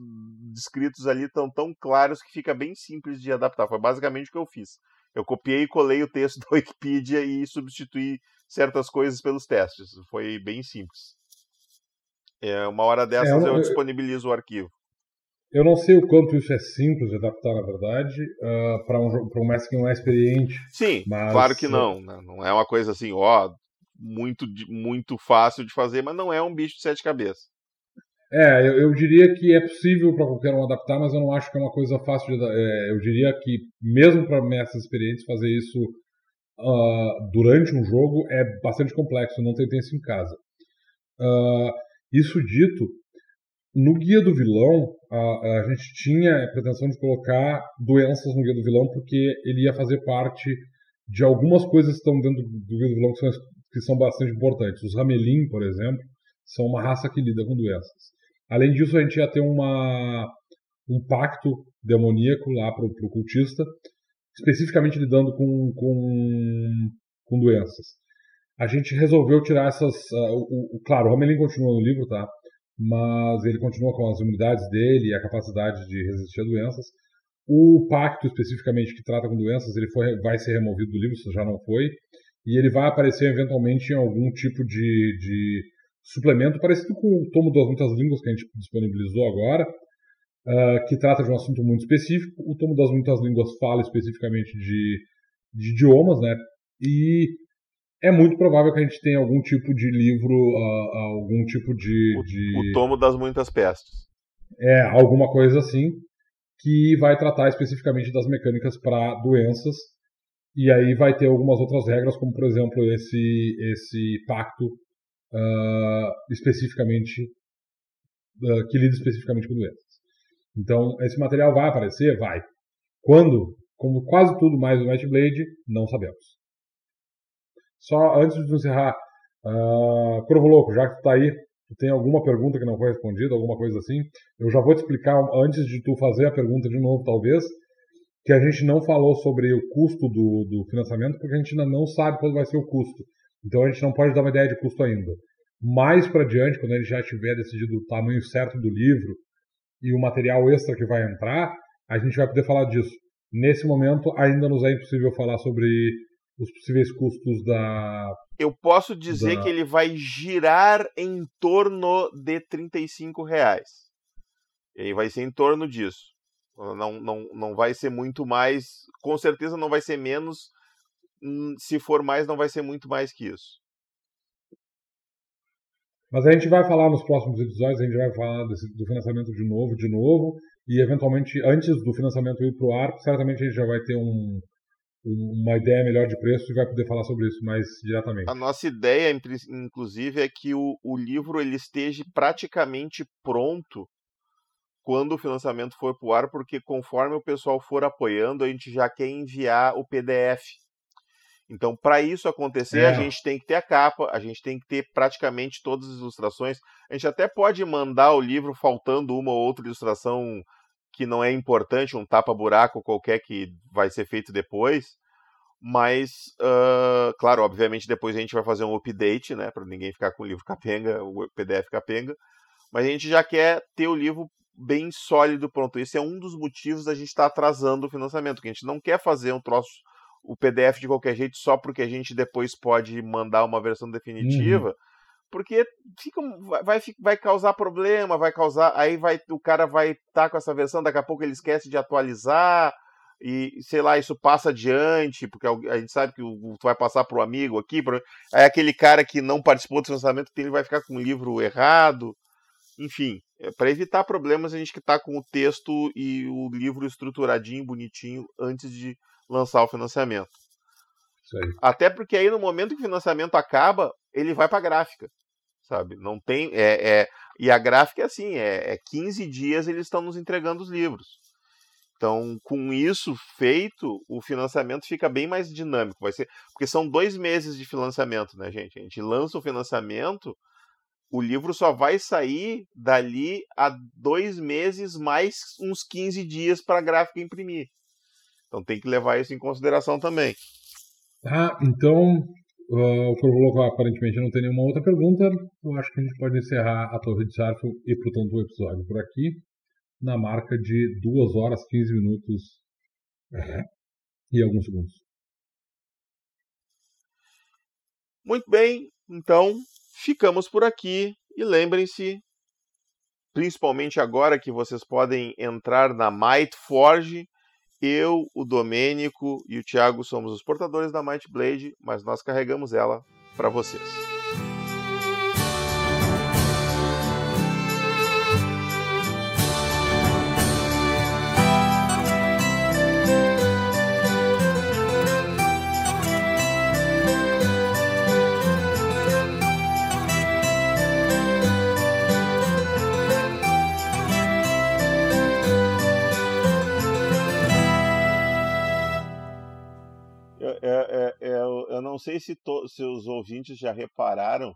descritos ali estão tão claros que fica bem simples de adaptar. Foi basicamente o que eu fiz. Eu copiei e colei o texto [laughs] da Wikipedia e substituí certas coisas pelos testes. Foi bem simples. É, uma hora dessas é, eu, eu, disponibilizo o arquivo. Eu não sei o quanto isso é simples de adaptar, na verdade, uh, para um, um mestre que não é experiente. Sim, mas... claro que não. Né? Não é uma coisa assim, ó, muito, muito fácil de fazer, mas não é um bicho de sete cabeças. É, eu, eu diria que é possível para qualquer um adaptar, mas eu não acho que é uma coisa fácil de. É, eu diria que, mesmo para mestres experientes, fazer isso uh, durante um jogo é bastante complexo, não tem tempo em casa. Uh, isso dito, no guia do vilão, a, a, gente tinha a pretensão de colocar doenças no guia do vilão, porque ele ia fazer parte de algumas coisas que estão dentro do guia do vilão que são, que são bastante importantes. Os Ramelin, por exemplo, são uma raça que lida com doenças. Além disso, a gente ia ter uma, um pacto demoníaco lá para o cultista, especificamente lidando com, com, com doenças. A gente resolveu tirar essas. Uh, o, o, claro, o Romelin continua no livro, tá? Mas ele continua com as imunidades dele e a capacidade de resistir a doenças. O pacto, especificamente, que trata com doenças, ele foi, vai ser removido do livro, se já não foi. E ele vai aparecer eventualmente em algum tipo de, de suplemento parecido com o Tomo das Muitas Línguas que a gente disponibilizou agora, uh, que trata de um assunto muito específico. O Tomo das Muitas Línguas fala especificamente de, de idiomas, né? E é muito provável que a gente tenha algum tipo de livro, uh, algum tipo de, o, de, o, Tomo das Muitas Pestes. É, alguma coisa assim, que vai tratar especificamente das mecânicas para doenças. E aí vai ter algumas outras regras, como por exemplo esse, esse pacto uh, especificamente, uh, que lida especificamente com doenças. Então, esse material vai aparecer? Vai. Quando? Como quase tudo mais do Might Blade, não sabemos. Só antes de encerrar, uh, Corvo Louco, já que tu tá aí, tu tem alguma pergunta que não foi respondida, alguma coisa assim, eu já vou te explicar antes de tu fazer a pergunta de novo, talvez, que a gente não falou sobre o custo do, do financiamento, porque a gente ainda não sabe qual vai ser o custo. Então a gente não pode dar uma ideia de custo ainda. Mais para diante, quando a gente já tiver decidido o tamanho certo do livro e o material extra que vai entrar, a gente vai poder falar disso. Nesse momento, ainda nos é impossível falar sobre os possíveis custos da. Eu posso dizer da... que ele vai girar em torno de 35 reais. E vai ser em torno disso. Não, não, não vai ser muito mais. Com certeza não vai ser menos Hum, se for mais, não vai ser muito mais que isso. Mas a gente vai falar nos próximos episódios, a gente vai falar desse, do financiamento de novo, de novo, e eventualmente, antes do financiamento ir para o ar, certamente a gente já vai ter um, uma ideia melhor de preço e vai poder falar sobre isso mais diretamente. A nossa ideia, inclusive, é que o, o livro ele esteja praticamente pronto quando o financiamento for para o ar, porque conforme o pessoal for apoiando, a gente já quer enviar o PDF então, para isso acontecer, é. a gente tem que ter a capa, a gente tem que ter praticamente todas as ilustrações. A gente até pode mandar o livro faltando uma ou outra ilustração que não é importante, um tapa-buraco qualquer que vai ser feito depois. Mas, uh, claro, obviamente depois a gente vai fazer um update, né, para ninguém ficar com o livro capenga, o PDF capenga. Mas a gente já quer ter o livro bem sólido pronto. Esse é um dos motivos da gente estar tá atrasando o financiamento, que a gente não quer fazer um troço o PDF de qualquer jeito só porque a gente depois pode mandar uma versão definitiva. Uhum. Porque fica, vai, vai causar problema, vai causar. Aí vai, o cara vai estar tá com essa versão, daqui a pouco ele esquece de atualizar, e sei lá, isso passa adiante, porque a gente sabe que tu vai passar para o amigo aqui. Pro, aí aquele cara que não participou do lançamento, ele vai ficar com o livro errado. Enfim, é para evitar problemas, a gente que está com o texto e o livro estruturadinho, bonitinho, antes de lançar o financiamento. Até porque aí no momento que o financiamento acaba, ele vai para gráfica, sabe? Não tem é, é, e a gráfica é assim, é, é 15 dias eles estão nos entregando os livros. Então, com isso feito, o financiamento fica bem mais dinâmico. Vai ser porque são dois meses de financiamento, né, gente? A gente lança o financiamento, o livro só vai sair dali a dois meses mais uns 15 dias para a gráfica imprimir. Então tem que levar isso em consideração também. Tá, então uh, o vou aparentemente não tem nenhuma outra pergunta. Eu acho que a gente pode encerrar a Torre de Sarfo e portanto o episódio por aqui na marca de 2 horas 15 minutos e alguns segundos. Muito bem, então ficamos por aqui e lembrem-se, principalmente agora que vocês podem entrar na Might Forge, eu, o Domênico e o Thiago somos os portadores da Might Blade, mas nós carregamos ela para vocês. Não sei se, to, se os ouvintes já repararam,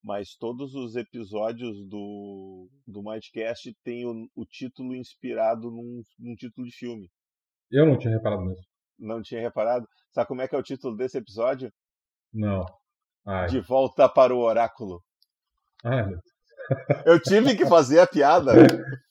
mas todos os episódios do, do Mindcast têm o, o título inspirado num, num, título de filme. Eu não tinha reparado mesmo. Não tinha reparado? Sabe como é que é o título desse episódio? Não. Ai. De volta para o oráculo. Ai, eu tive que fazer a piada. [laughs]